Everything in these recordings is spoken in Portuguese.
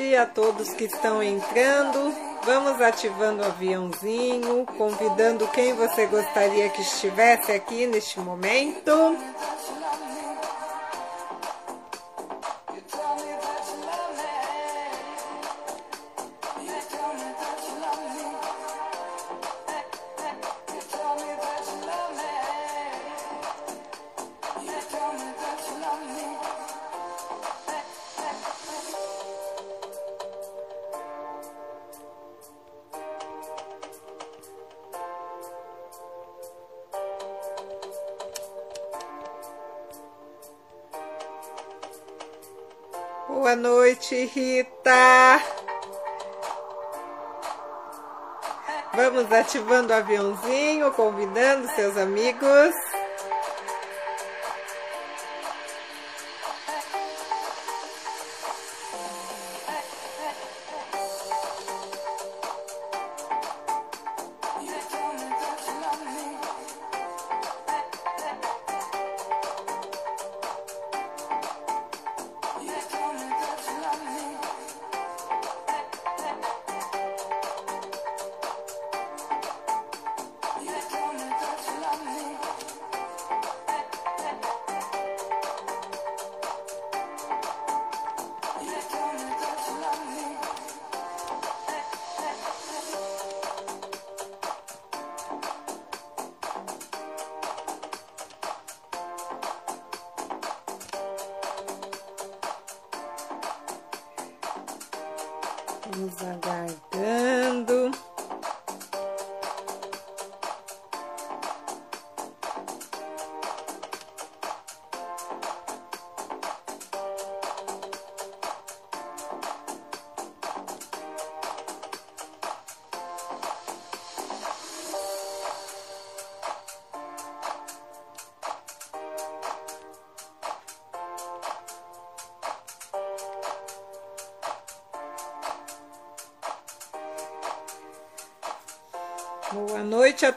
noite a todos que estão entrando. Vamos ativando o aviãozinho, convidando quem você gostaria que estivesse aqui neste momento. Rita. Vamos ativando o aviãozinho, convidando seus amigos.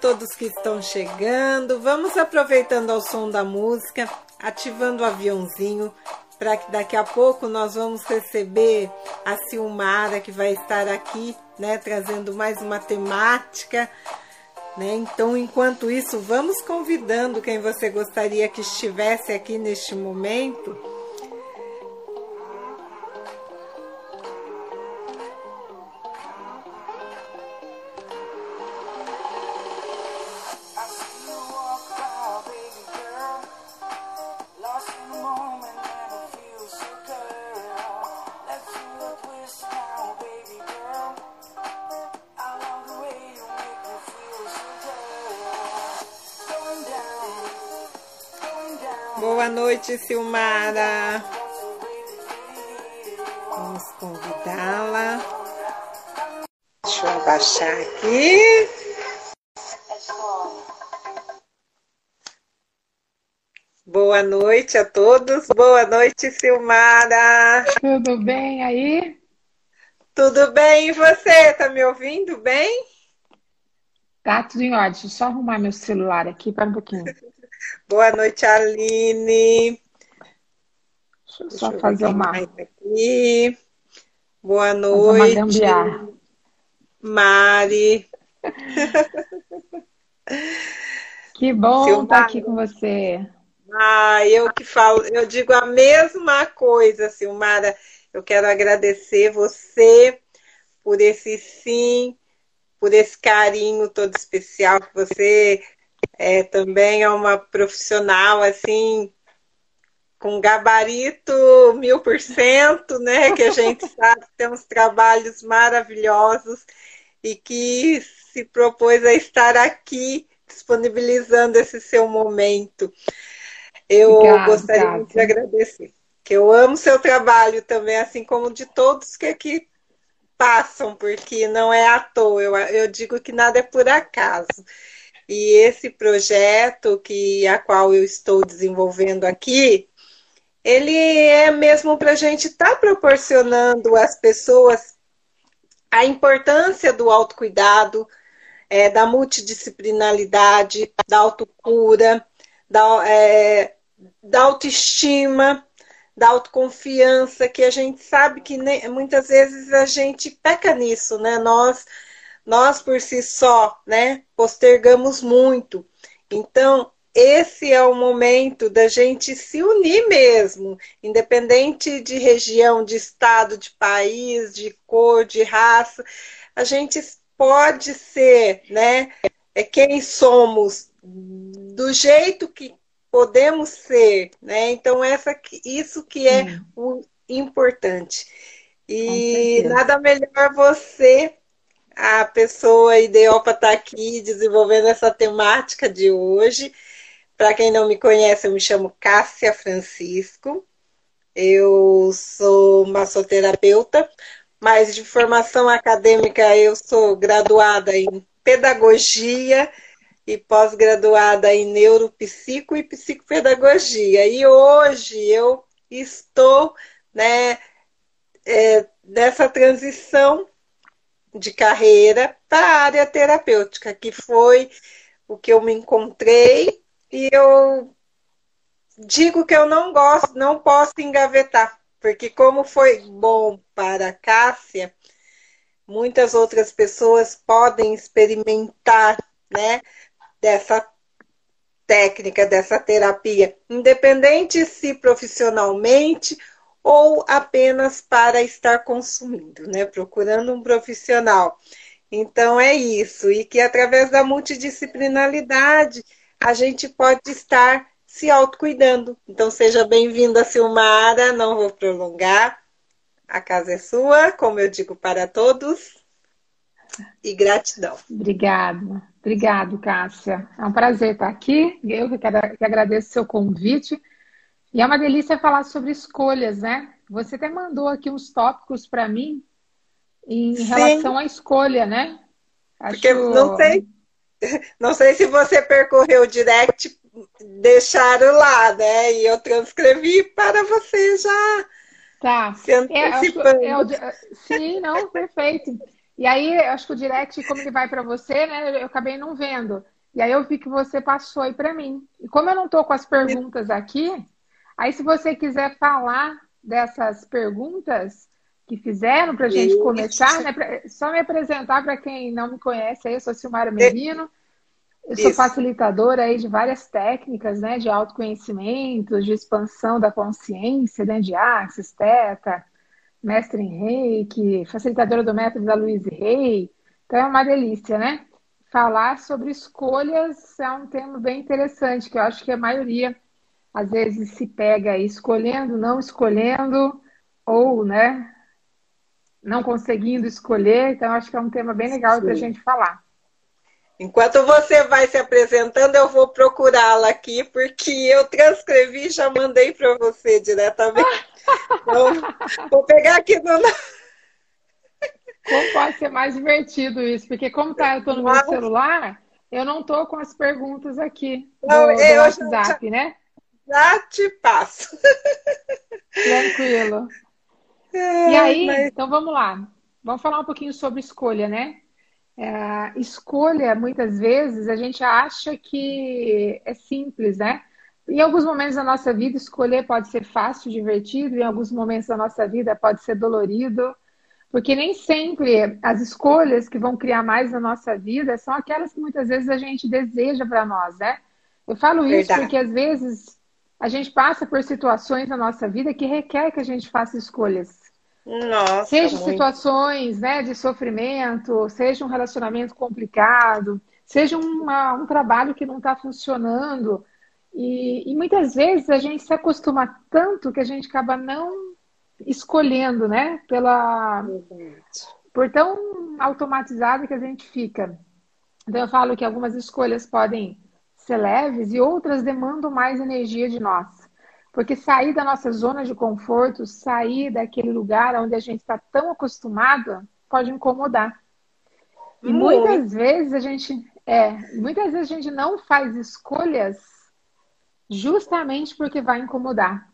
Todos que estão chegando. Vamos aproveitando ao som da música, ativando o aviãozinho, para que daqui a pouco nós vamos receber a Silmara, que vai estar aqui, né, trazendo mais uma temática. Né? Então, enquanto isso, vamos convidando quem você gostaria que estivesse aqui neste momento aqui. Boa noite a todos. Boa noite, Silmara. Tudo bem aí? Tudo bem, e você? Tá me ouvindo bem? Tá tudo em ordem. Deixa eu só arrumar meu celular aqui para um pouquinho. Boa noite, Aline. Deixa eu só Deixa eu fazer uma. Aqui. Boa noite. Uma Mari. que bom estar aqui com você. Ah, eu que falo, eu digo a mesma coisa, Silmara. Eu quero agradecer você por esse sim, por esse carinho todo especial que você é, também é uma profissional assim com gabarito mil por cento, né? Que a gente sabe tem uns trabalhos maravilhosos e que se propôs a estar aqui disponibilizando esse seu momento. Eu Obrigada, gostaria muito de agradecer, que eu amo seu trabalho também, assim como de todos que aqui passam, porque não é à toa. Eu, eu digo que nada é por acaso. E esse projeto que a qual eu estou desenvolvendo aqui, ele é mesmo para a gente estar tá proporcionando às pessoas a importância do autocuidado, é, da multidisciplinaridade, da autocura, da, é, da autoestima, da autoconfiança, que a gente sabe que nem, muitas vezes a gente peca nisso, né? Nós, nós por si só, né, postergamos muito. Então, esse é o momento da gente se unir mesmo, independente de região, de estado, de país, de cor, de raça. A gente pode ser, né, é quem somos do jeito que podemos ser, né? Então essa isso que é hum. o importante. E nada melhor você, a pessoa ideal para estar aqui desenvolvendo essa temática de hoje. Para quem não me conhece, eu me chamo Cássia Francisco. Eu sou massoterapeuta, mas de formação acadêmica eu sou graduada em pedagogia e pós-graduada em neuropsico e psicopedagogia. E hoje eu estou né, é, nessa transição de carreira para a área terapêutica, que foi o que eu me encontrei e eu digo que eu não gosto, não posso engavetar porque como foi bom para a Cássia, muitas outras pessoas podem experimentar, né, dessa técnica, dessa terapia, independente se profissionalmente ou apenas para estar consumindo, né, procurando um profissional. Então é isso, e que através da multidisciplinaridade a gente pode estar se autocuidando. Então seja bem-vinda, Silmara, não vou prolongar. A casa é sua, como eu digo para todos. E gratidão. Obrigada. Obrigado, Cássia. É um prazer estar aqui. Eu que, quero, que agradeço o seu convite. E é uma delícia falar sobre escolhas, né? Você até mandou aqui uns tópicos para mim em Sim. relação à escolha, né? Acho... Porque não sei, não sei se você percorreu o direct deixaram lá, né? E eu transcrevi para você já. Tá. Se antecipando. É, é, sim, não, perfeito. E aí, acho que o direct, como ele vai para você, né? Eu acabei não vendo. E aí eu vi que você passou aí para mim. E como eu não estou com as perguntas aqui, aí se você quiser falar dessas perguntas que fizeram para a gente começar, né? Pra, só me apresentar para quem não me conhece, aí eu sou Silmara Merino. Eu sou Isso. facilitadora aí de várias técnicas, né, de autoconhecimento, de expansão da consciência, né, de Axis, Teta, mestre em Reiki, facilitadora do método da Louise Rei. Então é uma delícia, né? Falar sobre escolhas é um tema bem interessante, que eu acho que a maioria às vezes se pega escolhendo, não escolhendo, ou, né, não conseguindo escolher. Então, acho que é um tema bem legal para a gente falar. Enquanto você vai se apresentando, eu vou procurá-la aqui, porque eu transcrevi e já mandei para você diretamente. Então, vou pegar aqui no. Como pode ser mais divertido isso? Porque como tá, eu estou no meu celular, eu não estou com as perguntas aqui não, do, do WhatsApp, já, né? Já te passo. Tranquilo. É, e aí, mas... então vamos lá. Vamos falar um pouquinho sobre escolha, né? É, escolha, muitas vezes, a gente acha que é simples, né? Em alguns momentos da nossa vida, escolher pode ser fácil, divertido, em alguns momentos da nossa vida pode ser dolorido, porque nem sempre as escolhas que vão criar mais na nossa vida são aquelas que muitas vezes a gente deseja para nós, né? Eu falo isso Verdade. porque às vezes a gente passa por situações na nossa vida que requer que a gente faça escolhas nossa, seja muito. situações né, de sofrimento, seja um relacionamento complicado, seja uma, um trabalho que não está funcionando. E, e, muitas vezes a gente se acostuma tanto que a gente acaba não escolhendo, né? Pela, por tão automatizado que a gente fica. Então eu falo que algumas escolhas podem ser leves e outras demandam mais energia de nós. Porque sair da nossa zona de conforto, sair daquele lugar onde a gente está tão acostumado, pode incomodar. E muitas vezes a gente é, muitas vezes a gente não faz escolhas justamente porque vai incomodar.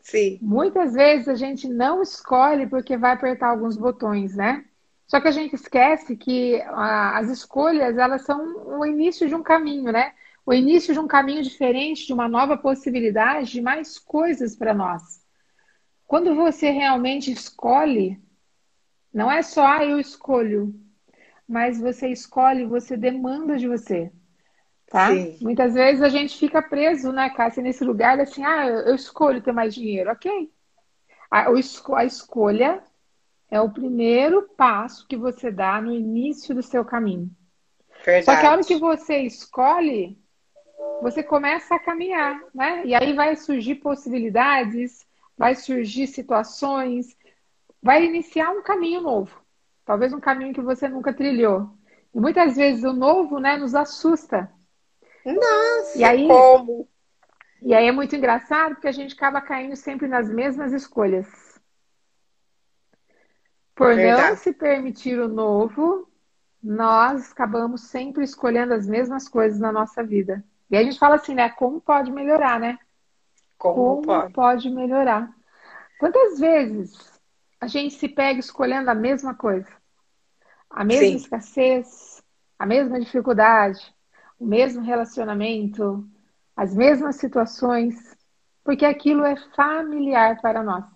Sim. Muitas vezes a gente não escolhe porque vai apertar alguns botões, né? Só que a gente esquece que ah, as escolhas, elas são o início de um caminho, né? O início de um caminho diferente, de uma nova possibilidade, de mais coisas para nós. Quando você realmente escolhe, não é só ah, eu escolho, mas você escolhe, você demanda de você. Tá? Sim. Muitas vezes a gente fica preso, né, Cássia, nesse lugar assim, ah, eu escolho ter mais dinheiro. Ok. A, a escolha é o primeiro passo que você dá no início do seu caminho. Verdade. Só que a hora que você escolhe, você começa a caminhar, né? E aí vai surgir possibilidades, vai surgir situações, vai iniciar um caminho novo. Talvez um caminho que você nunca trilhou. E muitas vezes o novo, né, nos assusta. Nossa, e aí, como? E aí é muito engraçado porque a gente acaba caindo sempre nas mesmas escolhas. Por Verdade. não se permitir o novo, nós acabamos sempre escolhendo as mesmas coisas na nossa vida. E a gente fala assim, né? Como pode melhorar, né? Como, como pode? pode melhorar? Quantas vezes a gente se pega escolhendo a mesma coisa? A mesma Sim. escassez, a mesma dificuldade, o mesmo relacionamento, as mesmas situações, porque aquilo é familiar para nós.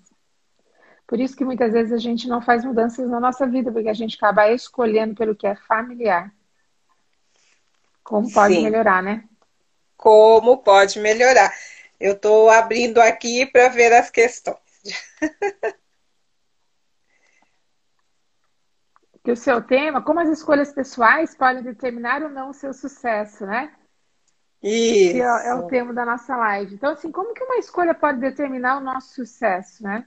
Por isso que muitas vezes a gente não faz mudanças na nossa vida, porque a gente acaba escolhendo pelo que é familiar. Como pode Sim. melhorar, né? Como pode melhorar. Eu estou abrindo aqui para ver as questões. que o seu tema, como as escolhas pessoais podem determinar ou não o seu sucesso, né? Isso. Que é, é, o tema da nossa live. Então, assim, como que uma escolha pode determinar o nosso sucesso, né?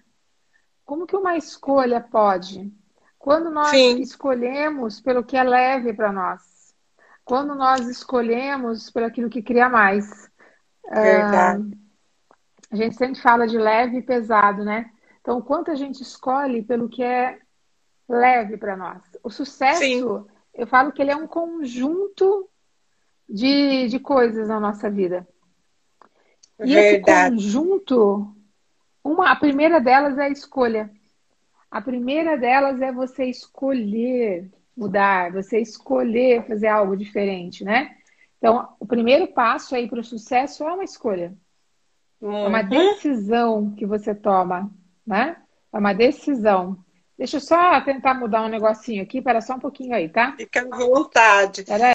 Como que uma escolha pode? Quando nós Sim. escolhemos pelo que é leve para nós. Quando nós escolhemos pelo aquilo que cria mais. Verdade. a gente sempre fala de leve e pesado, né? Então, quanto a gente escolhe pelo que é leve para nós. O sucesso, Sim. eu falo que ele é um conjunto de, de coisas na nossa vida. E Verdade. esse conjunto, uma, a primeira delas é a escolha. A primeira delas é você escolher mudar, você escolher fazer algo diferente, né? Então, o primeiro passo aí para o sucesso é uma escolha. Uhum. É uma uhum. decisão que você toma, né? É uma decisão. Deixa eu só tentar mudar um negocinho aqui, para só um pouquinho aí, tá? Fica à vontade. Pera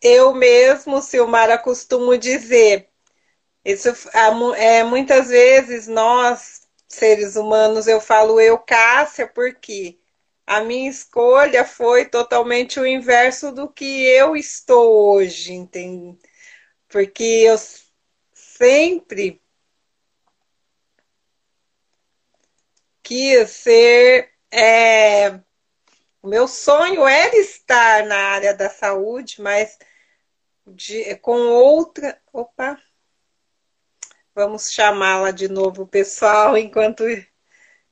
eu mesmo, Silmara, costumo dizer, isso é muitas vezes nós, seres humanos, eu falo eu, Cássia, porque a minha escolha foi totalmente o inverso do que eu estou hoje, entende? Porque eu sempre quis ser. É, o meu sonho era estar na área da saúde, mas de, com outra. Opa! Vamos chamá-la de novo, pessoal, enquanto,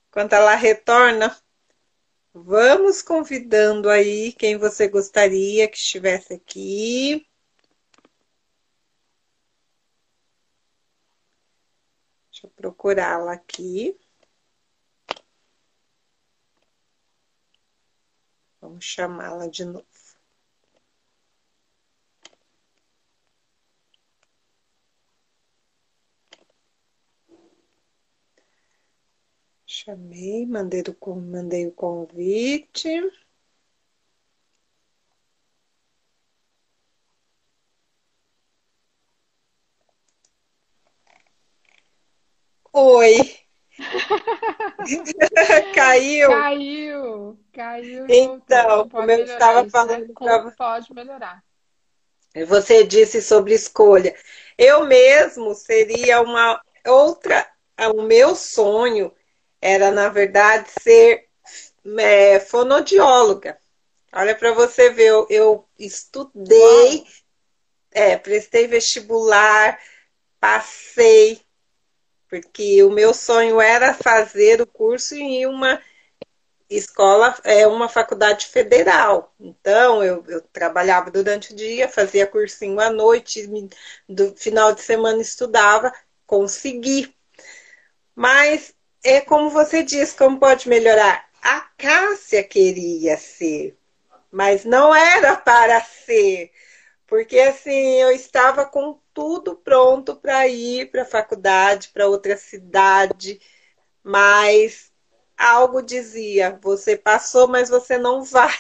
enquanto ela retorna. Vamos convidando aí quem você gostaria que estivesse aqui. Deixa eu procurá-la aqui. Vamos chamá-la de novo. Chamei, mandei o, mandei o convite. Oi. caiu. Caiu, caiu. Então, como eu estava né? falando. Pra... pode melhorar? Você disse sobre escolha. Eu mesmo seria uma outra. O meu sonho era, na verdade, ser é, fonodióloga. Olha para você ver, eu, eu estudei, é, prestei vestibular, passei, porque o meu sonho era fazer o curso em uma escola, é uma faculdade federal. Então, eu, eu trabalhava durante o dia, fazia cursinho à noite, do final de semana estudava, consegui. Mas é como você disse, como pode melhorar? A Cássia queria ser, mas não era para ser. Porque assim, eu estava com tudo pronto para ir para a faculdade, para outra cidade, mas algo dizia: você passou, mas você não vai.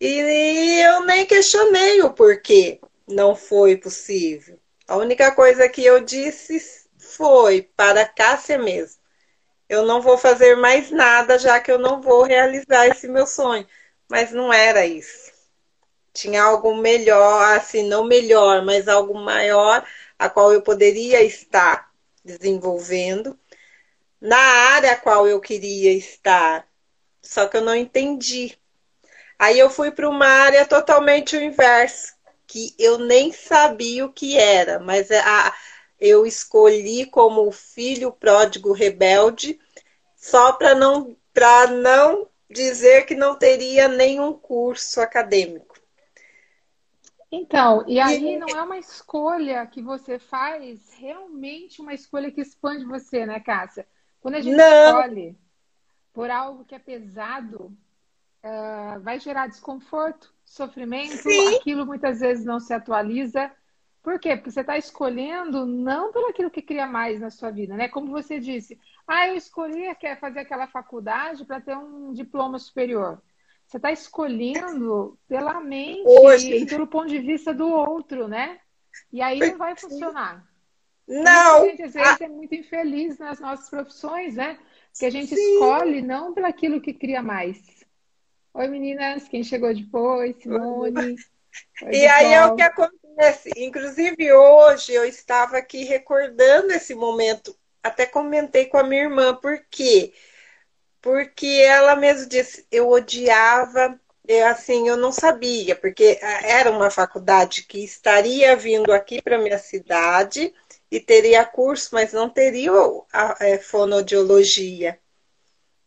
E eu nem questionei o porquê não foi possível. A única coisa que eu disse foi para Cássia mesmo. Eu não vou fazer mais nada, já que eu não vou realizar esse meu sonho. Mas não era isso. Tinha algo melhor, assim, não melhor, mas algo maior, a qual eu poderia estar desenvolvendo na área a qual eu queria estar. Só que eu não entendi. Aí eu fui para uma área totalmente o inverso, que eu nem sabia o que era, mas a, eu escolhi como filho pródigo rebelde, só para não, não dizer que não teria nenhum curso acadêmico. Então, e aí não é uma escolha que você faz, realmente uma escolha que expande você, né, Cássia? Quando a gente não. escolhe por algo que é pesado, uh, vai gerar desconforto, sofrimento, Sim. aquilo muitas vezes não se atualiza. Por quê? Porque você está escolhendo não pelo aquilo que cria mais na sua vida, né? Como você disse, ah, eu escolhi fazer aquela faculdade para ter um diploma superior. Você está escolhendo pela mente Hoje. e pelo ponto de vista do outro, né? E aí não vai funcionar. Não. A gente às vezes é muito infeliz nas nossas profissões, né? Que a gente Sim. escolhe não pelo aquilo que cria mais. Oi, meninas, quem chegou depois? Simone. Oi, e aí é o que acontece. Inclusive, hoje eu estava aqui recordando esse momento. Até comentei com a minha irmã, por quê? Porque ela mesmo disse, eu odiava, eu, assim, eu não sabia, porque era uma faculdade que estaria vindo aqui para minha cidade e teria curso, mas não teria a, a é, fonodiologia.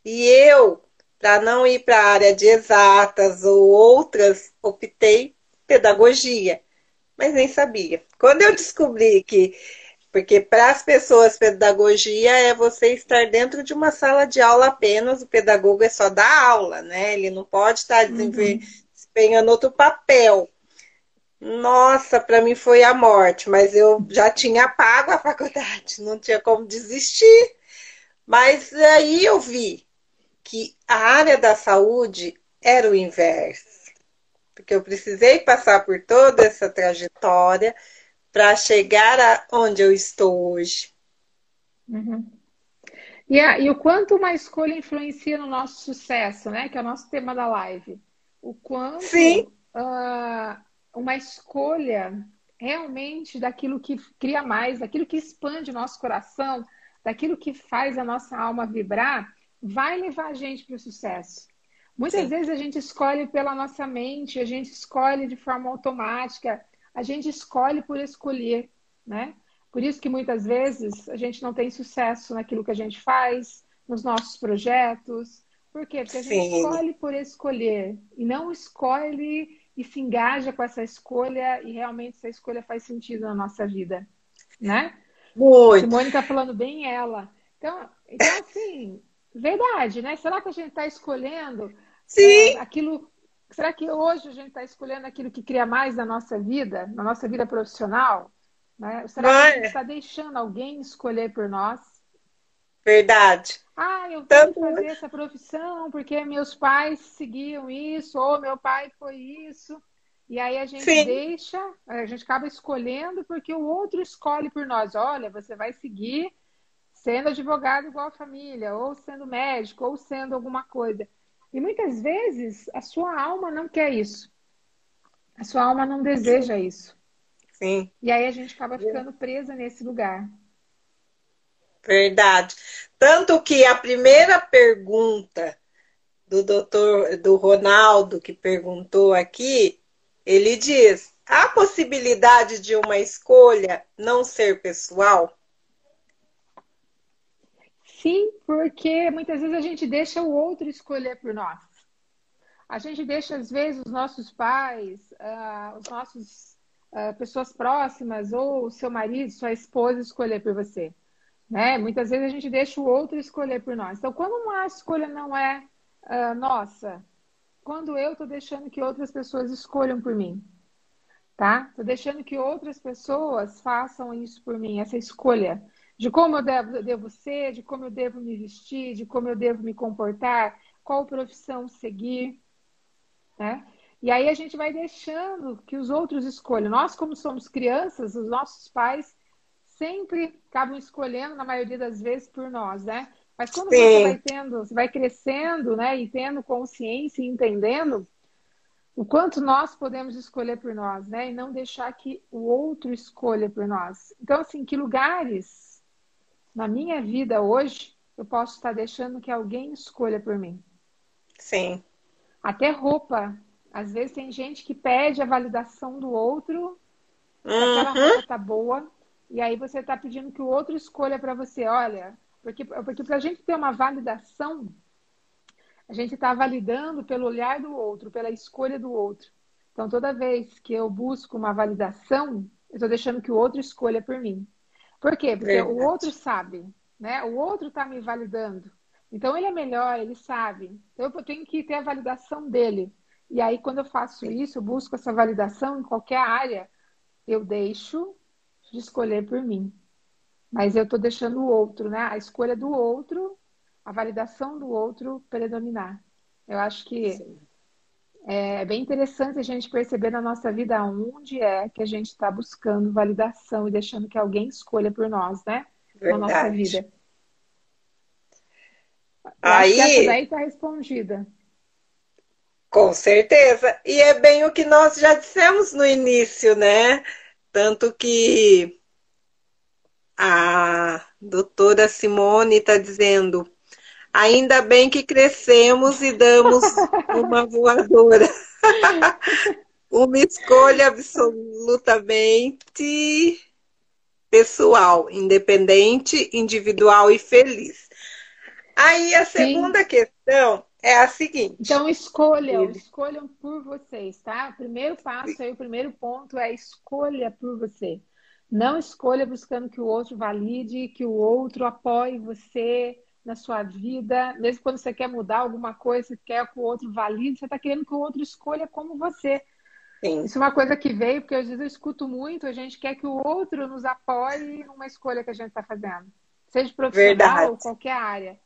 E eu, para não ir para a área de exatas ou outras, optei pedagogia, mas nem sabia. Quando eu descobri que, porque para as pessoas pedagogia é você estar dentro de uma sala de aula apenas, o pedagogo é só dar aula, né? Ele não pode estar uhum. desempenhando outro papel. Nossa, para mim foi a morte, mas eu já tinha pago a faculdade, não tinha como desistir. Mas aí eu vi que a área da saúde era o inverso, porque eu precisei passar por toda essa trajetória para chegar a onde eu estou hoje. Uhum. E, a, e o quanto uma escolha influencia no nosso sucesso, né? Que é o nosso tema da live. O quanto Sim. Uh, uma escolha realmente daquilo que cria mais, daquilo que expande o nosso coração, daquilo que faz a nossa alma vibrar, vai levar a gente para o sucesso. Muitas Sim. vezes a gente escolhe pela nossa mente, a gente escolhe de forma automática, a gente escolhe por escolher, né? Por isso que muitas vezes a gente não tem sucesso naquilo que a gente faz, nos nossos projetos. Por quê? Porque a gente Sim. escolhe por escolher e não escolhe e se engaja com essa escolha e realmente essa escolha faz sentido na nossa vida, né? Muito. Simone está falando bem ela. Então, então, assim, verdade, né? Será que a gente está escolhendo Sim. É, aquilo? Será que hoje a gente está escolhendo aquilo que cria mais na nossa vida, na nossa vida profissional? Né? Será Vai. que a gente está deixando alguém escolher por nós? Verdade. Ah, eu tenho que fazer essa profissão porque meus pais seguiam isso, ou meu pai foi isso. E aí a gente Sim. deixa, a gente acaba escolhendo porque o outro escolhe por nós. Olha, você vai seguir sendo advogado igual a família, ou sendo médico, ou sendo alguma coisa. E muitas vezes a sua alma não quer isso. A sua alma não deseja isso. Sim. E aí a gente acaba ficando presa nesse lugar. Verdade. Tanto que a primeira pergunta do doutor, do Ronaldo, que perguntou aqui, ele diz: há possibilidade de uma escolha não ser pessoal? Sim, porque muitas vezes a gente deixa o outro escolher por nós. A gente deixa, às vezes, os nossos pais, uh, os nossos uh, pessoas próximas, ou o seu marido, sua esposa escolher por você. Né? Muitas vezes a gente deixa o outro escolher por nós. Então, quando uma escolha não é uh, nossa, quando eu estou deixando que outras pessoas escolham por mim, tá? Estou deixando que outras pessoas façam isso por mim, essa escolha de como eu devo, devo ser, de como eu devo me vestir, de como eu devo me comportar, qual profissão seguir, né? E aí a gente vai deixando que os outros escolham. Nós, como somos crianças, os nossos pais sempre acabam escolhendo, na maioria das vezes, por nós, né? Mas quando Sim. você vai tendo, você vai crescendo, né, e tendo consciência e entendendo o quanto nós podemos escolher por nós, né, e não deixar que o outro escolha por nós. Então, assim, que lugares na minha vida hoje, eu posso estar deixando que alguém escolha por mim. Sim. Até roupa. Às vezes tem gente que pede a validação do outro, uhum. aquela roupa tá boa, e aí você está pedindo que o outro escolha para você. Olha, porque, porque para a gente ter uma validação, a gente está validando pelo olhar do outro, pela escolha do outro. Então, toda vez que eu busco uma validação, eu estou deixando que o outro escolha por mim. Por quê? Porque Verdade. o outro sabe, né? O outro está me validando. Então ele é melhor, ele sabe. Então eu tenho que ter a validação dele. E aí, quando eu faço isso, eu busco essa validação em qualquer área, eu deixo de escolher por mim. Mas eu estou deixando o outro, né? A escolha do outro, a validação do outro predominar. Eu acho que Sim é bem interessante a gente perceber na nossa vida onde é que a gente está buscando validação e deixando que alguém escolha por nós, né? Verdade. Na nossa vida. Aí, essa daí está respondida. Com certeza. E é bem o que nós já dissemos no início, né? Tanto que a doutora Simone está dizendo Ainda bem que crescemos e damos uma voadora. uma escolha absolutamente pessoal, independente, individual e feliz. Aí a segunda Sim. questão é a seguinte. Então escolham, Ele... escolham por vocês, tá? O primeiro passo aí, o primeiro ponto é escolha por você. Não escolha buscando que o outro valide, que o outro apoie você, na sua vida, mesmo quando você quer mudar alguma coisa, você quer que o outro valide, você está querendo que o outro escolha como você. Sim. Isso é uma coisa que veio, porque às vezes eu escuto muito, a gente quer que o outro nos apoie numa escolha que a gente está fazendo. Seja profissional Verdade. ou qualquer área.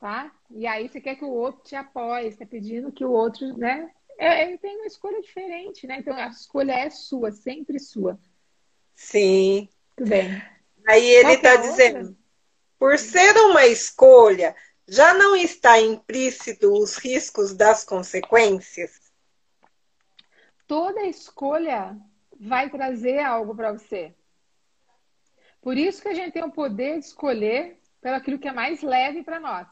Tá? E aí você quer que o outro te apoie, você está pedindo que o outro, né? É, ele tem uma escolha diferente, né? Então a escolha é sua, sempre sua. Sim. Tudo bem. Aí ele está dizendo por ser uma escolha, já não está implícito os riscos das consequências? Toda escolha vai trazer algo para você. Por isso que a gente tem o poder de escolher pelo aquilo que é mais leve para nós.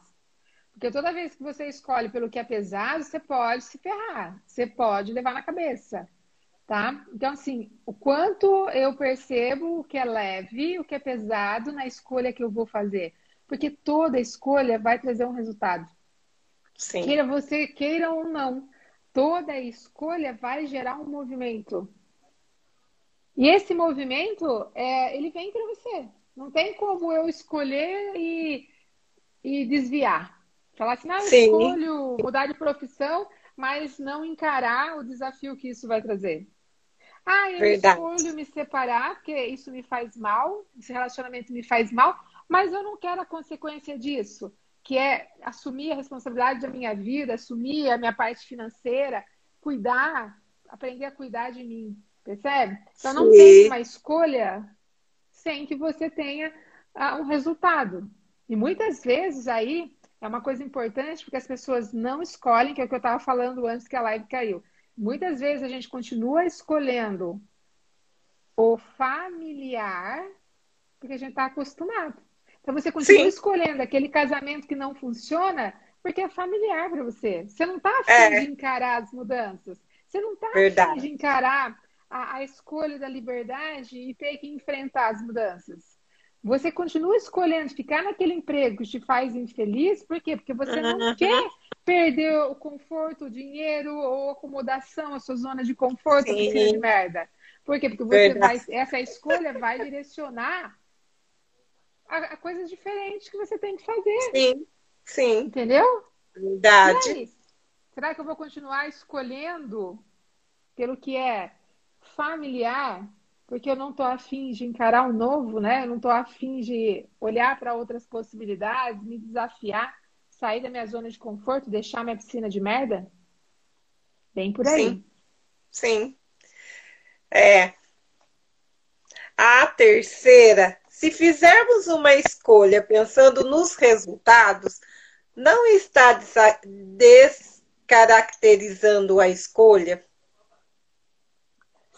Porque toda vez que você escolhe pelo que é pesado, você pode se ferrar, você pode levar na cabeça, tá? Então, assim, o quanto eu percebo o que é leve, o que é pesado na escolha que eu vou fazer. Porque toda escolha vai trazer um resultado. Sim. Queira você queira ou não, toda escolha vai gerar um movimento. E esse movimento, é, ele vem para você. Não tem como eu escolher e, e desviar. Falar assim, não, eu Sim. escolho mudar de profissão, mas não encarar o desafio que isso vai trazer. Ah, eu Verdade. escolho me separar porque isso me faz mal, esse relacionamento me faz mal, mas eu não quero a consequência disso, que é assumir a responsabilidade da minha vida, assumir a minha parte financeira, cuidar, aprender a cuidar de mim, percebe? Então não Sim. tem uma escolha sem que você tenha uh, um resultado. E muitas vezes aí é uma coisa importante porque as pessoas não escolhem, que é o que eu estava falando antes que a live caiu Muitas vezes a gente continua escolhendo o familiar porque a gente está acostumado. Então você continua Sim. escolhendo aquele casamento que não funciona porque é familiar para você. Você não está afim é. de encarar as mudanças. Você não está afim de encarar a, a escolha da liberdade e ter que enfrentar as mudanças. Você continua escolhendo ficar naquele emprego que te faz infeliz, por quê? Porque você não uhum. quer perder o conforto, o dinheiro ou acomodação, a sua zona de conforto, Sim. de merda. Por quê? Porque você vai, essa escolha vai direcionar a, a, coisas diferentes que você tem que fazer. Sim, sim. Entendeu? Verdade. será que eu vou continuar escolhendo pelo que é familiar? Porque eu não estou afim de encarar o novo, né? Eu não estou afim de olhar para outras possibilidades, me desafiar, sair da minha zona de conforto, deixar minha piscina de merda? Bem por aí. Sim. Sim. É. A terceira, se fizermos uma escolha pensando nos resultados, não está descaracterizando a escolha?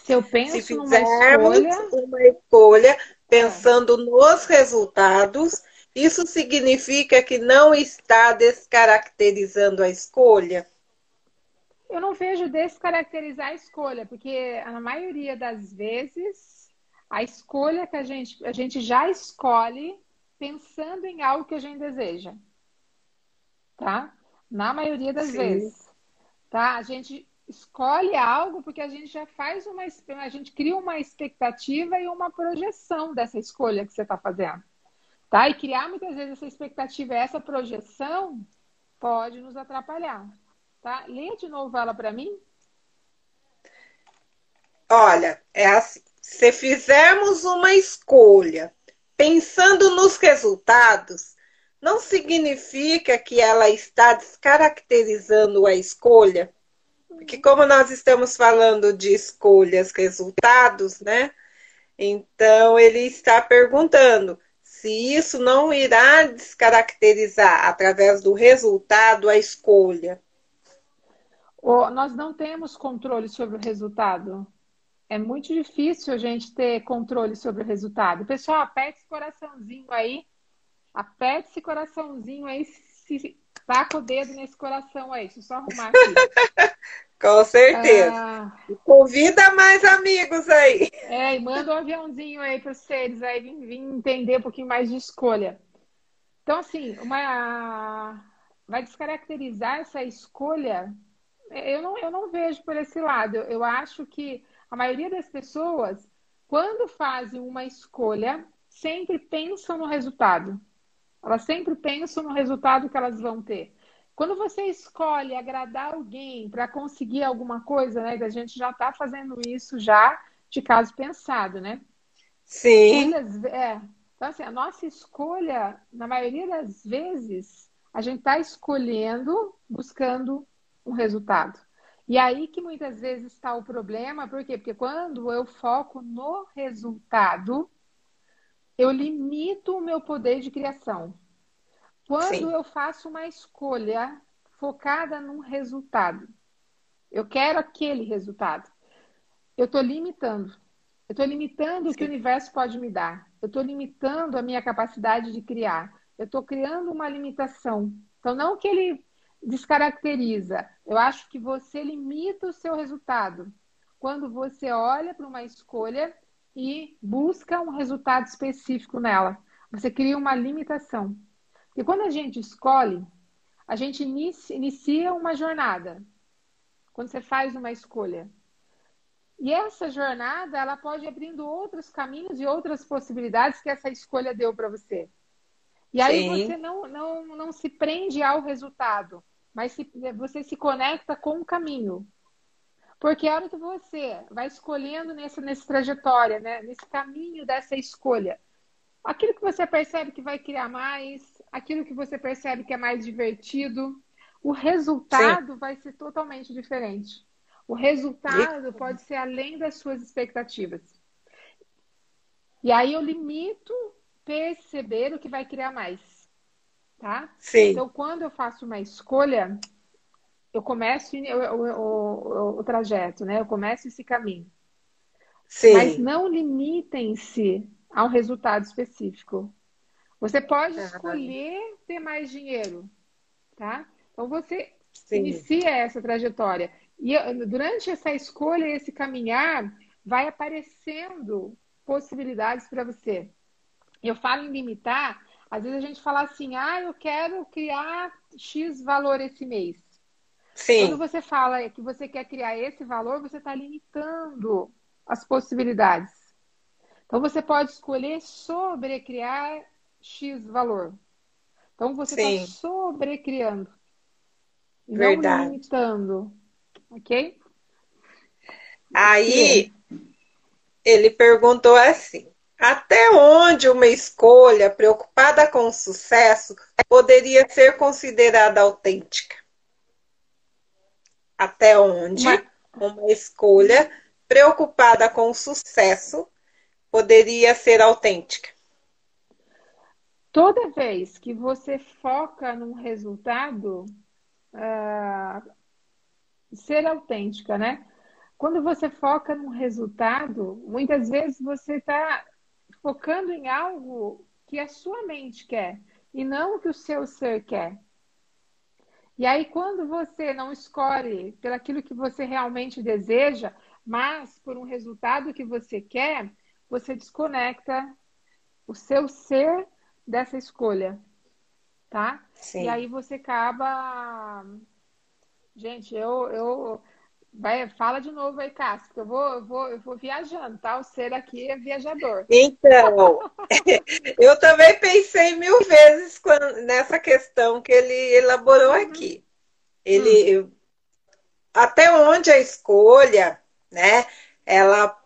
Se eu penso se fizermos uma escolha, uma escolha pensando é. nos resultados, isso significa que não está descaracterizando a escolha? Eu não vejo descaracterizar a escolha, porque a maioria das vezes a escolha que a gente, a gente já escolhe pensando em algo que a gente deseja. Tá? Na maioria das Sim. vezes. Tá? A gente escolhe algo porque a gente já faz uma a gente cria uma expectativa e uma projeção dessa escolha que você está fazendo. Tá? E criar muitas vezes essa expectativa, essa projeção pode nos atrapalhar. Tá? Lê de novo ela para mim. Olha, é assim, se fizermos uma escolha pensando nos resultados, não significa que ela está descaracterizando a escolha. Porque como nós estamos falando de escolhas, resultados, né? Então ele está perguntando se isso não irá descaracterizar através do resultado a escolha nós não temos controle sobre o resultado. É muito difícil a gente ter controle sobre o resultado. Pessoal, aperte esse coraçãozinho aí. Aperte esse coraçãozinho aí. Se taca o dedo nesse coração aí. Deixa eu só arrumar aqui. Com certeza. Ah, Convida mais amigos aí. É, e manda um aviãozinho aí para vocês aí vir, entender um pouquinho mais de escolha. Então, assim, uma vai descaracterizar essa escolha eu não, eu não vejo por esse lado. Eu, eu acho que a maioria das pessoas, quando fazem uma escolha, sempre pensam no resultado. Elas sempre pensam no resultado que elas vão ter. Quando você escolhe agradar alguém para conseguir alguma coisa, né? A gente já está fazendo isso já de caso pensado, né? Sim. é. Então, assim, a nossa escolha, na maioria das vezes, a gente está escolhendo, buscando um resultado. E aí que muitas vezes está o problema, por quê? Porque quando eu foco no resultado, eu limito o meu poder de criação. Quando Sim. eu faço uma escolha focada num resultado, eu quero aquele resultado, eu estou limitando. Eu estou limitando Sim. o que o universo pode me dar. Eu estou limitando a minha capacidade de criar. Eu estou criando uma limitação. Então, não que ele descaracteriza. Eu acho que você limita o seu resultado quando você olha para uma escolha e busca um resultado específico nela. Você cria uma limitação. E quando a gente escolhe, a gente inicia uma jornada. Quando você faz uma escolha. E essa jornada, ela pode abrindo outros caminhos e outras possibilidades que essa escolha deu para você. E aí Sim. você não, não, não se prende ao resultado mas se, você se conecta com o caminho. Porque a hora que você vai escolhendo nessa, nessa trajetória, né, nesse caminho dessa escolha, aquilo que você percebe que vai criar mais, aquilo que você percebe que é mais divertido, o resultado Sim. vai ser totalmente diferente. O resultado pode ser além das suas expectativas. E aí eu limito perceber o que vai criar mais tá? Sim. Então, quando eu faço uma escolha, eu começo o, o, o, trajeto, né? Eu começo esse caminho. Sim. Mas não limitem-se a um resultado específico. Você pode escolher ter mais dinheiro, tá? Então você Sim. inicia essa trajetória. E durante essa escolha, esse caminhar, vai aparecendo possibilidades para você. Eu falo em limitar, às vezes a gente fala assim, ah, eu quero criar X valor esse mês. Sim. Quando você fala que você quer criar esse valor, você está limitando as possibilidades. Então você pode escolher sobrecriar X valor. Então você está sobrecriando. Verdade. não limitando. Ok? Aí ele perguntou assim: até onde uma escolha preocupada com o sucesso poderia ser considerada autêntica? Até onde uma, uma escolha preocupada com o sucesso poderia ser autêntica? Toda vez que você foca num resultado, uh, ser autêntica, né? Quando você foca num resultado, muitas vezes você está focando em algo que a sua mente quer e não o que o seu ser quer. E aí, quando você não escolhe pelo aquilo que você realmente deseja, mas por um resultado que você quer, você desconecta o seu ser dessa escolha, tá? Sim. E aí você acaba. Gente, eu, eu Vai, fala de novo aí, Cássio, porque eu vou, eu, vou, eu vou viajando, tá? O ser aqui é viajador. Então, eu também pensei mil vezes quando, nessa questão que ele elaborou uhum. aqui. Ele, hum. Até onde a escolha, né, ela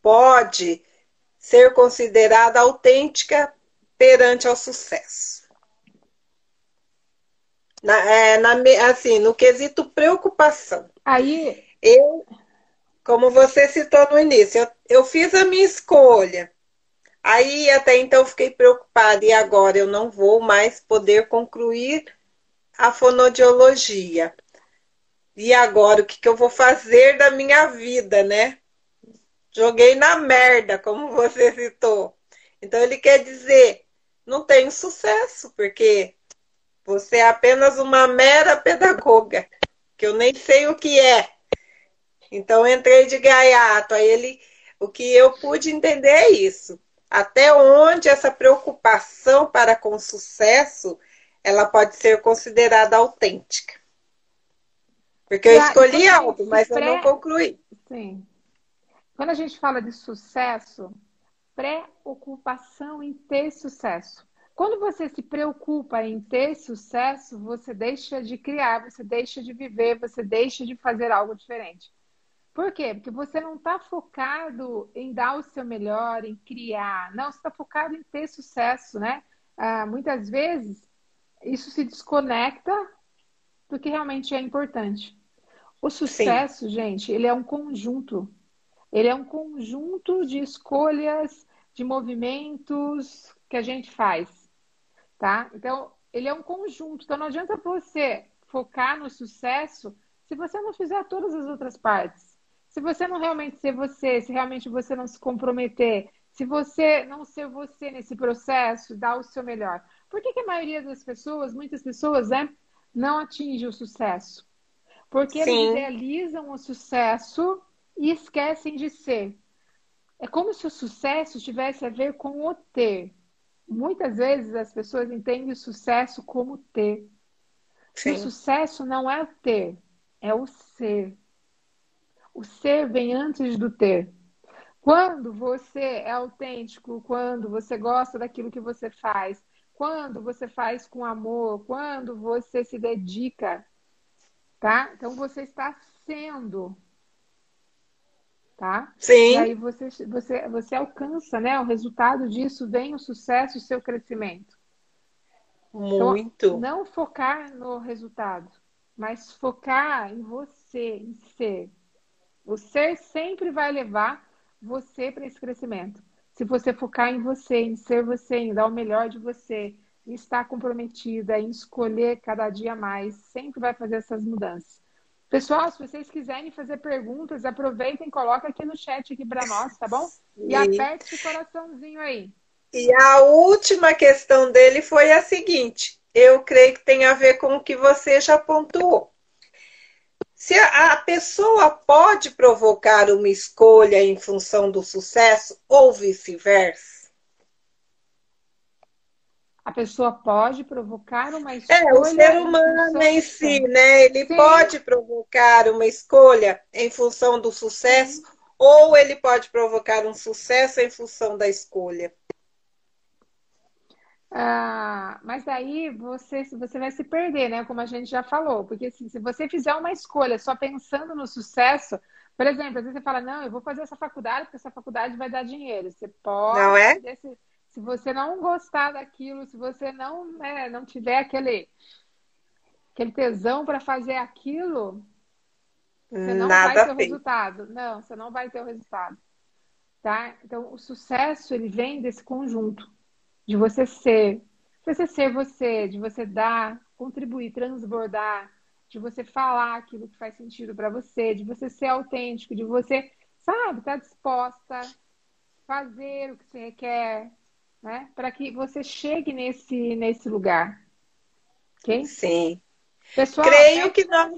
pode ser considerada autêntica perante ao sucesso. Na, é, na, assim, no quesito preocupação. Aí, eu, como você citou no início, eu, eu fiz a minha escolha. Aí até então fiquei preocupada, e agora eu não vou mais poder concluir a fonodiologia. E agora o que, que eu vou fazer da minha vida, né? Joguei na merda, como você citou. Então ele quer dizer, não tenho sucesso, porque você é apenas uma mera pedagoga, que eu nem sei o que é. Então entrei de gaiato. Aí ele, o que eu pude entender é isso. Até onde essa preocupação para com sucesso ela pode ser considerada autêntica. Porque eu escolhi algo, mas pré... eu não concluí. Sim. Quando a gente fala de sucesso, preocupação em ter sucesso. Quando você se preocupa em ter sucesso, você deixa de criar, você deixa de viver, você deixa de fazer algo diferente. Por quê? Porque você não está focado em dar o seu melhor, em criar. Não, você está focado em ter sucesso, né? Ah, muitas vezes isso se desconecta do que realmente é importante. O sucesso, Sim. gente, ele é um conjunto. Ele é um conjunto de escolhas, de movimentos que a gente faz, tá? Então, ele é um conjunto. Então, não adianta você focar no sucesso se você não fizer todas as outras partes. Se você não realmente ser você, se realmente você não se comprometer, se você não ser você nesse processo, dar o seu melhor. Por que, que a maioria das pessoas, muitas pessoas, né, não atinge o sucesso? Porque Sim. eles idealizam o sucesso e esquecem de ser. É como se o sucesso tivesse a ver com o ter. Muitas vezes as pessoas entendem o sucesso como ter. Sim. O sucesso não é o ter, é o ser. O ser vem antes do ter. Quando você é autêntico, quando você gosta daquilo que você faz, quando você faz com amor, quando você se dedica, tá? Então você está sendo, tá? Sim. E aí você, você, você alcança, né? O resultado disso vem o sucesso, o seu crescimento. Muito. Então, não focar no resultado, mas focar em você, em ser. O ser sempre vai levar você para esse crescimento. Se você focar em você, em ser você, em dar o melhor de você, em estar comprometida, em escolher cada dia mais, sempre vai fazer essas mudanças. Pessoal, se vocês quiserem fazer perguntas, aproveitem e coloquem aqui no chat aqui para nós, tá bom? E aperte esse coraçãozinho aí. E a última questão dele foi a seguinte: eu creio que tem a ver com o que você já pontuou. Se a pessoa pode provocar uma escolha em função do sucesso ou vice-versa? A pessoa pode provocar uma escolha. É, o ser humano em si, né? Ele Sim. pode provocar uma escolha em função do sucesso Sim. ou ele pode provocar um sucesso em função da escolha. Ah, mas daí você, você vai se perder, né? Como a gente já falou. Porque assim, se você fizer uma escolha só pensando no sucesso, por exemplo, às vezes você fala, não, eu vou fazer essa faculdade porque essa faculdade vai dar dinheiro. Você pode. Não é? Se, se você não gostar daquilo, se você não, né, não tiver aquele, aquele tesão para fazer aquilo, você não Nada vai ter o resultado. Não, você não vai ter o resultado. Tá? Então, o sucesso, ele vem desse conjunto de você ser, de você ser você, de você dar, contribuir, transbordar, de você falar aquilo que faz sentido para você, de você ser autêntico, de você, sabe, estar tá disposta a fazer o que você quer, né? Para que você chegue nesse, nesse lugar. Ok? Sim. Pessoal, creio que não.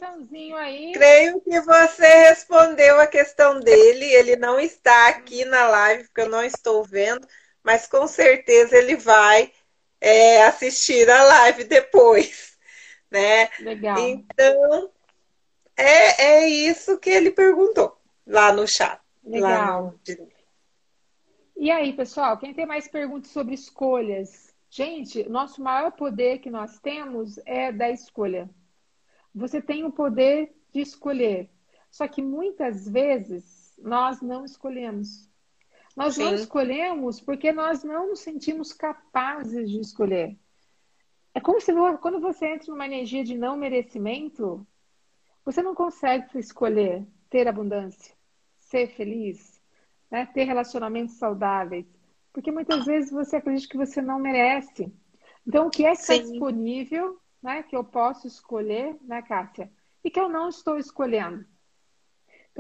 Aí. Creio que você respondeu a questão dele. Ele não está aqui na live, porque eu não estou vendo mas com certeza ele vai é, assistir a live depois, né? Legal. Então, é, é isso que ele perguntou lá no chat. Legal. No... E aí, pessoal, quem tem mais perguntas sobre escolhas? Gente, nosso maior poder que nós temos é da escolha. Você tem o poder de escolher. Só que muitas vezes nós não escolhemos. Nós Sim. não escolhemos porque nós não nos sentimos capazes de escolher. É como se quando você entra numa energia de não merecimento, você não consegue escolher ter abundância, ser feliz, né? ter relacionamentos saudáveis, porque muitas vezes você acredita que você não merece. Então, o que é que está disponível, né, que eu posso escolher, né, Cássia, e que eu não estou escolhendo?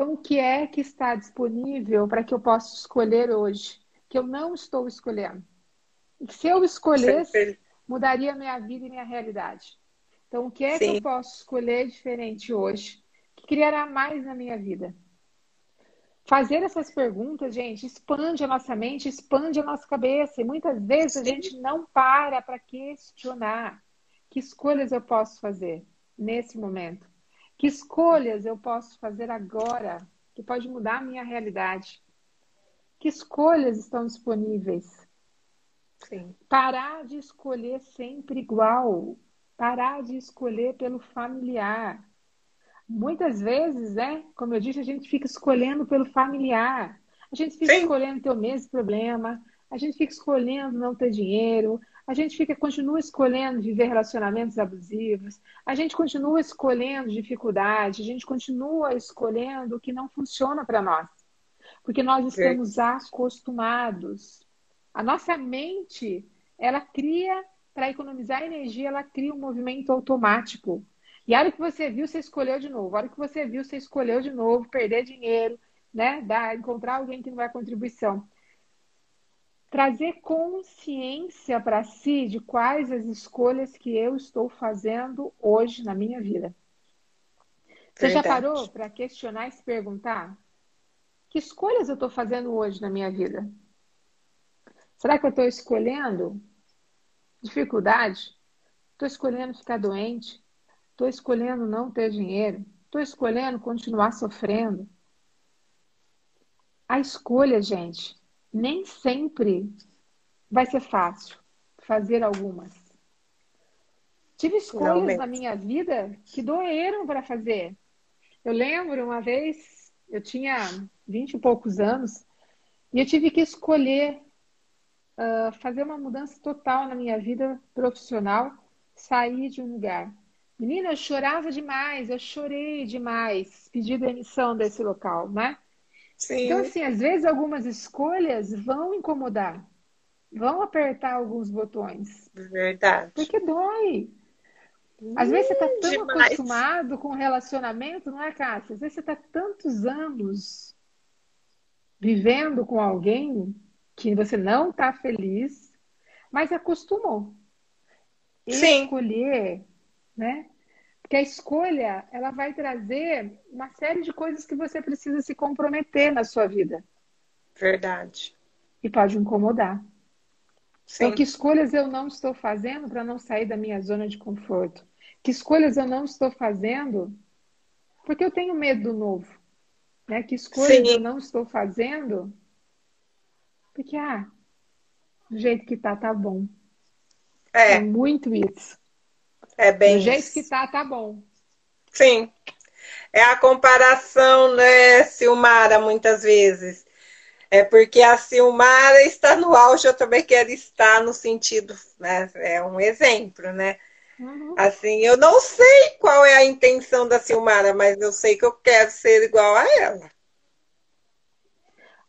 Então, o que é que está disponível para que eu possa escolher hoje, que eu não estou escolhendo? E se eu escolhesse, mudaria minha vida e minha realidade. Então, o que é Sim. que eu posso escolher diferente hoje, que criará mais na minha vida? Fazer essas perguntas, gente, expande a nossa mente, expande a nossa cabeça. E muitas vezes Sim. a gente não para para questionar que escolhas eu posso fazer nesse momento. Que escolhas eu posso fazer agora que pode mudar a minha realidade? Que escolhas estão disponíveis? Sim. Parar de escolher sempre igual. Parar de escolher pelo familiar. Muitas vezes, né? Como eu disse, a gente fica escolhendo pelo familiar. A gente fica Sim. escolhendo ter o mesmo problema. A gente fica escolhendo não ter dinheiro a gente fica, continua escolhendo viver relacionamentos abusivos, a gente continua escolhendo dificuldade, a gente continua escolhendo o que não funciona para nós. Porque nós estamos é. acostumados. A nossa mente, ela cria, para economizar energia, ela cria um movimento automático. E a hora que você viu, você escolheu de novo. A hora que você viu, você escolheu de novo perder dinheiro, né? Dar, encontrar alguém que não vai contribuição trazer consciência para si de quais as escolhas que eu estou fazendo hoje na minha vida. Você Verdade. já parou para questionar e se perguntar? Que escolhas eu estou fazendo hoje na minha vida? Será que eu estou escolhendo dificuldade? Estou escolhendo ficar doente? Estou escolhendo não ter dinheiro? Estou escolhendo continuar sofrendo? A escolha, gente, nem sempre vai ser fácil fazer algumas. Tive escolhas na minha vida que doeram para fazer. Eu lembro uma vez, eu tinha vinte e poucos anos, e eu tive que escolher uh, fazer uma mudança total na minha vida profissional, sair de um lugar. Menina, eu chorava demais, eu chorei demais, pedi demissão desse local, né? Sim. Então, assim, às vezes algumas escolhas vão incomodar, vão apertar alguns botões. Verdade. Porque dói. Às vezes você está tão demais. acostumado com o relacionamento, não é, Cássia? Às vezes você está tantos anos vivendo com alguém que você não está feliz, mas acostumou. Sim. Escolher, né? Porque a escolha, ela vai trazer uma série de coisas que você precisa se comprometer na sua vida. Verdade. E pode incomodar. Sim. Então, que escolhas eu não estou fazendo para não sair da minha zona de conforto? Que escolhas eu não estou fazendo porque eu tenho medo do novo? Né? Que escolhas Sim. eu não estou fazendo porque, ah, do jeito que tá, tá bom. É. é muito isso. É bem Do jeito que tá, tá bom. Sim. É a comparação, né, Silmara, muitas vezes. É porque a Silmara está no auge, eu também quero estar no sentido, né? É um exemplo, né? Uhum. Assim, eu não sei qual é a intenção da Silmara, mas eu sei que eu quero ser igual a ela.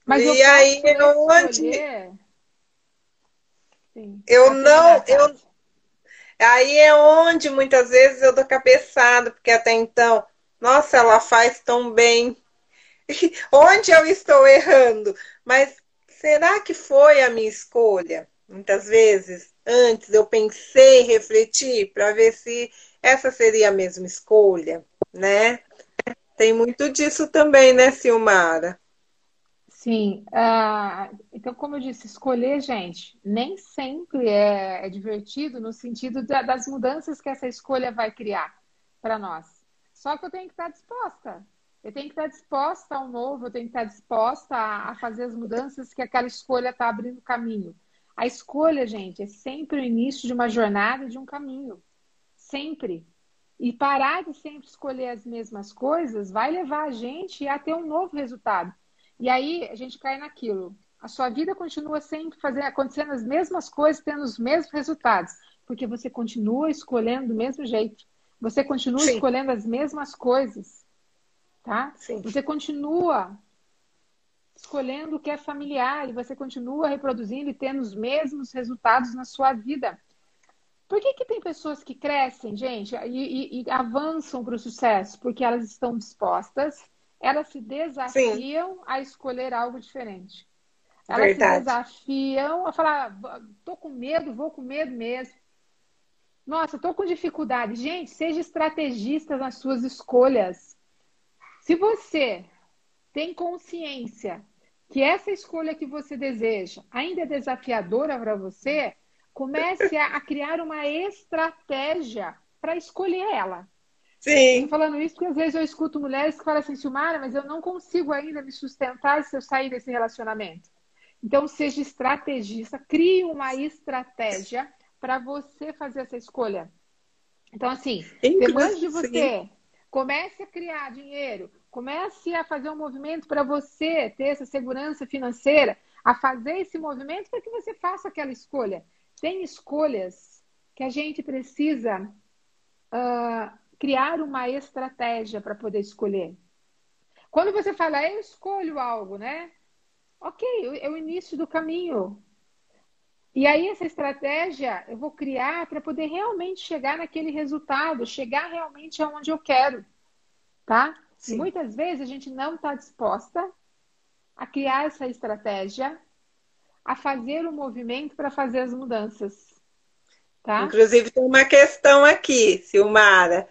Mas e aí é onde Sim, eu não, eu aí é onde muitas vezes eu dou cabeçada, porque até então, nossa, ela faz tão bem. onde eu estou errando? Mas será que foi a minha escolha? Muitas vezes, antes eu pensei, refleti para ver se essa seria a mesma escolha, né? Tem muito disso também, né, Silmara? Sim, uh, então, como eu disse, escolher, gente, nem sempre é, é divertido no sentido da, das mudanças que essa escolha vai criar para nós. Só que eu tenho que estar disposta. Eu tenho que estar disposta ao novo, eu tenho que estar disposta a, a fazer as mudanças que aquela escolha está abrindo caminho. A escolha, gente, é sempre o início de uma jornada, de um caminho. Sempre. E parar de sempre escolher as mesmas coisas vai levar a gente a ter um novo resultado. E aí a gente cai naquilo. A sua vida continua sempre fazendo, acontecendo as mesmas coisas, tendo os mesmos resultados, porque você continua escolhendo do mesmo jeito. Você continua Sim. escolhendo as mesmas coisas, tá? Sim. Você continua escolhendo o que é familiar e você continua reproduzindo e tendo os mesmos resultados na sua vida. Por que, que tem pessoas que crescem, gente, e, e, e avançam para o sucesso? Porque elas estão dispostas elas se desafiam Sim. a escolher algo diferente. Elas Verdade. se desafiam a falar, tô com medo, vou com medo mesmo. Nossa, tô com dificuldade. Gente, seja estrategista nas suas escolhas. Se você tem consciência que essa escolha que você deseja ainda é desafiadora para você, comece a, a criar uma estratégia para escolher ela. Sim. Estou falando isso porque às vezes eu escuto mulheres que falam assim, Silmara, mas eu não consigo ainda me sustentar se eu sair desse relacionamento. Então, seja estrategista, crie uma estratégia para você fazer essa escolha. Então, assim, depois de você, comece a criar dinheiro, comece a fazer um movimento para você ter essa segurança financeira, a fazer esse movimento para que você faça aquela escolha. Tem escolhas que a gente precisa uh, criar uma estratégia para poder escolher. Quando você fala, eu escolho algo, né? Ok, é o início do caminho. E aí, essa estratégia eu vou criar para poder realmente chegar naquele resultado, chegar realmente aonde eu quero. Tá? Sim. E muitas vezes a gente não está disposta a criar essa estratégia, a fazer o movimento para fazer as mudanças. Tá? Inclusive, tem uma questão aqui, Silmara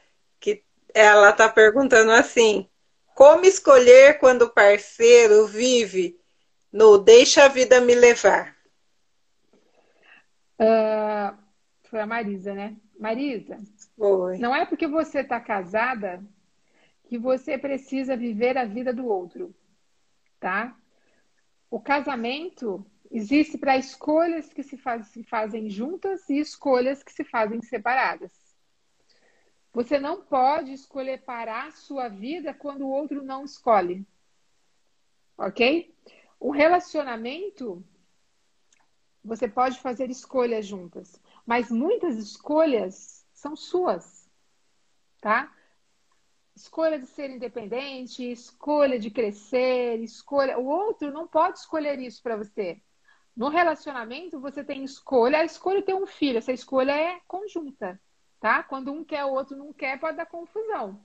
ela está perguntando assim: como escolher quando o parceiro vive no deixa a vida me levar? Uh, foi a Marisa, né? Marisa, foi. não é porque você está casada que você precisa viver a vida do outro, tá? O casamento existe para escolhas que se, faz, se fazem juntas e escolhas que se fazem separadas. Você não pode escolher parar sua vida quando o outro não escolhe. Ok? O relacionamento, você pode fazer escolhas juntas, mas muitas escolhas são suas, tá? Escolha de ser independente, escolha de crescer, escolha. O outro não pode escolher isso para você. No relacionamento, você tem escolha. A escolha de ter um filho, essa escolha é conjunta. Tá? Quando um quer, o outro não quer, pode dar confusão.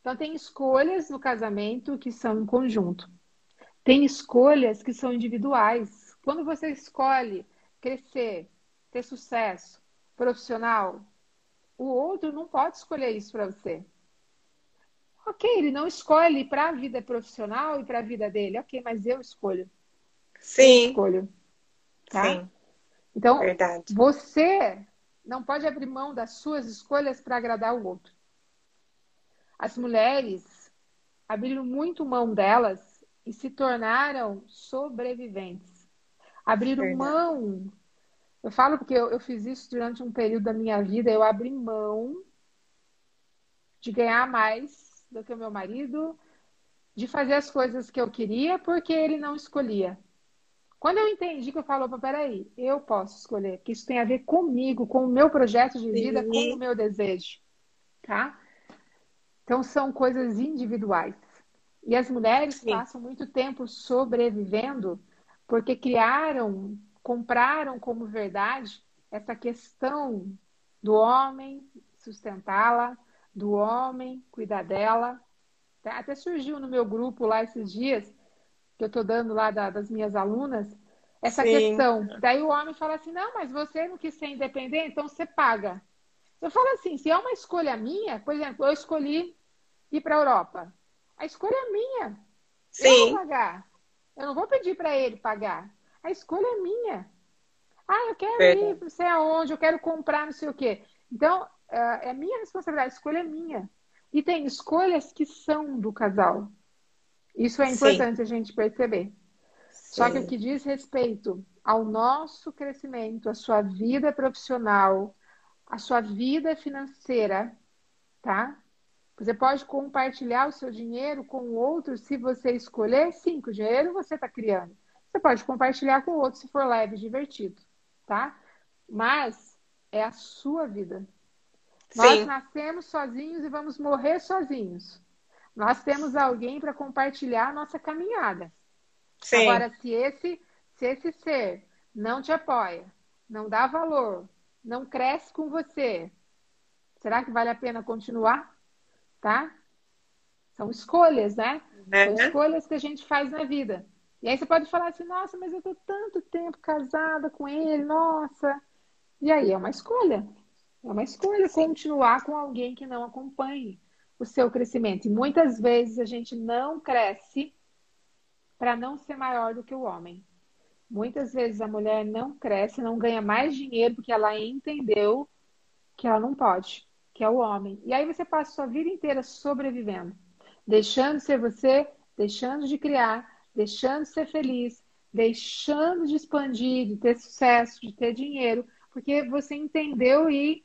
Então, tem escolhas no casamento que são em conjunto. Tem escolhas que são individuais. Quando você escolhe crescer, ter sucesso profissional, o outro não pode escolher isso para você. Ok, ele não escolhe para a vida profissional e para a vida dele. Ok, mas eu escolho. Sim. Eu escolho. Tá? Sim. Então, Verdade. você não pode abrir mão das suas escolhas para agradar o outro. As mulheres abriram muito mão delas e se tornaram sobreviventes. Abriram Verdade. mão. Eu falo porque eu, eu fiz isso durante um período da minha vida. Eu abri mão de ganhar mais do que o meu marido, de fazer as coisas que eu queria porque ele não escolhia. Quando eu entendi que eu falo, peraí, eu posso escolher, que isso tem a ver comigo, com o meu projeto de vida, Sim. com o meu desejo, tá? Então são coisas individuais. E as mulheres Sim. passam muito tempo sobrevivendo porque criaram, compraram como verdade essa questão do homem sustentá-la, do homem cuidar dela. Até surgiu no meu grupo lá esses dias que eu estou dando lá da, das minhas alunas, essa Sim. questão. Daí o homem fala assim: não, mas você não quis ser independente, então você paga. Eu falo assim: se é uma escolha minha, por exemplo, eu escolhi ir para a Europa. A escolha é minha. Sim. Eu vou pagar. Eu não vou pedir para ele pagar. A escolha é minha. Ah, eu quero ir, não sei aonde, eu quero comprar, não sei o quê. Então, é, é minha responsabilidade, a escolha é minha. E tem escolhas que são do casal. Isso é importante Sim. a gente perceber. Sim. Só que o que diz respeito ao nosso crescimento, a sua vida profissional, a sua vida financeira, tá? Você pode compartilhar o seu dinheiro com o outro se você escolher. Sim, que o dinheiro você está criando. Você pode compartilhar com o outro se for leve divertido, tá? Mas é a sua vida. Sim. Nós nascemos sozinhos e vamos morrer sozinhos. Nós temos alguém para compartilhar a nossa caminhada. Sim. Agora, se esse, se esse ser não te apoia, não dá valor, não cresce com você, será que vale a pena continuar? Tá? São escolhas, né? É. São escolhas que a gente faz na vida. E aí você pode falar assim, nossa, mas eu tô tanto tempo casada com ele, nossa. E aí é uma escolha. É uma escolha continuar com alguém que não acompanhe o seu crescimento. E muitas vezes a gente não cresce para não ser maior do que o homem. Muitas vezes a mulher não cresce, não ganha mais dinheiro porque ela entendeu que ela não pode, que é o homem. E aí você passa a sua vida inteira sobrevivendo, deixando de ser você, deixando de criar, deixando de ser feliz, deixando de expandir, de ter sucesso, de ter dinheiro, porque você entendeu e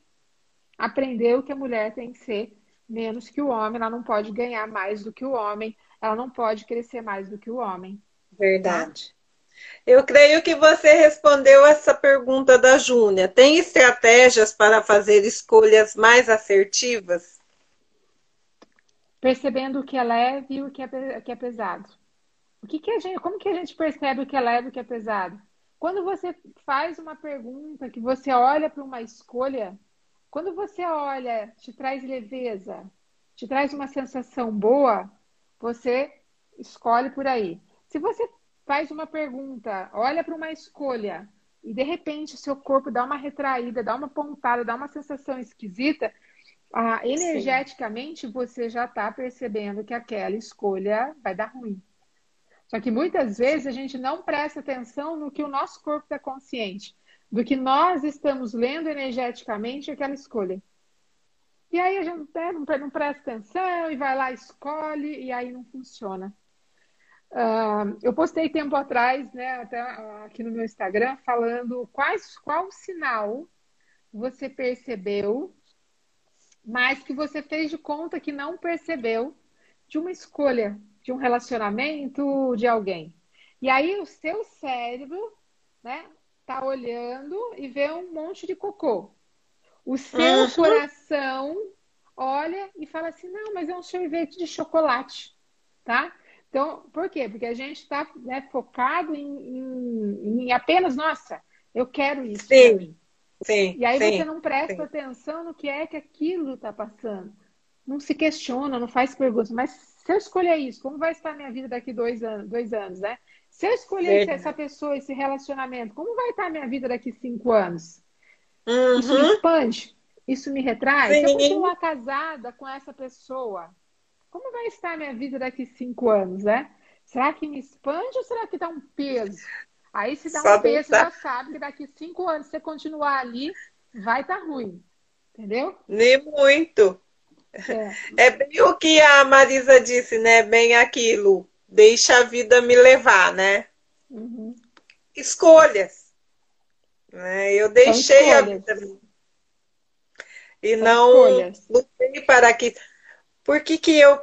aprendeu que a mulher tem que ser menos que o homem, ela não pode ganhar mais do que o homem, ela não pode crescer mais do que o homem. Verdade. Eu creio que você respondeu essa pergunta da Júnia. Tem estratégias para fazer escolhas mais assertivas? Percebendo o que é leve e o que é, que é pesado. O que, que a gente, como que a gente percebe o que é leve e o que é pesado? Quando você faz uma pergunta, que você olha para uma escolha quando você olha, te traz leveza, te traz uma sensação boa, você escolhe por aí. Se você faz uma pergunta, olha para uma escolha e de repente seu corpo dá uma retraída, dá uma pontada, dá uma sensação esquisita, ah, energeticamente Sim. você já está percebendo que aquela escolha vai dar ruim. Só que muitas vezes a gente não presta atenção no que o nosso corpo está consciente do que nós estamos lendo energeticamente aquela escolha. E aí a gente não, presta atenção e vai lá, escolhe, e aí não funciona. Uh, eu postei tempo atrás, né, até aqui no meu Instagram, falando quais, qual sinal você percebeu, mas que você fez de conta que não percebeu de uma escolha, de um relacionamento, de alguém. E aí o seu cérebro, né, tá olhando e vê um monte de cocô. O seu uhum. coração olha e fala assim: não, mas é um sorvete de chocolate, tá? Então, por quê? Porque a gente está né, focado em, em, em, apenas, nossa, eu quero isso. Sim. Sim, e aí sim, você não presta sim. atenção no que é que aquilo está passando. Não se questiona, não faz perguntas. Mas se eu escolher isso, como vai estar a minha vida daqui dois anos, dois anos, né? Se eu escolher Verdade. essa pessoa, esse relacionamento, como vai estar a minha vida daqui cinco anos? Uhum. Isso me expande? Isso me retrai? Sim. Se eu continuar casada com essa pessoa, como vai estar a minha vida daqui cinco anos, né? Será que me expande ou será que dá um peso? Aí se dá um peso, tá... já sabe que daqui cinco anos, se você continuar ali, vai estar tá ruim. Entendeu? Nem muito. É. é bem o que a Marisa disse, né? Bem aquilo. Deixa a vida me levar, né? Uhum. Escolhas. Né? Eu deixei a vida. E São não escolhas. lutei para que. Por que, que eu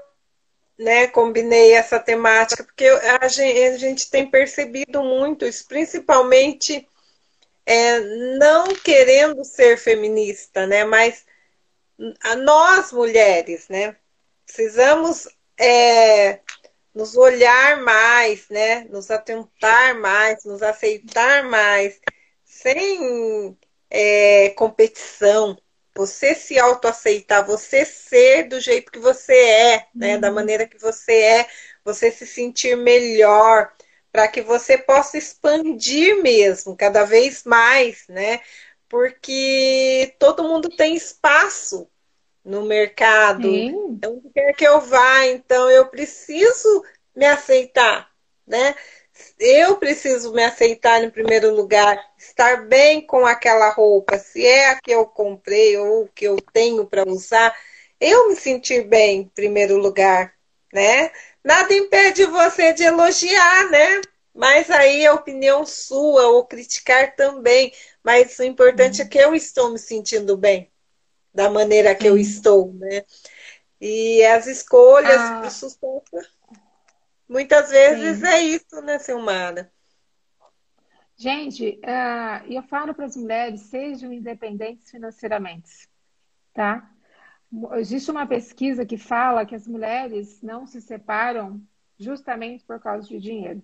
né, combinei essa temática, porque a gente, a gente tem percebido muito isso, principalmente é, não querendo ser feminista, né, mas a nós mulheres, né, precisamos é, nos olhar mais, né, nos atentar mais, nos aceitar mais, sem é, competição, você se autoaceitar, você ser do jeito que você é, né? Uhum. Da maneira que você é, você se sentir melhor, para que você possa expandir mesmo, cada vez mais, né? Porque todo mundo tem espaço no mercado, Sim. onde quer que eu vá, então eu preciso me aceitar, né? eu preciso me aceitar em primeiro lugar, estar bem com aquela roupa, se é a que eu comprei ou que eu tenho para usar, eu me sentir bem em primeiro lugar, né? Nada impede você de elogiar, né? Mas aí é opinião sua, ou criticar também. Mas o importante é que eu estou me sentindo bem, da maneira que eu estou, né? E as escolhas ah. para o sucesso Muitas vezes Sim. é isso, né, Silmara? Gente, uh, eu falo para as mulheres, sejam independentes financeiramente, tá? Existe uma pesquisa que fala que as mulheres não se separam justamente por causa de dinheiro,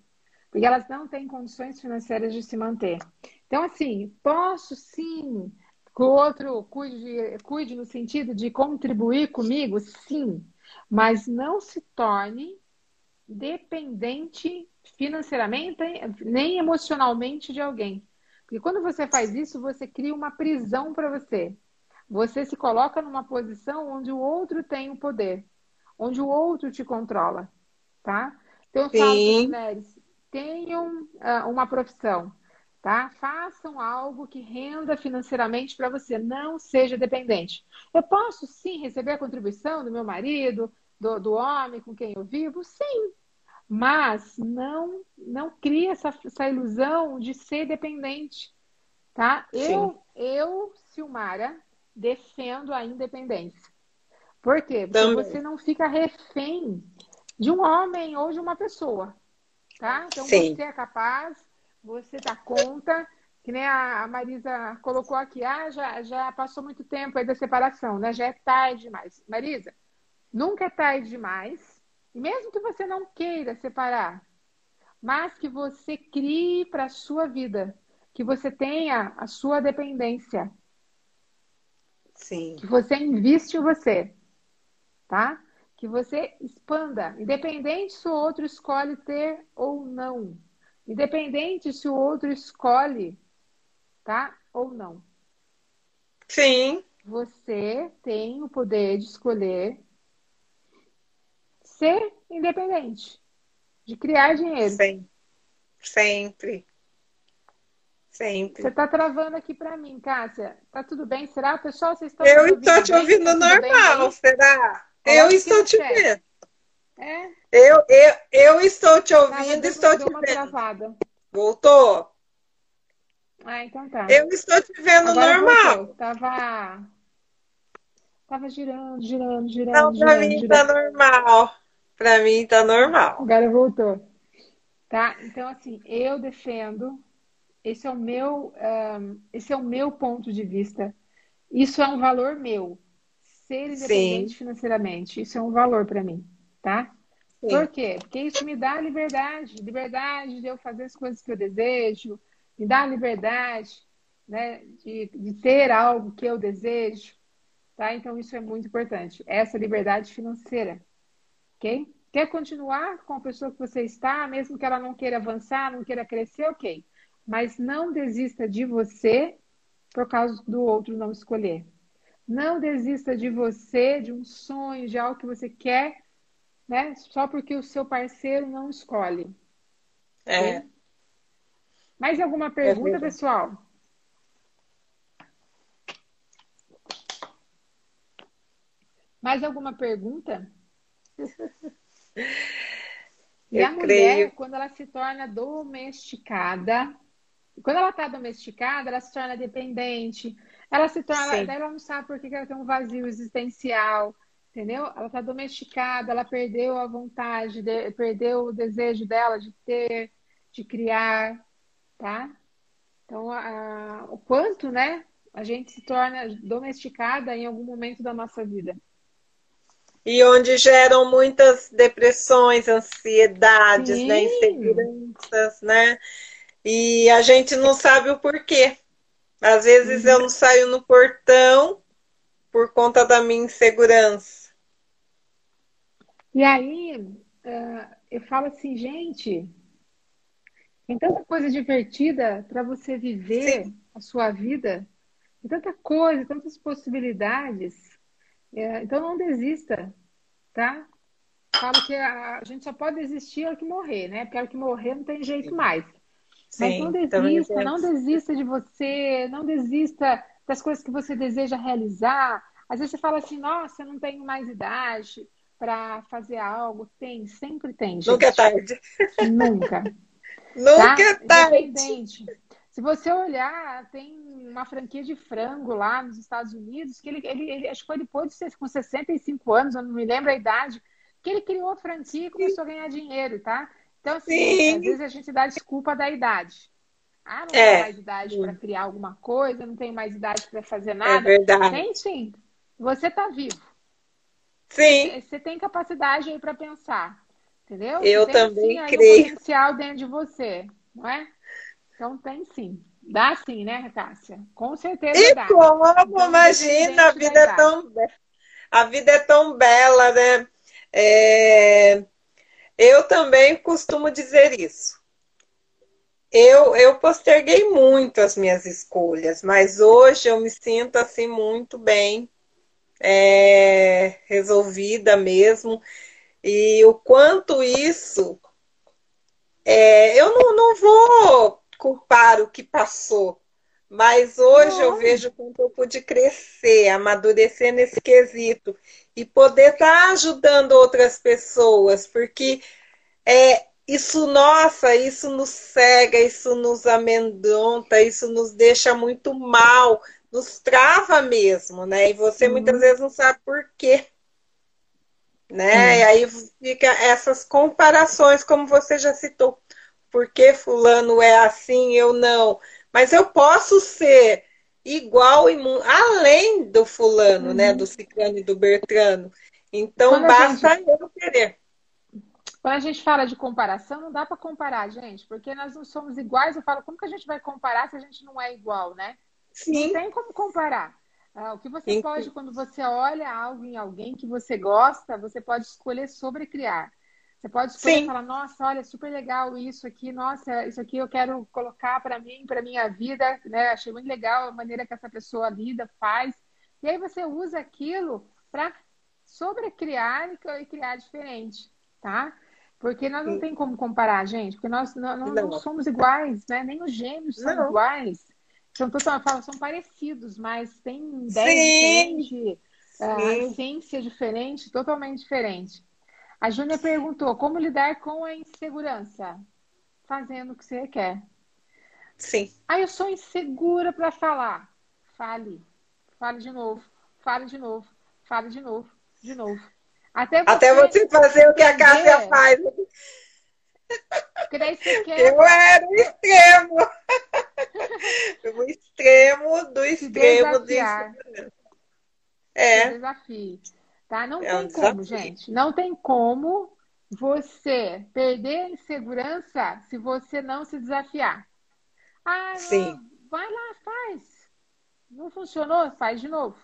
porque elas não têm condições financeiras de se manter. Então, assim, posso sim que o outro cuide, cuide no sentido de contribuir comigo, sim, mas não se torne dependente financeiramente nem emocionalmente de alguém. Porque quando você faz isso, você cria uma prisão para você. Você se coloca numa posição onde o outro tem o poder, onde o outro te controla, tá? Então eu falo para mulheres, tenham uh, uma profissão, tá? Façam algo que renda financeiramente para você, não seja dependente. Eu posso sim receber a contribuição do meu marido, do, do homem com quem eu vivo? Sim, mas não não cria essa, essa ilusão de ser dependente, tá? Eu, eu, Silmara, defendo a independência. Por quê? Porque Também. você não fica refém de um homem ou de uma pessoa, tá? Então Sim. você é capaz, você dá conta, que nem a Marisa colocou aqui, ah, já, já passou muito tempo aí da separação, né? Já é tarde demais. Marisa, nunca é tarde demais e mesmo que você não queira separar, mas que você crie para a sua vida, que você tenha a sua dependência. Sim. Que você investe em você, tá? Que você expanda, independente se o outro escolhe ter ou não. Independente se o outro escolhe, tá? Ou não. Sim. Você tem o poder de escolher ser independente, de criar dinheiro. Sempre. Sempre. Sempre. Você está travando aqui para mim, Cássia. Tá tudo bem? Será, pessoal? Vocês estão Eu estou te ouvindo tá normal, será? eu estou te vendo. É? Eu, eu, eu estou te ouvindo, estou te vendo. Travada. Voltou? Ah, então tá. Eu estou te vendo Agora normal. Voltou. Tava. Tava girando, girando, girando. Não, pra girando, mim girando. tá normal. Para mim tá normal. Agora voltou. Tá? Então, assim, eu defendo. Esse é o meu, um, esse é o meu ponto de vista. Isso é um valor meu. Ser independente Sim. financeiramente, isso é um valor para mim, tá? Sim. Por quê? Porque isso me dá liberdade, liberdade de eu fazer as coisas que eu desejo, me dá liberdade né, de, de ter algo que eu desejo, tá? Então isso é muito importante. Essa liberdade financeira, ok? Quer continuar com a pessoa que você está, mesmo que ela não queira avançar, não queira crescer, ok. Mas não desista de você por causa do outro não escolher. Não desista de você, de um sonho, de algo que você quer, né? Só porque o seu parceiro não escolhe. É. Mais alguma pergunta, é pessoal? Mais alguma pergunta? e Eu a mulher, creio. quando ela se torna domesticada, quando ela está domesticada, ela se torna dependente, ela se torna, ela não sabe por que ela tem um vazio existencial, entendeu? Ela está domesticada, ela perdeu a vontade, de, perdeu o desejo dela de ter, de criar, tá? Então, a, o quanto, né, a gente se torna domesticada em algum momento da nossa vida. E onde geram muitas depressões, ansiedades, né, inseguranças, né? E a gente não sabe o porquê. Às vezes uhum. eu não saio no portão por conta da minha insegurança. E aí, uh, eu falo assim, gente, tem tanta coisa divertida para você viver Sim. a sua vida, tem tanta coisa, tantas possibilidades. É, então não desista, tá? Falo que a, gente só pode desistir ao que morrer, né? Porque ao que morrer não tem jeito mais. Mas não desista, não desista de você, não desista das coisas que você deseja realizar. Às vezes você fala assim, nossa, eu não tenho mais idade para fazer algo. Tem, sempre tem. Gente. Nunca é tarde. Nunca. Nunca tá? é tarde. Se você olhar, tem uma franquia de frango lá nos Estados Unidos, que ele, ele, ele acho que ele pôde ser com 65 anos, eu não me lembro a idade, que ele criou a franquia e começou a ganhar dinheiro, tá? Então, assim, Sim. às vezes a gente dá desculpa da idade. Ah, não é. tenho mais idade para criar alguma coisa, não tenho mais idade para fazer é nada. É verdade. Sim. Você está vivo. Sim. Você tem capacidade aí para pensar. Entendeu? Eu tem, também creio. Um potencial dentro de você, não é? Então tem sim. Dá sim, né, Cássia? Com certeza e dá. como? Então, Imagina, a vida é tão a vida é tão bela, né? É... Eu também costumo dizer isso. Eu, eu posterguei muito as minhas escolhas, mas hoje eu me sinto assim muito bem é, resolvida mesmo. E o quanto isso. É, eu não, não vou culpar o que passou, mas hoje não. eu vejo quanto eu pude crescer, amadurecer nesse quesito e poder estar tá ajudando outras pessoas, porque é, isso, nossa, isso nos cega, isso nos amedronta, isso nos deixa muito mal, nos trava mesmo, né? E você uhum. muitas vezes não sabe por quê. Né? Uhum. E aí fica essas comparações, como você já citou. Por que fulano é assim, eu não? Mas eu posso ser igual e além do fulano, né? uhum. né? Do ciclano e do bertrano. Então Quando basta gente... eu querer. Quando a gente fala de comparação, não dá para comparar, gente, porque nós não somos iguais. Eu falo, como que a gente vai comparar se a gente não é igual, né? Sim. Não tem como comparar. Ah, o que você Sim. pode, quando você olha algo em alguém que você gosta, você pode escolher sobre criar. Você pode escolher Sim. falar, nossa, olha, super legal isso aqui, nossa, isso aqui eu quero colocar para mim, para minha vida, né? Achei muito legal a maneira que essa pessoa lida, faz. E aí você usa aquilo para sobrecriar e criar diferente, tá? Porque nós não tem como comparar, gente, porque nós não, não, não. não somos iguais, né? Nem os gêmeos são não. iguais. São, total, são parecidos, mas tem ideia diferente, a essência diferente, totalmente diferente. A Júnia perguntou como lidar com a insegurança, fazendo o que você quer. Sim. Ah, eu sou insegura para falar. Fale. Fale de novo. Fale de novo. Fale de novo. De novo. Até você, Até você fazer o que a Cássia faz. Eu era extremo. o extremo do extremo do É. Desafio. Tá? Não é tem um como, gente. Não tem como você perder a insegurança se você não se desafiar. Ah, Sim. vai lá, faz. Não funcionou? Faz de novo.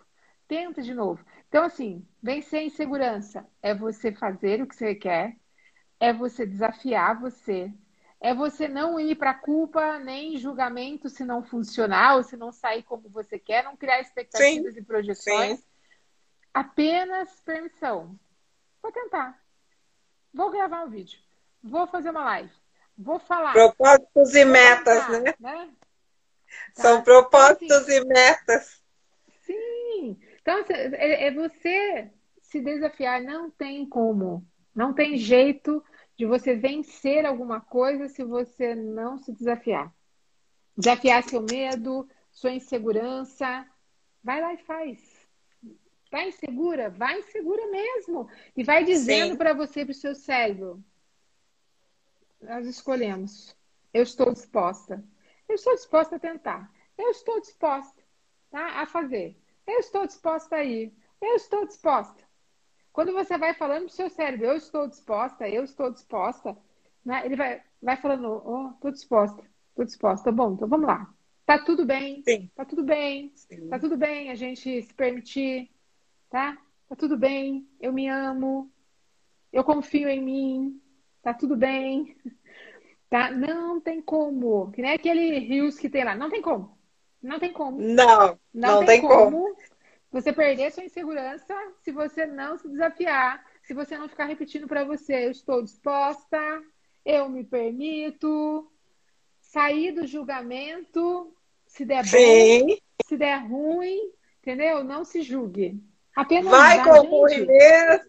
Tenta de novo. Então, assim, vencer a insegurança é você fazer o que você quer, é você desafiar você, é você não ir para culpa nem julgamento se não funcionar ou se não sair como você quer, não criar expectativas sim, e projeções. Sim. Apenas permissão. Vou tentar. Vou gravar um vídeo. Vou fazer uma live. Vou falar. Propósitos e metas, falar, né? né? Tá? São propósitos então, assim, e metas. Sim. Então, é, é você se desafiar. Não tem como. Não tem jeito de você vencer alguma coisa se você não se desafiar. Desafiar seu medo, sua insegurança. Vai lá e faz. Tá insegura? Vai insegura mesmo. E vai dizendo para você, para o seu cérebro: Nós escolhemos. Eu estou disposta. Eu estou disposta a tentar. Eu estou disposta tá, a fazer. Eu estou disposta a ir. Eu estou disposta. Quando você vai falando pro seu cérebro, eu estou disposta, eu estou disposta, né? ele vai, vai falando, oh, estou disposta, estou disposta. Bom, então vamos lá. Tá tudo bem. Sim. Tá tudo bem. Sim. Tá tudo bem a gente se permitir, tá? Tá tudo bem. Eu me amo. Eu confio em mim. Tá tudo bem. Tá? Não tem como. Que nem aquele rios que tem lá. Não tem como. Não tem como. Não, não, não tem, tem como. como você perder sua insegurança se você não se desafiar, se você não ficar repetindo para você, eu estou disposta, eu me permito, sair do julgamento, se der Sim. bom, se der ruim, entendeu? Não se julgue. Apenas vai com leveza.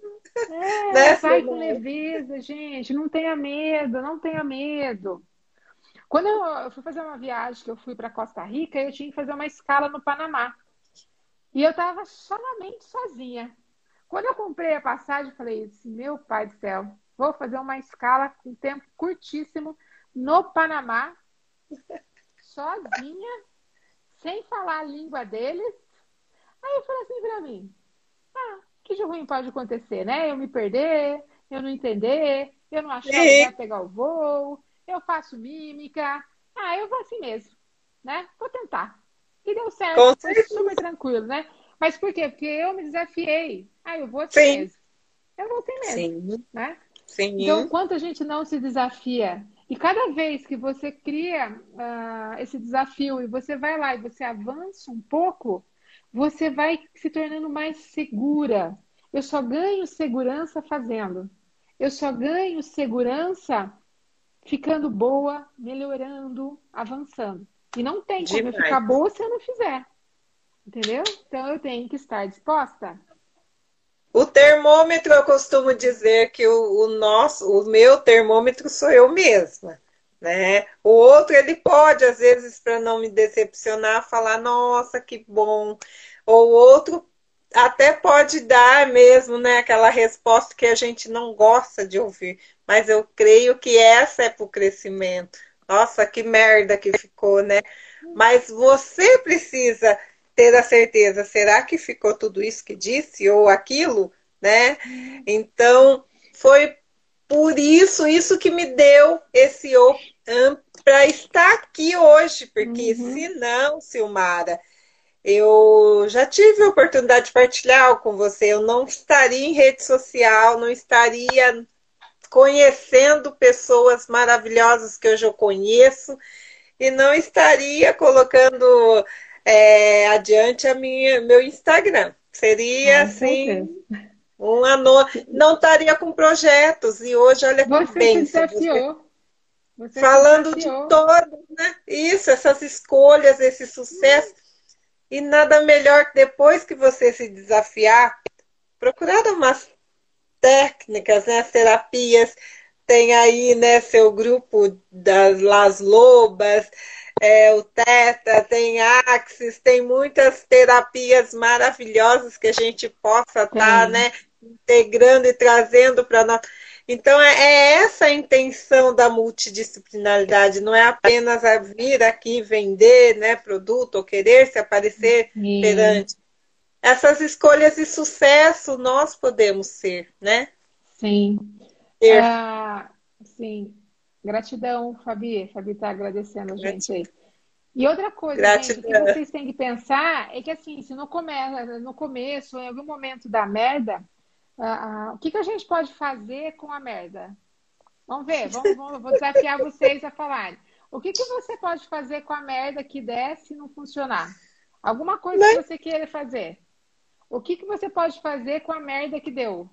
É, né, vai com leveza, gente. Não tenha medo, não tenha medo. Quando eu fui fazer uma viagem que eu fui para Costa Rica, eu tinha que fazer uma escala no Panamá. E eu estava solamente sozinha. Quando eu comprei a passagem, falei assim, meu pai do céu, vou fazer uma escala com tempo curtíssimo no Panamá, sozinha, sem falar a língua deles. Aí eu falei assim para mim, ah, que de ruim pode acontecer, né? Eu me perder, eu não entender, eu não achar que vai pegar o voo, eu faço mímica. Ah, eu vou assim mesmo, né? Vou tentar. E deu certo, foi super tranquilo, né? Mas por quê? Porque eu me desafiei. Ah, eu vou assim mesmo. Eu vou assim mesmo, Sim. né? Sim. Então, quanto a gente não se desafia e cada vez que você cria uh, esse desafio e você vai lá e você avança um pouco, você vai se tornando mais segura. Eu só ganho segurança fazendo. Eu só ganho segurança ficando boa, melhorando, avançando. E não tem como Demais. eu ficar boa se eu não fizer. Entendeu? Então eu tenho que estar disposta. O termômetro, eu costumo dizer que o, o nosso, o meu termômetro sou eu mesma. Né? O outro ele pode, às vezes, para não me decepcionar, falar, nossa, que bom. Ou o outro até pode dar mesmo, né, aquela resposta que a gente não gosta de ouvir. Mas eu creio que essa é para o crescimento. Nossa, que merda que ficou, né? Mas você precisa ter a certeza, será que ficou tudo isso que disse ou aquilo, né? Então, foi por isso, isso que me deu esse para estar aqui hoje, porque uhum. se não, Silmara, eu já tive a oportunidade de partilhar com você, eu não estaria em rede social, não estaria conhecendo pessoas maravilhosas que hoje eu conheço e não estaria colocando é, adiante a minha, meu Instagram. Seria assim um ano, não estaria com projetos e hoje olha que você bênção. Desafiou. Você falando de todas, né? Isso, essas escolhas, esse sucesso. E nada melhor depois que você se desafiar, procurar umas técnicas, né, as terapias, tem aí né, seu grupo das Las Lobas, é, o Teta, tem Axis, tem muitas terapias maravilhosas que a gente possa estar tá, né, integrando e trazendo para nós. Então, é, é essa a intenção da multidisciplinaridade, não é apenas vir aqui vender né, produto ou querer se aparecer Sim. perante essas escolhas de sucesso nós podemos ser, né? Sim. Ser. Ah, sim. Gratidão, Fabi. Fabi está agradecendo a gente aí. E outra coisa, Gratidão. gente, que vocês têm que pensar é que assim, se no, come no começo, em algum momento da merda, uh, uh, o que, que a gente pode fazer com a merda? Vamos ver, vamos, vamos, vou desafiar vocês a falarem. O que, que você pode fazer com a merda que desce e não funcionar? Alguma coisa que você queira fazer. O que, que você pode fazer com a merda que deu?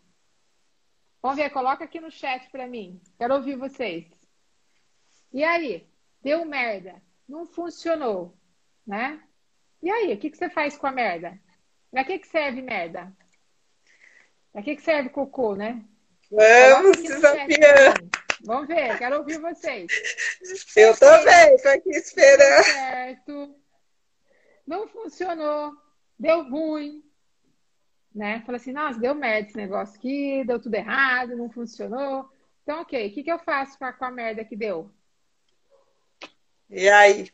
Vamos ver, coloca aqui no chat para mim. Quero ouvir vocês. E aí? Deu merda. Não funcionou, né? E aí, o que, que você faz com a merda? Pra que, que serve merda? Pra que, que serve cocô, né? Vamos desafiar. Vamos ver, quero ouvir vocês. Eu também, tô aqui esperando. Certo. Não funcionou. Deu ruim né? Fala assim, nossa, deu merda esse negócio aqui, deu tudo errado, não funcionou. Então, ok, o que, que eu faço com a, com a merda que deu? E aí?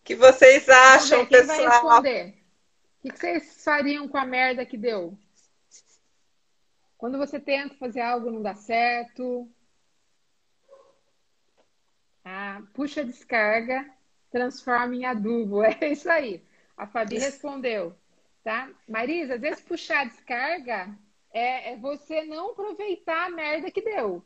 O que vocês acham, ver, pessoal? Vai responder? O que, que vocês fariam com a merda que deu? Quando você tenta fazer algo não dá certo. Ah, puxa a descarga, transforma em adubo. É isso aí. A Fabi respondeu tá? Marisa, às vezes puxar a descarga é, é você não aproveitar a merda que deu.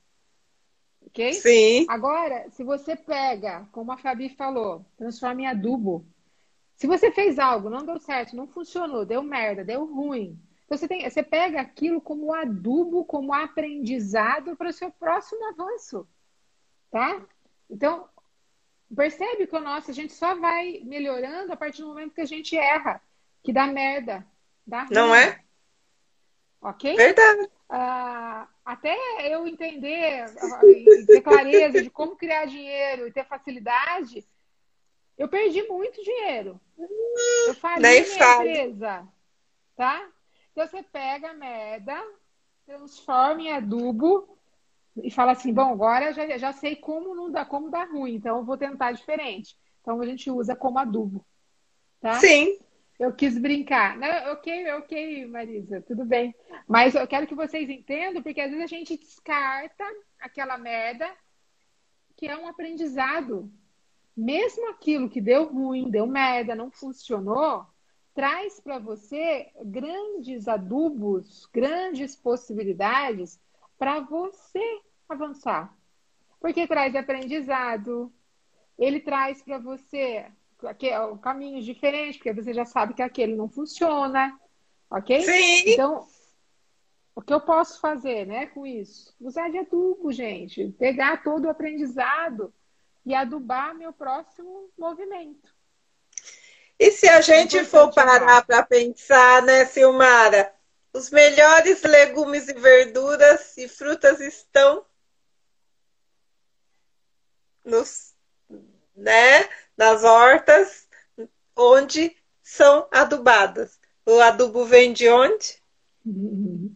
Ok? Sim. Agora, se você pega, como a Fabi falou, transforma em adubo. Se você fez algo, não deu certo, não funcionou, deu merda, deu ruim. Então você, tem, você pega aquilo como adubo, como aprendizado para o seu próximo avanço. Tá? Então, percebe que o nosso, a gente só vai melhorando a partir do momento que a gente erra que dá merda. Dá Não é? Ok? Verdade. Uh, até eu entender e ter clareza de como criar dinheiro e ter facilidade, eu perdi muito dinheiro. Eu falei minha fale. empresa. Tá? Então você pega a merda, transforma em adubo e fala assim, bom, agora já, já sei como não dá, como dá ruim, então eu vou tentar diferente. Então a gente usa como adubo. Tá? Sim. Eu quis brincar. Não, ok, ok, Marisa, tudo bem. Mas eu quero que vocês entendam, porque às vezes a gente descarta aquela merda que é um aprendizado. Mesmo aquilo que deu ruim, deu merda, não funcionou, traz para você grandes adubos, grandes possibilidades para você avançar. Porque traz aprendizado, ele traz para você caminhos diferentes, porque você já sabe que aquele não funciona, ok? Sim. Então, o que eu posso fazer, né, com isso? Usar de adubo, gente. Pegar todo o aprendizado e adubar meu próximo movimento. E se a gente é for parar para pensar, né, Silmara? Os melhores legumes e verduras e frutas estão nos, né, nas hortas onde são adubadas. O adubo vem de onde?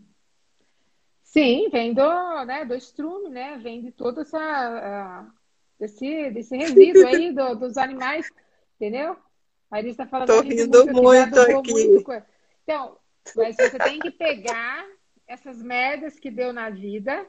Sim, vem do, né, do estrume, né? Vem de toda essa desse, desse resíduo aí do, dos animais, entendeu? A está falando Tô rindo muito, aqui. Muito. Então, mas você tem que pegar essas merdas que deu na vida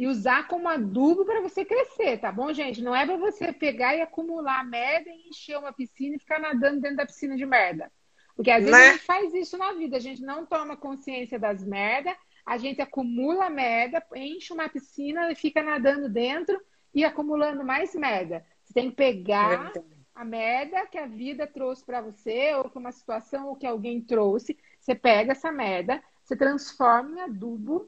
e usar como adubo para você crescer, tá bom, gente? Não é para você pegar e acumular merda e encher uma piscina e ficar nadando dentro da piscina de merda. Porque às vezes né? a gente faz isso na vida, a gente não toma consciência das merdas, a gente acumula merda, enche uma piscina e fica nadando dentro e acumulando mais merda. Você tem que pegar a merda que a vida trouxe para você, ou que uma situação ou que alguém trouxe, você pega essa merda, você transforma em adubo,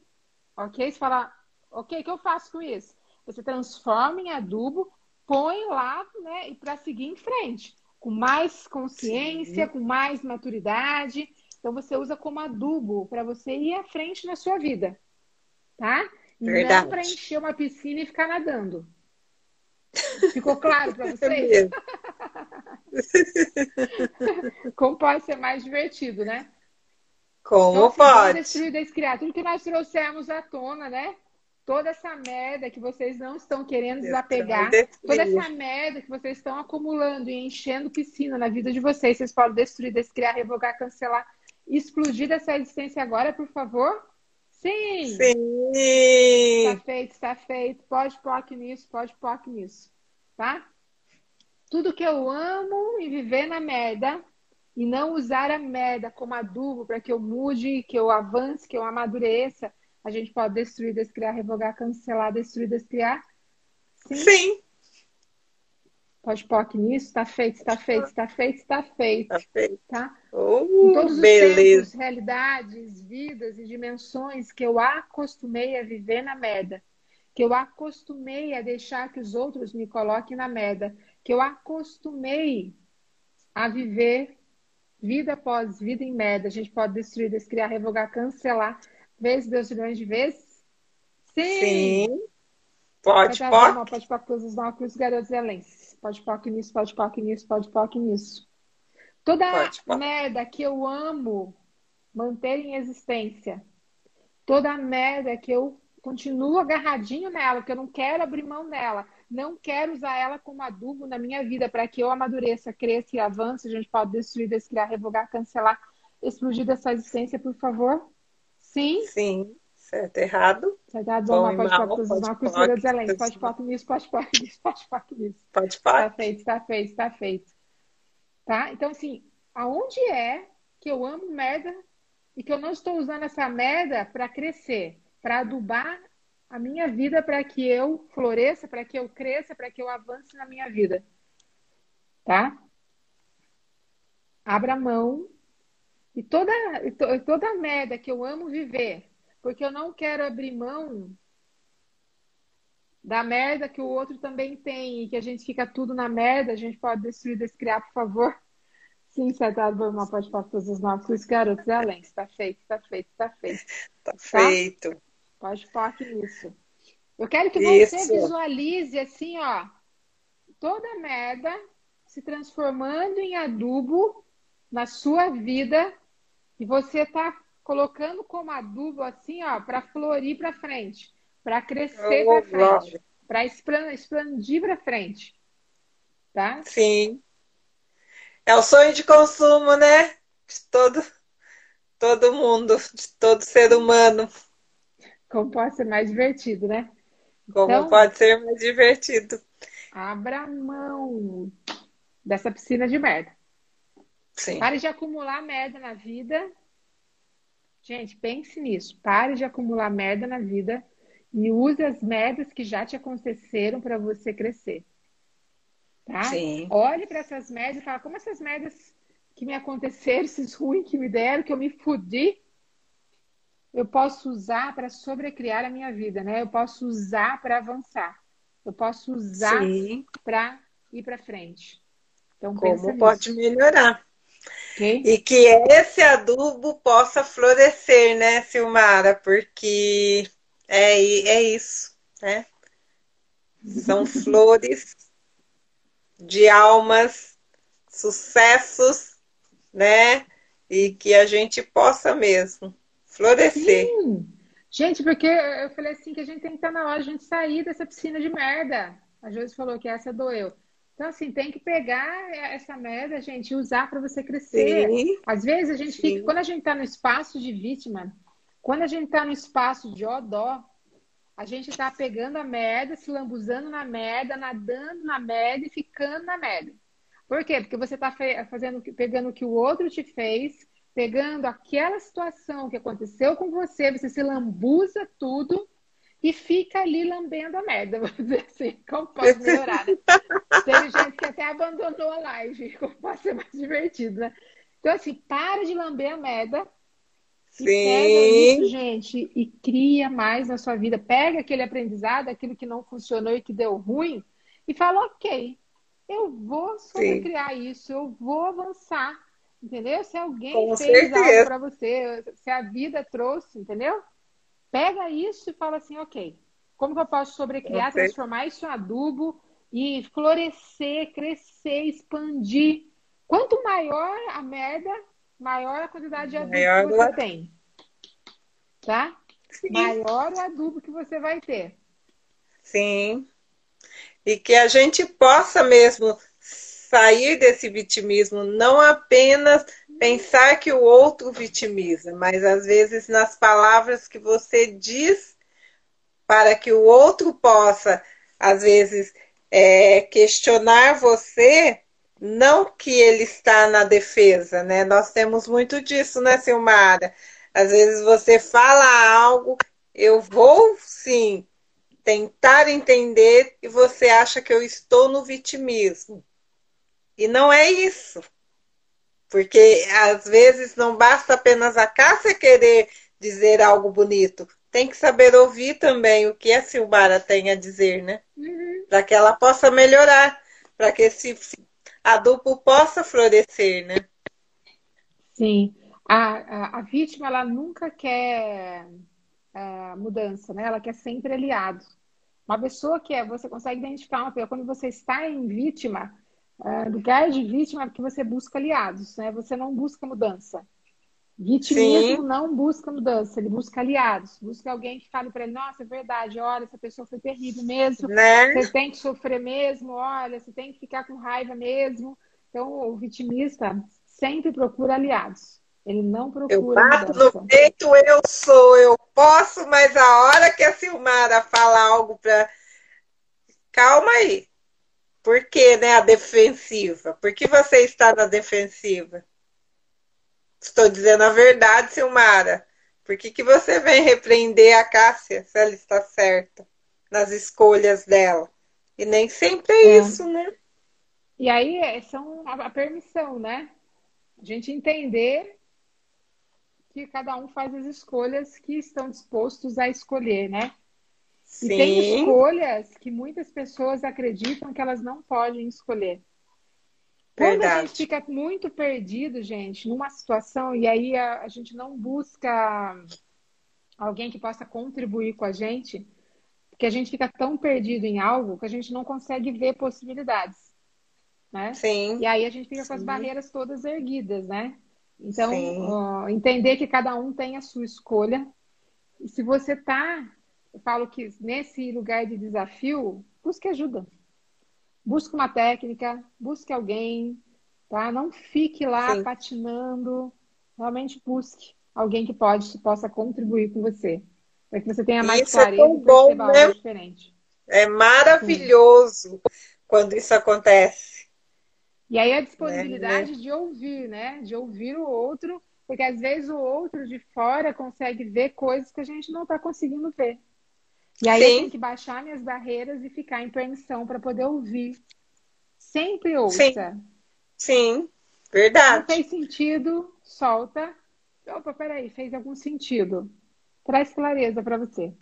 ok? Você fala, Ok, o que eu faço com isso? Você transforma em adubo, põe lá, né? E para seguir em frente, com mais consciência, Sim. com mais maturidade. Então você usa como adubo para você ir à frente na sua vida, tá? E Verdade. não para encher uma piscina e ficar nadando. Ficou claro para vocês? Como pode ser mais divertido, né? Como então, pode? Destruir, descriar. Tudo que nós trouxemos à tona, né? Toda essa merda que vocês não estão querendo desapegar, toda essa merda que vocês estão acumulando e enchendo piscina na vida de vocês, vocês podem destruir, descriar, revogar, cancelar, explodir essa existência agora, por favor? Sim! Sim! Está feito, está feito. Pode POC nisso, pode POC nisso. Tá? Tudo que eu amo e viver na merda e não usar a merda como adubo para que eu mude, que eu avance, que eu amadureça, a gente pode destruir, descriar, revogar, cancelar, destruir, descriar? Sim. Sim. Pode POC nisso? Está feito, está feito, está feito, está feito. Está feito. Tá? Oh, em todos os beleza. tempos, realidades, vidas e dimensões que eu acostumei a viver na merda, que eu acostumei a deixar que os outros me coloquem na merda, que eu acostumei a viver vida após vida em merda. A gente pode destruir, descriar, revogar, cancelar, vezes, Deus milhões de vezes? Sim. Sim. Pode, pode. Pode, pode, cruzes, não, cruz, garotos zelenses. Pode, pode nisso, pode, pode nisso, pode, pode nisso. Toda pode, pode. merda que eu amo manter em existência. Toda merda que eu continuo agarradinho nela, que eu não quero abrir mão dela. Não quero usar ela como adubo na minha vida para que eu amadureça, cresça e avance. A gente pode destruir, descriar, revogar, cancelar, explodir dessa existência, por favor. Sim? Sim. Certo, errado. Certo, errado. Vamos lá, pode pode pode pode pode pode Pode pode nisso, pode pode nisso, pode pode nisso. Pode pode. Está feito, está feito, está feito. Tá? Então, assim, aonde é que eu amo merda e que eu não estou usando essa merda para crescer, para adubar a minha vida para que eu floresça, para que eu cresça, para que eu avance na minha vida. Tá? Abra mão e toda, toda a merda que eu amo viver, porque eu não quero abrir mão da merda que o outro também tem e que a gente fica tudo na merda, a gente pode destruir, descriar, por favor. Sim, Sadado Burma pode para todos os nossos garotos e além. Está feito, está feito, está feito. Está tá? feito. Pode focar nisso. Eu quero que você Isso. visualize assim, ó, toda merda se transformando em adubo na sua vida e você está colocando como adubo assim, ó, para florir para frente, para crescer para frente, para expandir para frente. Tá? Sim. É o sonho de consumo, né? De todo, todo mundo, de todo ser humano. Como pode ser mais divertido, né? Como então, pode ser mais divertido. Abra mão dessa piscina de merda. Sim. Pare de acumular merda na vida. Gente, pense nisso. Pare de acumular merda na vida e use as merdas que já te aconteceram para você crescer. Tá? Sim. Olhe para essas merdas e fala como essas merdas que me aconteceram, esses ruins que me deram, que eu me fudi, eu posso usar para sobrecriar a minha vida, né? Eu posso usar para avançar. Eu posso usar para ir para frente. Então, como pode nisso. melhorar? Okay. E que esse adubo possa florescer, né, Silmara? Porque é, é isso, né? São flores de almas, sucessos, né? E que a gente possa mesmo florescer. Sim. Gente, porque eu falei assim que a gente tem que estar na hora de a gente sair dessa piscina de merda. A Josi falou que essa doeu. Então, assim, tem que pegar essa merda, gente, e usar para você crescer. Sim. Às vezes a gente Sim. fica, quando a gente está no espaço de vítima, quando a gente está no espaço de odó, a gente está pegando a merda, se lambuzando na merda, nadando na merda e ficando na merda. Por quê? Porque você está fazendo, pegando o que o outro te fez, pegando aquela situação que aconteceu com você, você se lambuza tudo e fica ali lambendo a merda, vamos dizer assim, como pode melhorar, né? Teve gente que até abandonou a live, como pode ser mais divertido, né? Então, assim, para de lamber a merda. Sim. E isso, gente, e cria mais na sua vida. Pega aquele aprendizado, aquilo que não funcionou e que deu ruim, e fala, ok, eu vou sobrecriar isso, eu vou avançar, entendeu? Se alguém Com fez certeza. algo para você, se a vida trouxe, entendeu? Pega isso e fala assim, ok, como que eu posso sobrecriar, okay. transformar isso em adubo e florescer, crescer, expandir. Quanto maior a merda, maior a quantidade de adubo maior que você tem. Tá? Sim. Maior o adubo que você vai ter. Sim. E que a gente possa mesmo sair desse vitimismo, não apenas pensar que o outro vitimiza, mas às vezes nas palavras que você diz para que o outro possa, às vezes, é, questionar você, não que ele está na defesa, né? Nós temos muito disso, né, Silmara? Às vezes você fala algo, eu vou sim tentar entender e você acha que eu estou no vitimismo. E não é isso. Porque às vezes não basta apenas a Cássia querer dizer algo bonito. Tem que saber ouvir também o que a Silmara tem a dizer, né? Uhum. Para que ela possa melhorar, para que esse adubo possa florescer, né? Sim. A, a, a vítima, ela nunca quer uh, mudança, né? Ela quer sempre aliados. Uma pessoa que é, você consegue identificar uma pessoa, quando você está em vítima, uh, lugar de vítima é porque você busca aliados, né? Você não busca mudança. Vitimismo Sim. não busca mudança, ele busca aliados, busca alguém que fale para ele, nossa, é verdade, olha, essa pessoa foi terrível mesmo, né? você tem que sofrer mesmo, olha, você tem que ficar com raiva mesmo. Então, o vitimista sempre procura aliados. Ele não procura. Eu bato no peito, eu sou, eu posso, mas a hora que a Silmara fala algo para. Calma aí. Por que, né, a defensiva? Por que você está na defensiva? Estou dizendo a verdade, Silmara. Por que, que você vem repreender a Cássia se ela está certa nas escolhas dela? E nem sempre é, é. isso, né? E aí é, são a permissão, né? A gente entender que cada um faz as escolhas que estão dispostos a escolher, né? Sim. E tem escolhas que muitas pessoas acreditam que elas não podem escolher. Verdade. Quando a gente fica muito perdido, gente, numa situação, e aí a, a gente não busca alguém que possa contribuir com a gente, porque a gente fica tão perdido em algo que a gente não consegue ver possibilidades. Né? Sim. E aí a gente fica Sim. com as barreiras todas erguidas, né? Então, entender que cada um tem a sua escolha. E se você tá, eu falo que nesse lugar de desafio, busque ajuda. Busque uma técnica, busque alguém, tá? Não fique lá Sim. patinando. Realmente busque alguém que pode possa contribuir com você, para que você tenha mais isso é clareza é tão bom, né? diferente. É maravilhoso Sim. quando isso acontece. E aí a disponibilidade né? de ouvir, né? De ouvir o outro, porque às vezes o outro de fora consegue ver coisas que a gente não está conseguindo ver. E aí Sim. eu tenho que baixar minhas barreiras e ficar em permissão para poder ouvir. Sempre ouça. Sim. Sim, verdade. Não fez sentido, solta. Opa, peraí, fez algum sentido. Traz clareza para você.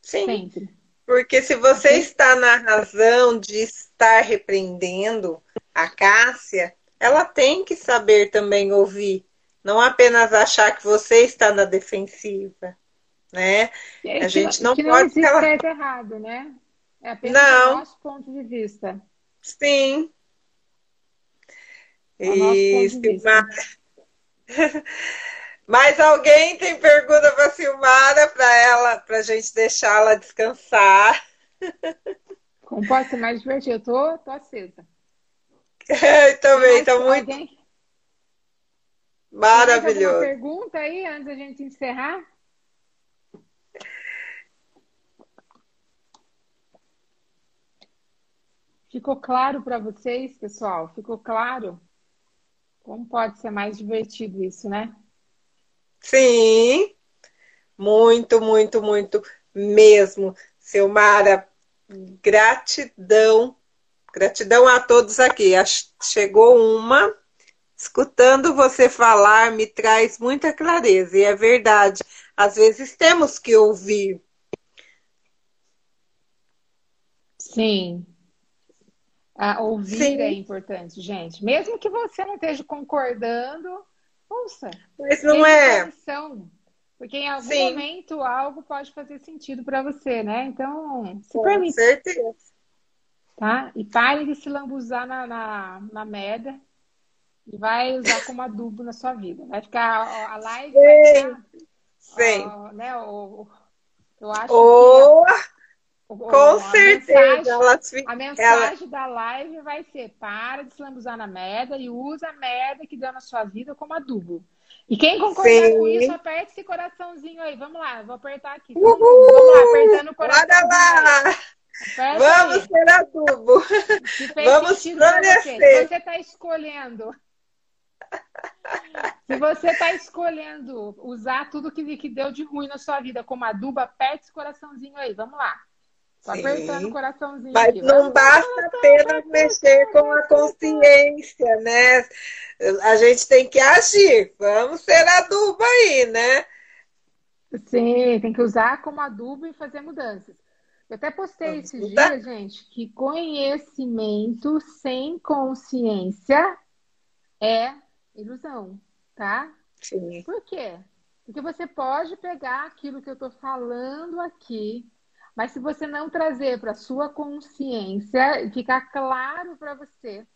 Sim. Sempre. Porque se você está na razão de estar repreendendo, a Cássia, ela tem que saber também ouvir, não apenas achar que você está na defensiva, né? É, a gente não, não pode. Não existe certo errado, né? É apenas não. o nosso ponto de vista. Sim. É Isso. Mais alguém tem pergunta para a Silmara para ela, para a gente deixá-la descansar? Como pode ser mais divertido? Eu tô, tô acesa. É, também, está muito. Alguém... Maravilhoso. Tem pergunta aí antes da gente encerrar? Ficou claro para vocês, pessoal? Ficou claro? Como pode ser mais divertido isso, né? Sim, muito, muito, muito mesmo. Silmara, gratidão Gratidão a todos aqui. Chegou uma. Escutando você falar me traz muita clareza, e é verdade. Às vezes temos que ouvir. Sim. A ouvir Sim. é importante, gente. Mesmo que você não esteja concordando, ouça. Mas não é. Atenção, porque em algum Sim. momento algo pode fazer sentido para você, né? Então, se Com permite. certeza tá? E pare de se lambuzar na, na, na merda e vai usar como adubo na sua vida. Vai ficar a live Sim. vai ficar, Sim. Ó, né, o, eu acho oh, que com certeza mensagem, a mensagem ela... da live vai ser para de se lambuzar na merda e usa a merda que deu na sua vida como adubo. E quem concordar Sim. com isso, aperte esse coraçãozinho aí. Vamos lá, vou apertar aqui. Uhul, Vamos lá, apertando o. Bora lá. Vamos aí. ser adubo. Vamos florescer. Se você está escolhendo. Se você está escolhendo usar tudo que, que deu de ruim na sua vida como adubo, aperte esse coraçãozinho aí. Vamos lá. Tô apertando o coraçãozinho. Mas aqui. não basta apenas mexer com a consciência, né? A gente tem que agir. Vamos ser adubo aí, né? Sim, tem que usar como adubo e fazer mudanças. Eu até postei esse dia, gente, que conhecimento sem consciência é ilusão, tá? Sim. Por quê? Porque você pode pegar aquilo que eu estou falando aqui, mas se você não trazer para sua consciência e ficar claro para você,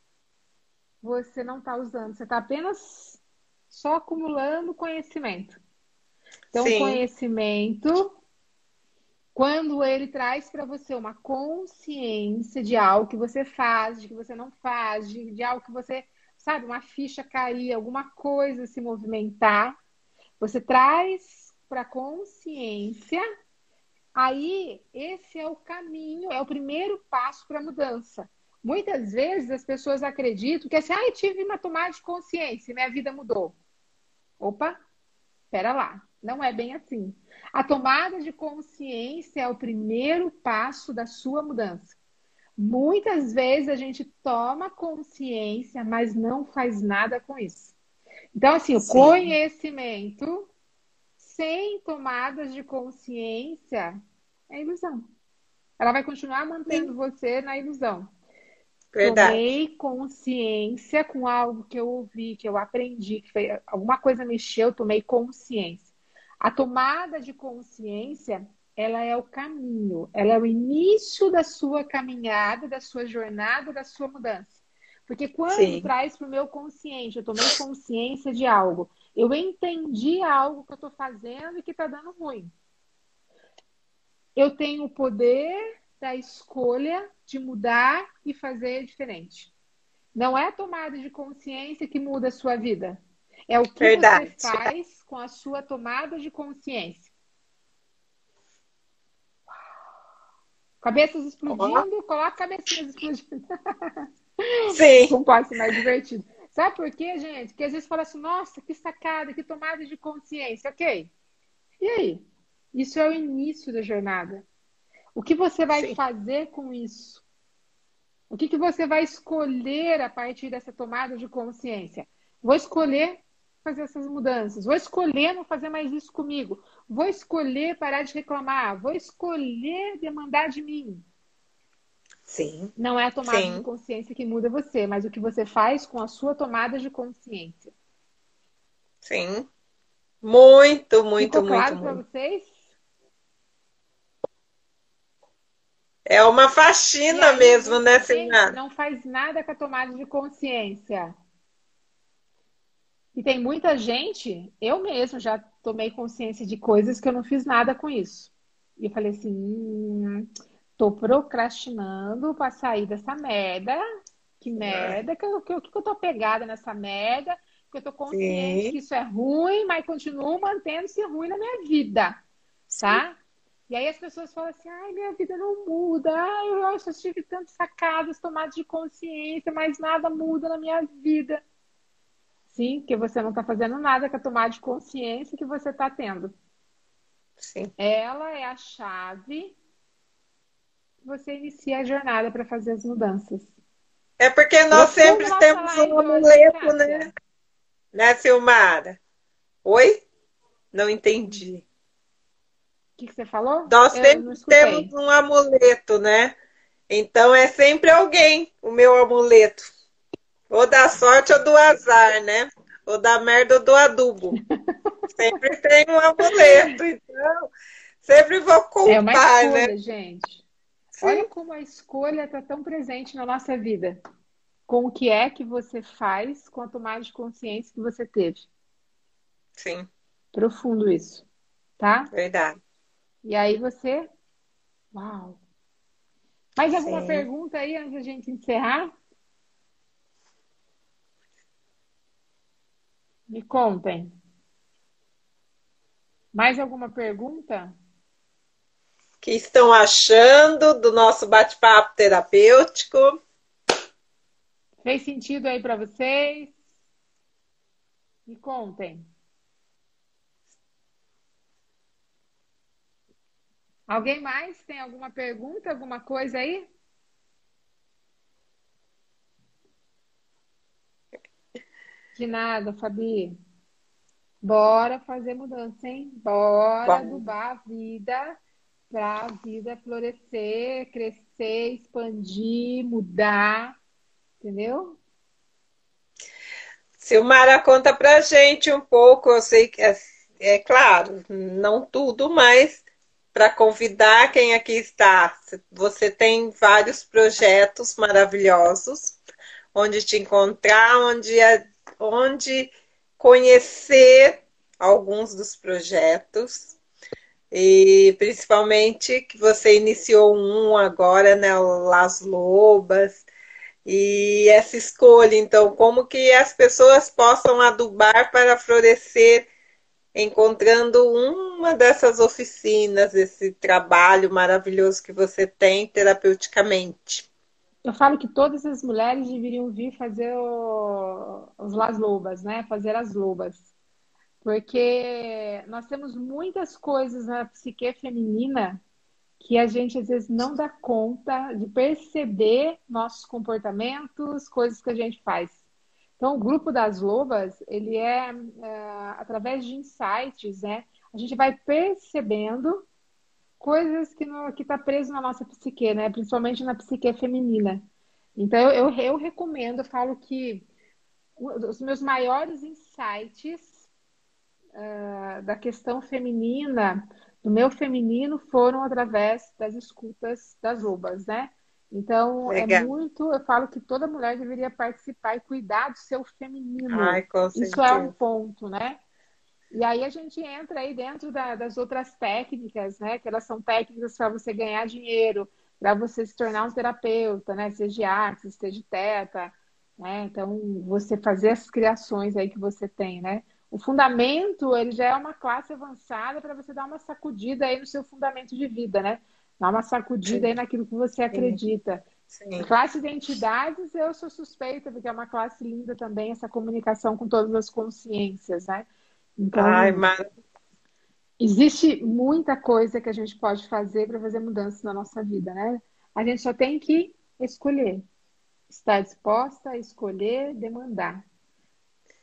você não está usando, você está apenas só acumulando conhecimento. Então, Sim. conhecimento, quando ele traz para você uma consciência de algo que você faz, de que você não faz, de, de algo que você, sabe, uma ficha cair, alguma coisa se movimentar, você traz para consciência. Aí, esse é o caminho, é o primeiro passo para a mudança. Muitas vezes as pessoas acreditam que assim, ah, eu tive uma tomada de consciência e minha vida mudou. Opa, espera lá. Não é bem assim. A tomada de consciência é o primeiro passo da sua mudança. Muitas vezes a gente toma consciência, mas não faz nada com isso. Então, assim, o Sim. conhecimento sem tomadas de consciência é ilusão. Ela vai continuar mantendo Sim. você na ilusão. Verdade. Tomei consciência com algo que eu ouvi, que eu aprendi, que foi, alguma coisa mexeu, tomei consciência. A tomada de consciência, ela é o caminho, ela é o início da sua caminhada, da sua jornada, da sua mudança. Porque quando Sim. traz para o meu consciente, eu tomei consciência de algo, eu entendi algo que eu estou fazendo e que está dando ruim. Eu tenho o poder da escolha de mudar e fazer diferente. Não é a tomada de consciência que muda a sua vida. É o que Verdade. você faz com a sua tomada de consciência. Cabeças explodindo, oh. coloca cabecinhas explodindo. Sim. Não pode ser mais divertido. Sabe por quê, gente? Porque às vezes fala assim, nossa, que sacada, que tomada de consciência. Ok. E aí? Isso é o início da jornada. O que você vai Sim. fazer com isso? O que, que você vai escolher a partir dessa tomada de consciência? Vou escolher fazer essas mudanças. Vou escolher não fazer mais isso comigo. Vou escolher parar de reclamar. Vou escolher demandar de mim. Sim. Não é a tomada Sim. de consciência que muda você, mas o que você faz com a sua tomada de consciência. Sim. Muito, muito, Ficou muito. claro para vocês? É uma faxina aí, mesmo, né, Silmar? Não faz nada com a tomada de consciência. E tem muita gente, eu mesmo já tomei consciência de coisas que eu não fiz nada com isso. E eu falei assim, hum, tô procrastinando para sair dessa merda. Que merda, que eu, que, que eu tô pegada nessa merda, que eu tô consciente Sim. que isso é ruim, mas continuo mantendo-se ruim na minha vida, tá? Sim. E aí as pessoas falam assim, ai, minha vida não muda, ai, eu já tive tantas sacadas, tomadas de consciência, mas nada muda na minha vida. Sim, porque você não está fazendo nada com a tomada de consciência que você está tendo. Sim. Ela é a chave que você inicia a jornada para fazer as mudanças. É porque nós sempre temos um amuleto, né? Né, Silmara? Oi? Não entendi. O que, que você falou? Nós sempre temos um amuleto, né? Então é sempre alguém o meu amuleto. Ou da sorte ou do azar, né? Ou da merda ou do adubo. sempre tem um amuleto, então sempre vou culpar, é uma escolha, né? gente. Sim. Olha como a escolha está tão presente na nossa vida. Com o que é que você faz, quanto mais de consciência que você teve. Sim. Profundo isso, tá? Verdade. E aí você. Uau! Mais alguma Sim. pergunta aí antes da gente encerrar? Me contem. Mais alguma pergunta? que estão achando do nosso bate-papo terapêutico. Fez sentido aí para vocês? Me contem. Alguém mais tem alguma pergunta, alguma coisa aí? De nada, Fabi. Bora fazer mudança, hein? Bora adubar a vida para a vida florescer, crescer, expandir, mudar, entendeu? Silmara, conta pra gente um pouco, eu sei que é, é claro, não tudo, mas para convidar quem aqui está. Você tem vários projetos maravilhosos, onde te encontrar, onde, onde conhecer alguns dos projetos. E principalmente que você iniciou um agora, né, Las Lobas, e essa escolha, então, como que as pessoas possam adubar para florescer encontrando uma dessas oficinas, esse trabalho maravilhoso que você tem terapeuticamente. Eu falo que todas as mulheres deveriam vir fazer o, os Las Lobas, né? Fazer as lobas. Porque nós temos muitas coisas na psique feminina que a gente às vezes não dá conta de perceber nossos comportamentos, coisas que a gente faz. Então, o grupo das lobas, ele é, é através de insights, né? A gente vai percebendo coisas que que está preso na nossa psique, né? Principalmente na psique feminina. Então, eu, eu, eu recomendo, eu falo que os meus maiores insights uh, da questão feminina, do meu feminino, foram através das escutas das lobas, né? Então, é Legal. é muito. Eu falo que toda mulher deveria participar e cuidar do seu feminino. Ai, Isso é um ponto, né? E aí a gente entra aí dentro da, das outras técnicas, né? Que elas são técnicas para você ganhar dinheiro, para você se tornar um terapeuta, né? Seja arte, seja teta, né? Então, você fazer as criações aí que você tem, né? O fundamento, ele já é uma classe avançada para você dar uma sacudida aí no seu fundamento de vida, né? Dá uma sacudida Sim. aí naquilo que você acredita. Sim. Classe identidades, eu sou suspeita, porque é uma classe linda também, essa comunicação com todas as consciências, né? Então, Ai, mas... existe muita coisa que a gente pode fazer para fazer mudanças na nossa vida, né? A gente só tem que escolher. Estar disposta a escolher, demandar.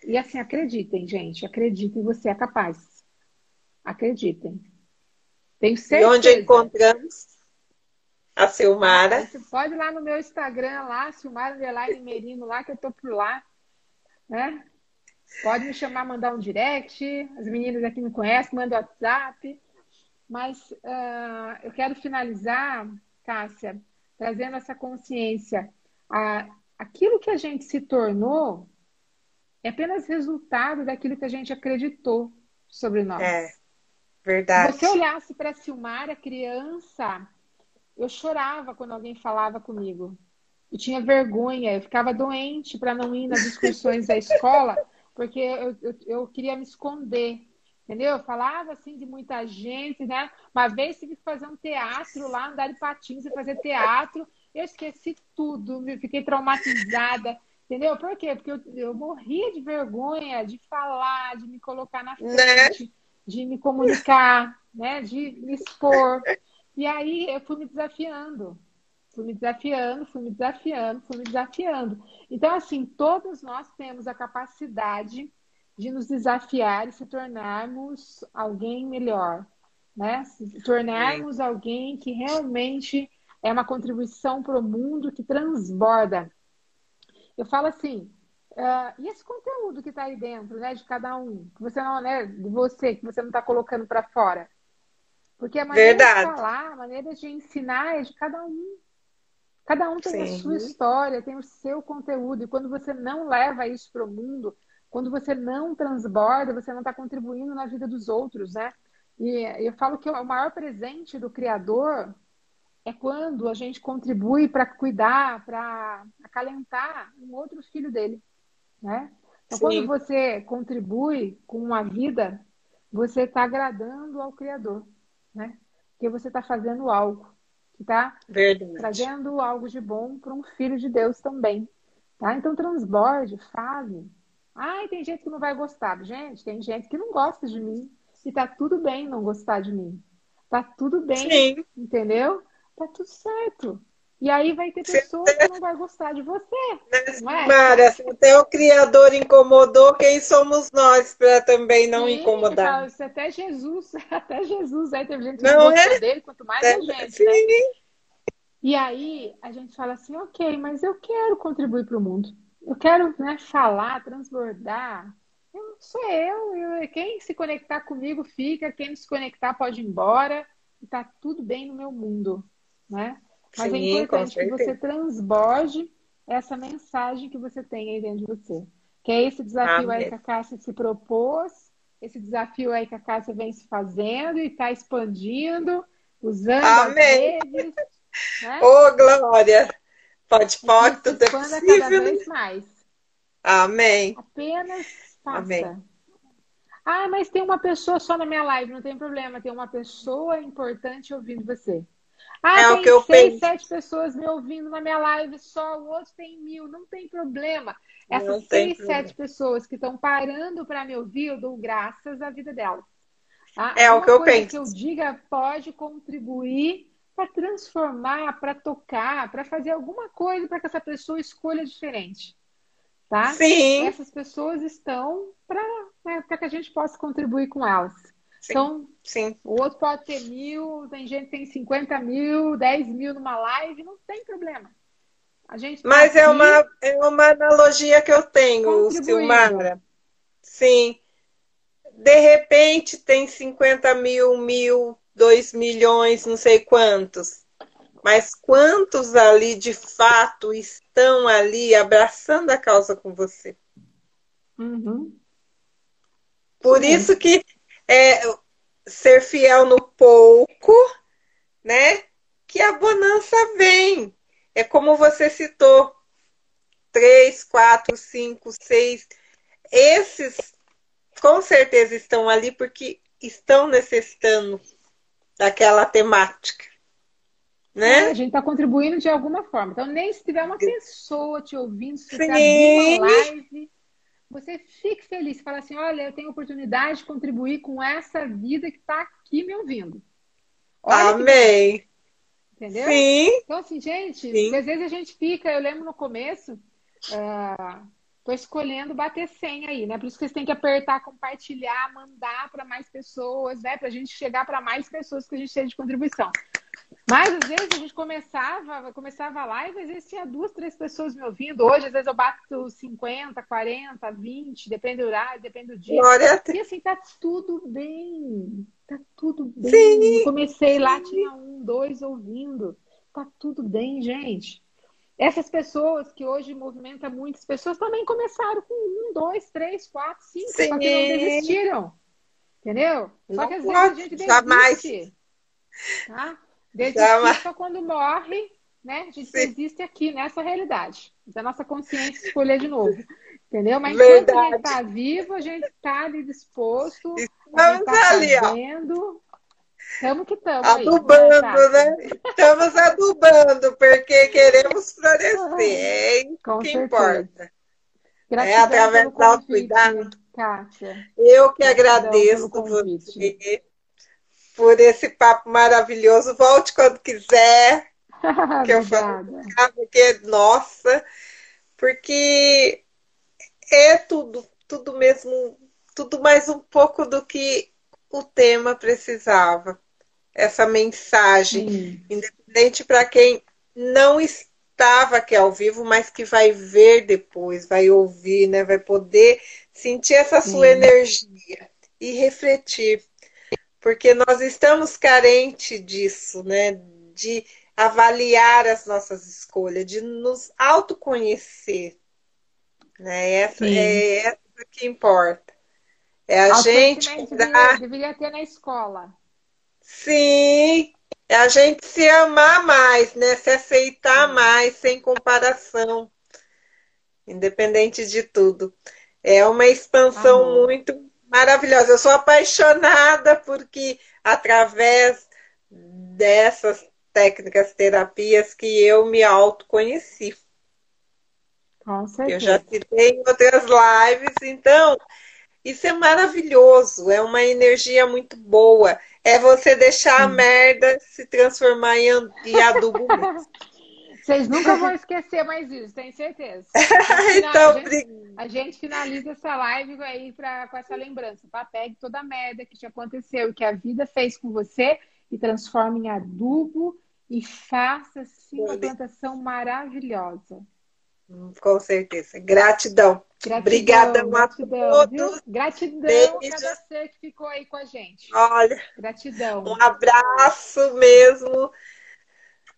E assim, acreditem, gente, acreditem, você é capaz. Acreditem. Tenho certeza. E onde encontramos a Silmara? Você pode ir lá no meu Instagram, lá, Silmara Underline Merino, lá que eu tô por lá. Né? Pode me chamar, mandar um direct. As meninas aqui me conhecem, manda WhatsApp. Mas uh, eu quero finalizar, Cássia, trazendo essa consciência. A, aquilo que a gente se tornou é apenas resultado daquilo que a gente acreditou sobre nós. É. Verdade. Se você olhasse para a Silmara, criança, eu chorava quando alguém falava comigo. Eu tinha vergonha, eu ficava doente para não ir nas excursões da escola, porque eu, eu, eu, queria me esconder. Entendeu? Eu falava assim de muita gente, né? Uma vez tive que fazer um teatro lá, andar de patins e fazer teatro. Eu esqueci tudo, fiquei traumatizada. Entendeu? Por quê? Porque eu, eu morria de vergonha de falar, de me colocar na né? frente. Né? De me comunicar, né? de me expor. E aí eu fui me desafiando, fui me desafiando, fui me desafiando, fui me desafiando. Então, assim, todos nós temos a capacidade de nos desafiar e se tornarmos alguém melhor, né? Se tornarmos alguém que realmente é uma contribuição para o mundo que transborda. Eu falo assim, Uh, e esse conteúdo que está aí dentro, né, de cada um, que você não, né, de você, que você não está colocando para fora. Porque a maneira Verdade. de falar, a maneira de ensinar é de cada um. Cada um tem Sim. a sua história, tem o seu conteúdo. E quando você não leva isso para o mundo, quando você não transborda, você não está contribuindo na vida dos outros, né? E eu falo que o maior presente do Criador é quando a gente contribui para cuidar, para acalentar um outro filho dele né? Então, Sim. quando você contribui com uma vida, você está agradando ao Criador, né? porque você está fazendo algo que está trazendo algo de bom para um filho de Deus também. Tá? Então transborde, fale. Ai, tem gente que não vai gostar. Gente, tem gente que não gosta de mim. E tá tudo bem não gostar de mim. Tá tudo bem, Sim. entendeu? Tá tudo certo. E aí vai ter pessoas que não vai gostar de você. Não é? Mara, se até o Criador incomodou, quem somos nós para também não Sim, incomodar? Isso até Jesus, até Jesus, aí teve gente que não, é? dele, quanto mais é, a gente, Sim. né? E aí a gente fala assim, ok, mas eu quero contribuir para o mundo. Eu quero né, falar, transbordar. Eu, sou eu, eu, quem se conectar comigo fica, quem não se conectar pode ir embora. E tá tudo bem no meu mundo, né? Mas é Sim, é importante que você transborde essa mensagem que você tem aí dentro de você. Que é esse desafio Amém. aí que a Cássia se propôs, esse desafio aí que a Cássia vem se fazendo e está expandindo, usando Amém. as redes. Né? Ô, oh, Glória! Pode, pode, tudo é possível. cada vez mais. Amém. Apenas faça. Amém. Ah, mas tem uma pessoa só na minha live, não tem problema. Tem uma pessoa importante ouvindo você. Ah, é tem o que eu seis, penso. sete pessoas me ouvindo na minha live só, o outro tem mil, não tem problema. Essas não seis, sete pessoas que estão parando para me ouvir, eu dou graças à vida delas. Ah, é o que eu penso. que eu diga pode contribuir para transformar, para tocar, para fazer alguma coisa para que essa pessoa escolha diferente. Tá? Sim. Essas pessoas estão para né, que a gente possa contribuir com elas. Sim, então, sim. o outro pode ter mil, tem gente que tem 50 mil, 10 mil numa live, não tem problema. A gente tá Mas é, uma, é uma analogia que eu tenho, Silmara. Sim. De repente tem 50 mil, mil, 2 milhões, não sei quantos. Mas quantos ali de fato estão ali abraçando a causa com você? Uhum. Por Sim. isso que é, ser fiel no pouco, né? Que a bonança vem. É como você citou, três, quatro, cinco, seis. Esses com certeza estão ali porque estão necessitando daquela temática. Né? É, a gente está contribuindo de alguma forma. Então, nem se tiver uma pessoa te ouvindo, se abrir uma live, você fique feliz. Fala assim: olha, eu tenho oportunidade de contribuir com essa vida que está aqui me ouvindo. Olha Amém. Que... Entendeu? Sim. Então, assim, gente, às vezes a gente fica, eu lembro no começo, uh, tô escolhendo bater 100 aí, né? Por isso que vocês têm que apertar, compartilhar, mandar para mais pessoas, né? Para a gente chegar para mais pessoas que a gente tem de contribuição. Mas às vezes a gente começava, começava a live, às vezes tinha duas, três pessoas me ouvindo. Hoje, às vezes, eu bato 50, 40, 20, depende do horário, depende do dia. Glória e assim, tá tudo bem. Tá tudo bem. Sim, comecei lá, tinha um, dois ouvindo. Tá tudo bem, gente. Essas pessoas que hoje movimentam muitas pessoas também começaram com um, dois, três, quatro, cinco, sim. só que não desistiram. Entendeu? Só que às vezes a gente desiste. Jamais. Tá? Desistir só quando morre, né? A gente Sim. existe aqui, nessa realidade. Da nossa consciência escolher de novo. Entendeu? Mas Verdade. enquanto a gente está vivo, a gente está ali disposto. Estamos tá ali, fazendo. Estamos que estamos. Adubando, aí, né? Estamos adubando, porque queremos florescer. É isso Com que certeza. importa. Gratidão é através do autocuidado. Kátia. Eu que Gratidão agradeço você por esse papo maravilhoso. Volte quando quiser. que eu falo, porque, nossa, porque é tudo, tudo mesmo, tudo mais um pouco do que o tema precisava. Essa mensagem, Sim. independente para quem não estava aqui ao vivo, mas que vai ver depois, vai ouvir, né? Vai poder sentir essa Sim. sua energia e refletir porque nós estamos carentes disso, né? De avaliar as nossas escolhas, de nos autoconhecer. Né? Essa Sim. é essa que importa. É a gente. Deveria, deveria ter na escola. Sim, é a gente se amar mais, né? Se aceitar Sim. mais, sem comparação, independente de tudo. É uma expansão Amor. muito maravilhosa. Eu sou apaixonada porque, através dessas técnicas, terapias que eu me autoconheci. Com certeza. Eu já citei em outras lives, então isso é maravilhoso, é uma energia muito boa. É você deixar a merda se transformar em, em adubo Vocês nunca vão esquecer mais isso, tenho certeza. então, a, gente, a gente finaliza essa live aí pra, com essa lembrança. Tá? Pegue toda a merda que te aconteceu e que a vida fez com você e transforme em adubo e faça assim uma plantação maravilhosa. Com certeza. Gratidão. Gratidão Obrigada gratidão, a todos. Viu? Gratidão Beijo. a ser que ficou aí com a gente. Olha. Gratidão. Um abraço mesmo.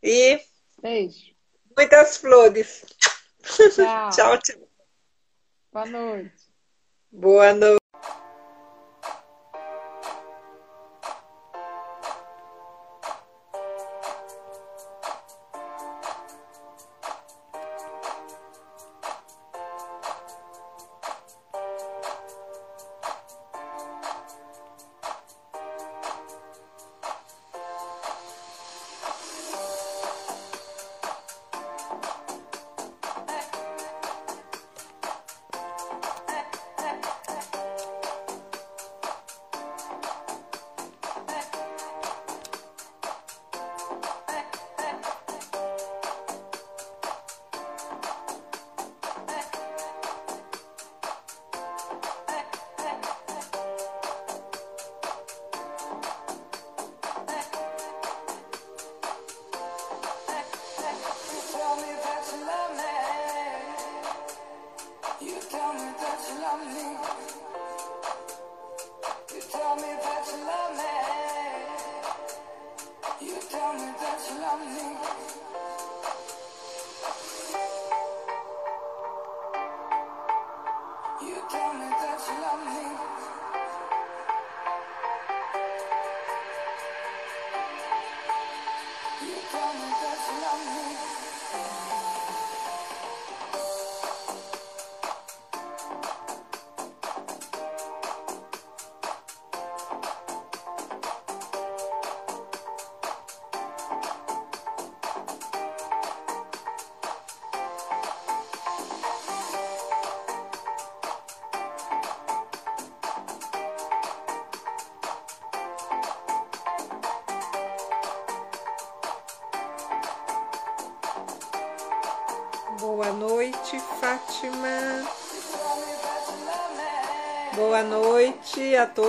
E. Beijo. Muitas flores. Tchau. tchau, tchau. Boa noite. Boa noite.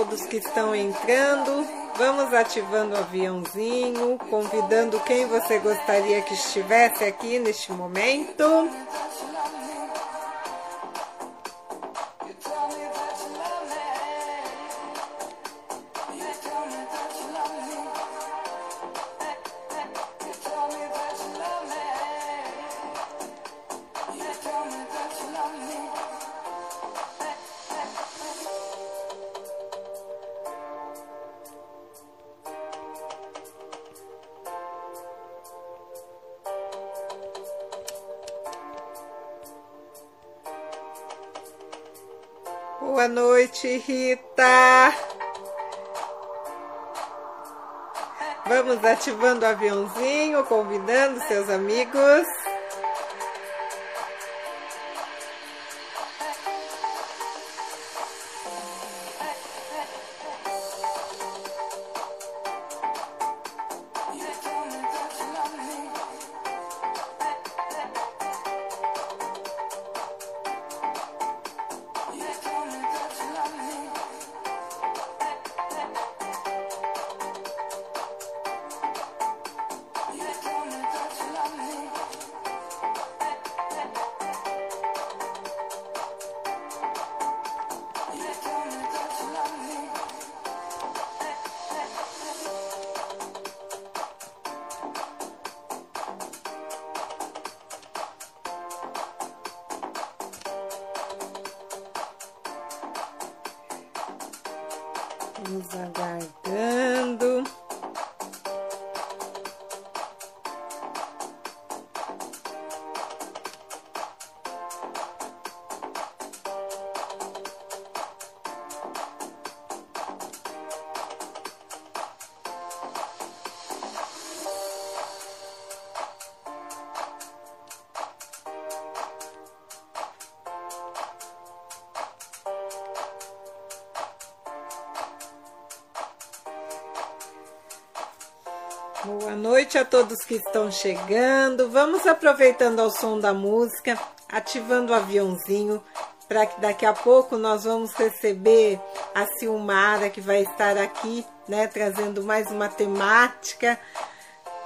Todos que estão entrando. Vamos ativando o aviãozinho, convidando quem você gostaria que estivesse aqui neste momento. Ativando o aviãozinho, convidando seus amigos. A todos que estão chegando. Vamos aproveitando ao som da música, ativando o aviãozinho, para que daqui a pouco nós vamos receber a Silmara, que vai estar aqui, né, trazendo mais uma temática.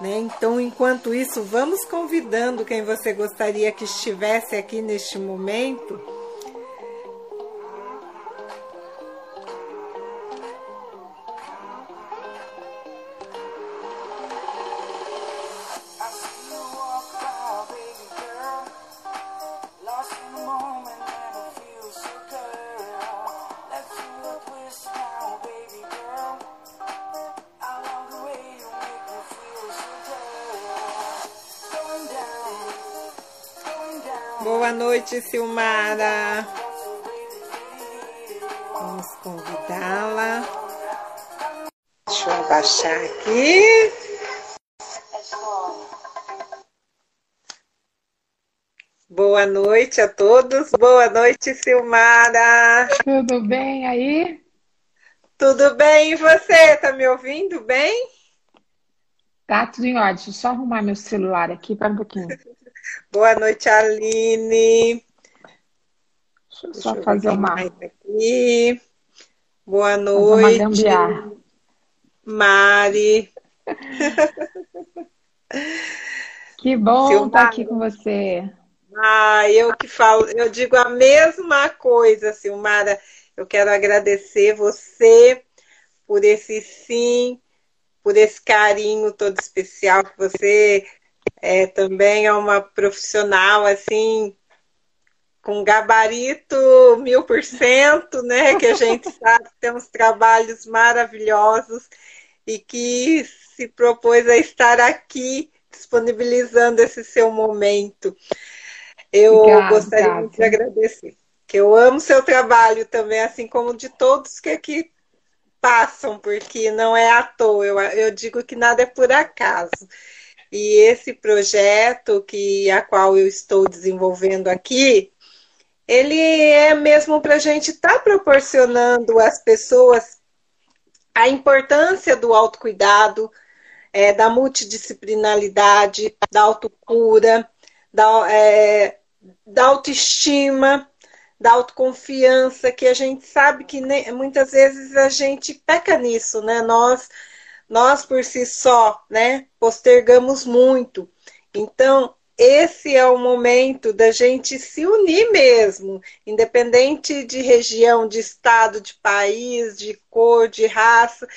Né? Então, enquanto isso, vamos convidando quem você gostaria que estivesse aqui neste momento noite a todos. Boa noite, Silmara. Tudo bem aí? Tudo bem, e você? Tá me ouvindo bem? Tá tudo em ordem. Deixa eu só arrumar meu celular aqui para um pouquinho. Boa noite, Aline. Deixa eu só Deixa fazer eu uma. Aqui. Boa noite. Mari. que bom estar aqui com você. Ah, eu falo, eu digo a mesma coisa, Silmara. Eu quero agradecer você por esse sim, por esse carinho todo especial que você é, também é uma profissional assim com gabarito mil por cento, né? Que a gente sabe que tem uns trabalhos maravilhosos e que se propôs a estar aqui disponibilizando esse seu momento. Eu obrigada, gostaria muito de agradecer, que eu amo seu trabalho também, assim como de todos que aqui passam, porque não é à toa. Eu, eu digo que nada é por acaso. E esse projeto que a qual eu estou desenvolvendo aqui, ele é mesmo para a gente estar tá proporcionando às pessoas a importância do autocuidado, é, da multidisciplinaridade, da autocura, da, é, da autoestima, da autoconfiança, que a gente sabe que nem, muitas vezes a gente peca nisso, né? Nós nós por si só, né, postergamos muito. Então, esse é o momento da gente se unir mesmo, independente de região, de estado, de país, de cor, de raça.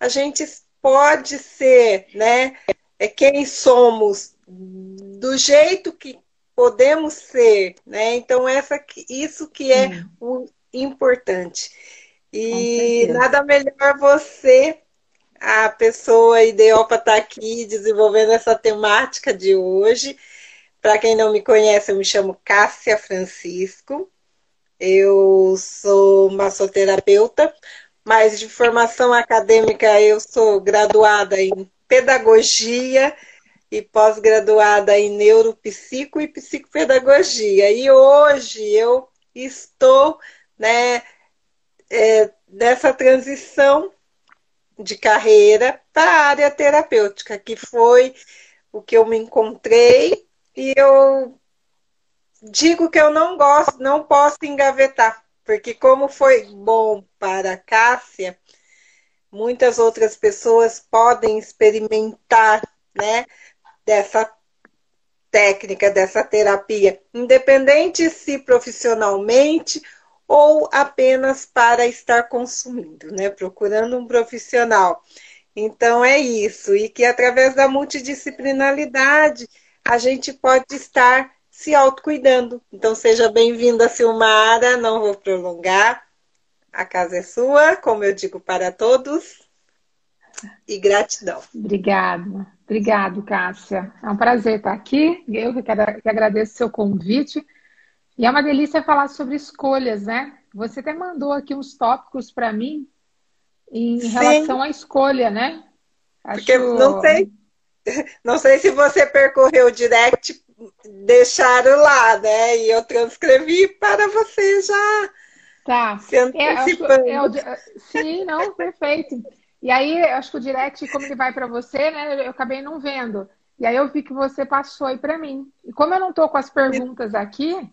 A gente pode ser, né, é quem somos do jeito que podemos ser, né? Então essa isso que é o importante. E nada melhor você a pessoa ideal para estar tá aqui desenvolvendo essa temática de hoje. Para quem não me conhece, eu me chamo Cássia Francisco. Eu sou massoterapeuta, mas de formação acadêmica eu sou graduada em pedagogia e pós-graduada em neuropsico e psicopedagogia. E hoje eu estou né, é, nessa transição de carreira para a área terapêutica, que foi o que eu me encontrei e eu digo que eu não gosto, não posso engavetar, porque como foi bom para a Cássia, muitas outras pessoas podem experimentar, né, dessa técnica, dessa terapia, independente se profissionalmente ou apenas para estar consumindo, né? Procurando um profissional. Então é isso, e que através da multidisciplinaridade a gente pode estar se autocuidando. Então seja bem-vinda, Silmara, não vou prolongar. A casa é sua, como eu digo para todos. E gratidão. Obrigada. Obrigado, Cássia. É um prazer estar aqui. Eu que agradeço o seu convite. E é uma delícia falar sobre escolhas, né? Você até mandou aqui uns tópicos para mim em Sim. relação à escolha, né? Acho... Porque não sei, não sei se você percorreu o direct, deixaram lá, né? E eu transcrevi para você já. Tá. Se antecipando. É, é, sim, não, perfeito. E aí, acho que o direct, como ele vai para você, né? Eu acabei não vendo. E aí eu vi que você passou aí para mim. E como eu não estou com as perguntas aqui,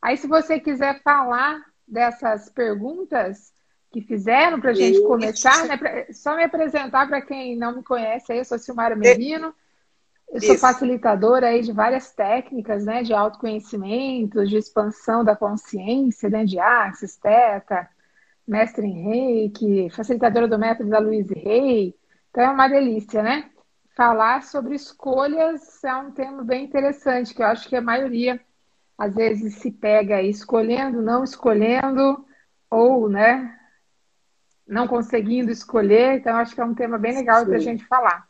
aí se você quiser falar dessas perguntas que fizeram para a gente começar, né? Só me apresentar para quem não me conhece, aí eu sou Silmara Merino. Eu sou facilitadora aí de várias técnicas, né, de autoconhecimento, de expansão da consciência, né, de Axis, Teta, mestre em Reiki, facilitadora do método da Louise Rei. Então é uma delícia, né? Falar sobre escolhas é um tema bem interessante, que eu acho que a maioria às vezes se pega escolhendo, não escolhendo, ou, né, não conseguindo escolher. Então, acho que é um tema bem legal para a gente falar.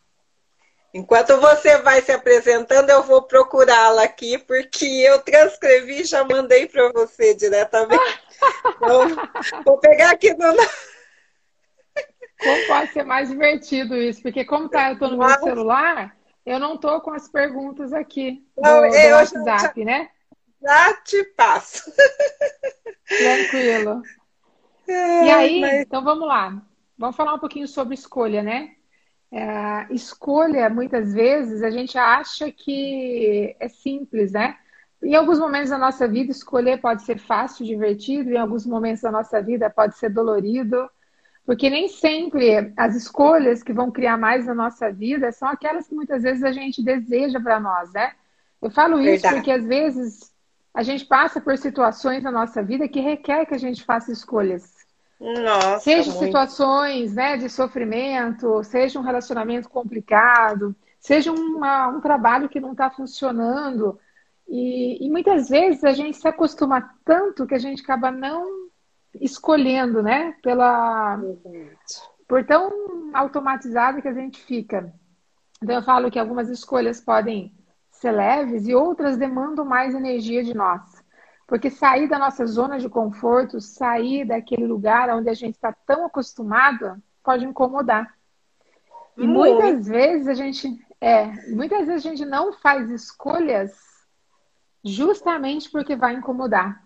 Enquanto você vai se apresentando, eu vou procurá-la aqui, porque eu transcrevi e já mandei para você diretamente. Então, vou pegar aqui no. Como pode ser mais divertido isso? Porque como tá, eu estou no meu celular, eu não estou com as perguntas aqui não, do WhatsApp, já, né? Já te passo. Tranquilo. É, e aí, mas... então vamos lá. Vamos falar um pouquinho sobre escolha, né? É, escolha, muitas vezes, a gente acha que é simples, né? Em alguns momentos da nossa vida, escolher pode ser fácil, divertido, em alguns momentos da nossa vida pode ser dolorido, porque nem sempre as escolhas que vão criar mais na nossa vida são aquelas que muitas vezes a gente deseja para nós, né? Eu falo isso Verdade. porque às vezes a gente passa por situações na nossa vida que requer que a gente faça escolhas. Nossa, seja muito. situações né, de sofrimento, seja um relacionamento complicado, seja uma, um trabalho que não está funcionando. E, e, muitas vezes a gente se acostuma tanto que a gente acaba não escolhendo, né? Pela, por tão automatizado que a gente fica. Então eu falo que algumas escolhas podem ser leves e outras demandam mais energia de nós. Porque sair da nossa zona de conforto, sair daquele lugar onde a gente está tão acostumado, pode incomodar. E muitas vezes a gente é, muitas vezes a gente não faz escolhas justamente porque vai incomodar.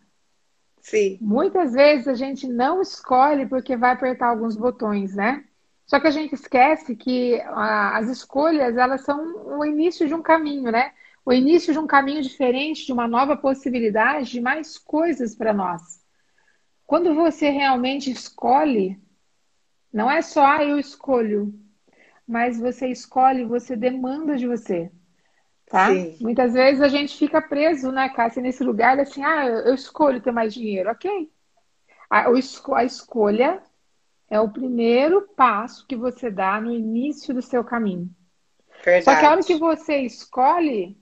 Sim. Muitas vezes a gente não escolhe porque vai apertar alguns botões, né? Só que a gente esquece que ah, as escolhas, elas são o início de um caminho, né? O início de um caminho diferente, de uma nova possibilidade, de mais coisas para nós. Quando você realmente escolhe, não é só ah, eu escolho, mas você escolhe, você demanda de você. Tá? Sim. Muitas vezes a gente fica preso, né, Cássia, nesse lugar assim, ah, eu escolho ter mais dinheiro. Ok. A, a escolha é o primeiro passo que você dá no início do seu caminho. Verdade. Só que a hora que você escolhe,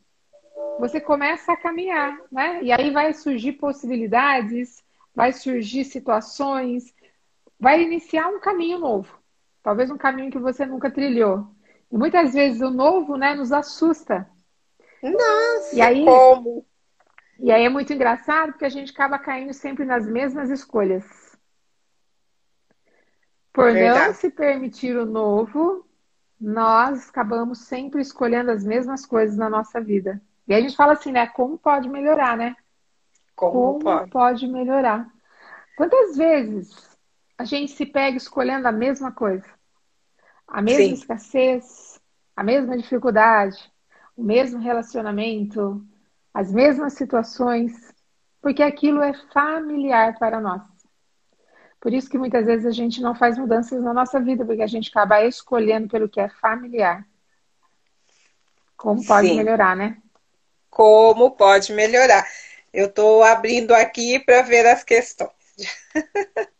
você começa a caminhar, né? E aí vai surgir possibilidades, vai surgir situações, vai iniciar um caminho novo. Talvez um caminho que você nunca trilhou. E muitas vezes o novo, né, nos assusta. Nossa, e aí, como? E aí é muito engraçado porque a gente acaba caindo sempre nas mesmas escolhas. Por Verdade. não se permitir o novo, nós acabamos sempre escolhendo as mesmas coisas na nossa vida. E aí a gente fala assim, né? Como pode melhorar, né? Como, como pode. pode melhorar? Quantas vezes a gente se pega escolhendo a mesma coisa? A mesma Sim. escassez, a mesma dificuldade, o mesmo relacionamento, as mesmas situações, porque aquilo é familiar para nós. Por isso que muitas vezes a gente não faz mudanças na nossa vida, porque a gente acaba escolhendo pelo que é familiar. Como pode Sim. melhorar, né? Como pode melhorar. Eu estou abrindo aqui para ver as questões.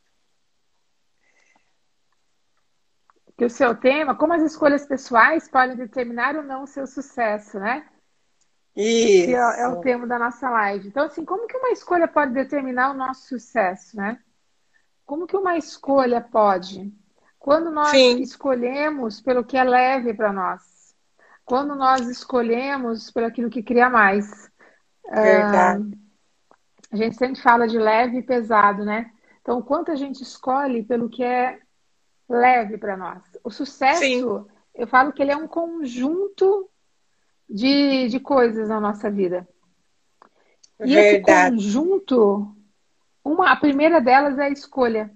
que o seu tema, como as escolhas pessoais podem determinar ou não o seu sucesso, né? Isso. Que é, é, o tema da nossa live. Então, assim, como que uma escolha pode determinar o nosso sucesso, né? Como que uma escolha pode? Quando nós Sim. escolhemos pelo que é leve para nós quando nós escolhemos por aquilo que cria mais. Verdade. Uh, a gente sempre fala de leve e pesado, né? Então, quanto a gente escolhe pelo que é leve para nós. O sucesso, Sim. eu falo que ele é um conjunto de, de coisas na nossa vida. E Verdade. esse conjunto, uma, a primeira delas é a escolha.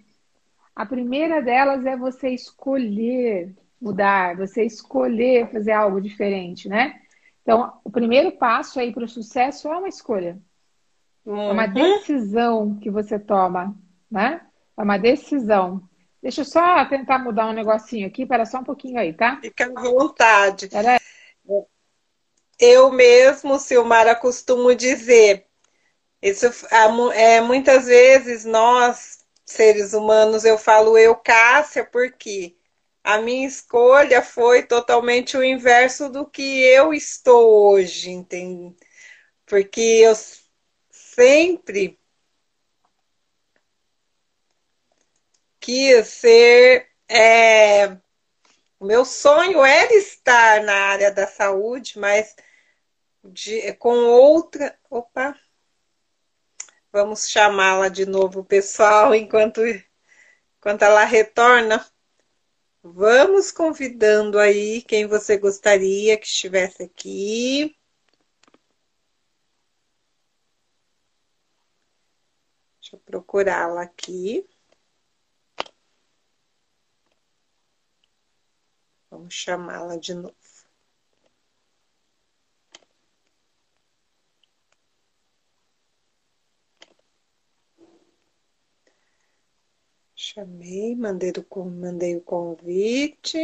A primeira delas é você escolher mudar, você escolher fazer algo diferente, né? Então, o primeiro passo aí para o sucesso é uma escolha. Uhum. É uma uhum. decisão que você toma, né? É uma decisão. Deixa eu só tentar mudar um negocinho aqui, para só um pouquinho aí, tá? Fica à vontade. Eu mesmo, Silmara, costumo dizer, isso é, muitas vezes nós, seres humanos, eu falo eu, Cássia, porque a minha escolha foi totalmente o inverso do que eu estou hoje, entende? Porque eu sempre quis ser. É, o meu sonho era estar na área da saúde, mas de, com outra. Opa! Vamos chamá-la de novo, pessoal, enquanto, enquanto ela retorna. Vamos convidando aí quem você gostaria que estivesse aqui. Deixa eu procurá-la aqui. Vamos chamá-la de novo. Chamei, mandei o, mandei o convite.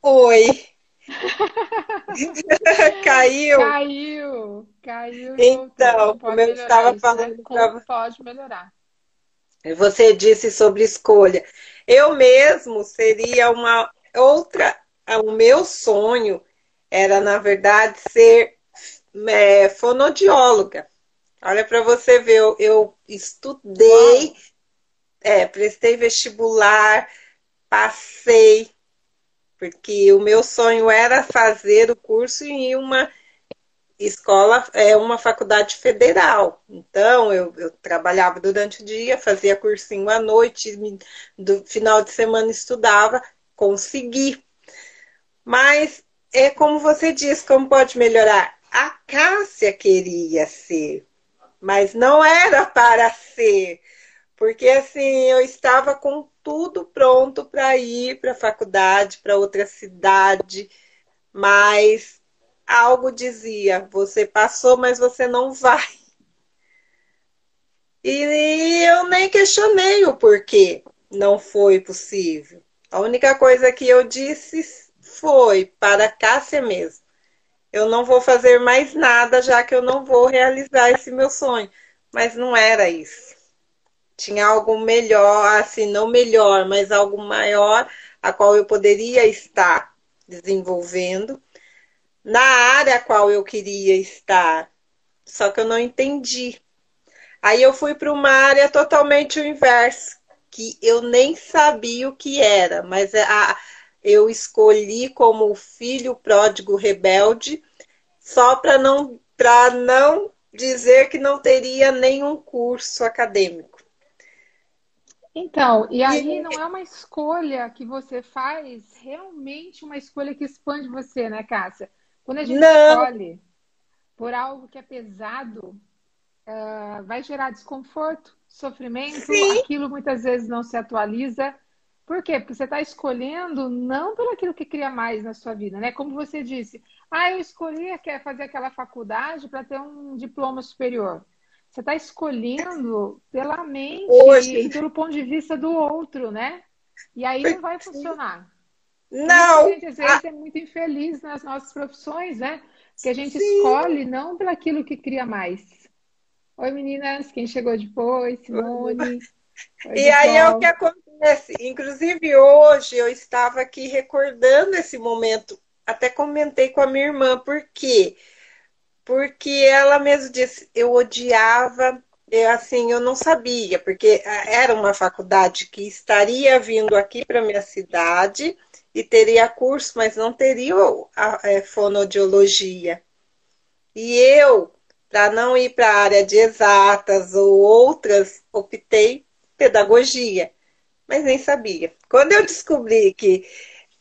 Oi. caiu. Caiu. Caiu. Então, como eu estava falando? Como pode melhorar. Você disse sobre escolha. Eu mesmo seria uma outra. O meu sonho era, na verdade, ser é, fonodióloga. Olha para você ver, eu, eu estudei, é, prestei vestibular, passei, porque o meu sonho era fazer o curso em uma escola, é uma faculdade federal. Então, eu, eu trabalhava durante o dia, fazia cursinho à noite, do final de semana estudava, consegui. Mas é como você disse, como pode melhorar? A Cássia queria ser, mas não era para ser. Porque assim, eu estava com tudo pronto para ir para a faculdade, para outra cidade, mas algo dizia: você passou, mas você não vai. E eu nem questionei o porquê não foi possível. A única coisa que eu disse foi para Cássia mesmo. Eu não vou fazer mais nada, já que eu não vou realizar esse meu sonho. Mas não era isso tinha algo melhor, assim, não melhor, mas algo maior, a qual eu poderia estar desenvolvendo, na área a qual eu queria estar, só que eu não entendi. Aí eu fui para uma área totalmente o inverso, que eu nem sabia o que era, mas a, eu escolhi como filho pródigo rebelde, só para não, não dizer que não teria nenhum curso acadêmico. Então, e aí e... não é uma escolha que você faz, realmente uma escolha que expande você, né, Cássia? Quando a gente não. escolhe por algo que é pesado, uh, vai gerar desconforto, sofrimento, Sim. aquilo muitas vezes não se atualiza. Por quê? Porque você está escolhendo não pelo aquilo que cria mais na sua vida, né? Como você disse, ah, eu escolhi fazer aquela faculdade para ter um diploma superior. Você está escolhendo pela mente Hoje... e pelo ponto de vista do outro, né? E aí não vai funcionar. Não. A gente às vezes é muito infeliz nas nossas profissões, né? Que a gente Sim. escolhe não pelo aquilo que cria mais. Oi, meninas, quem chegou depois? Simone. Oi, e aí é o que acontece. Inclusive, hoje eu estava aqui recordando esse momento. Até comentei com a minha irmã, por quê? Porque ela mesmo disse, eu odiava, eu, assim, eu não sabia, porque era uma faculdade que estaria vindo aqui para minha cidade e teria curso, mas não teria a, a, é, fonodiologia. E eu, para não ir para a área de exatas ou outras, optei pedagogia, mas nem sabia. Quando eu descobri que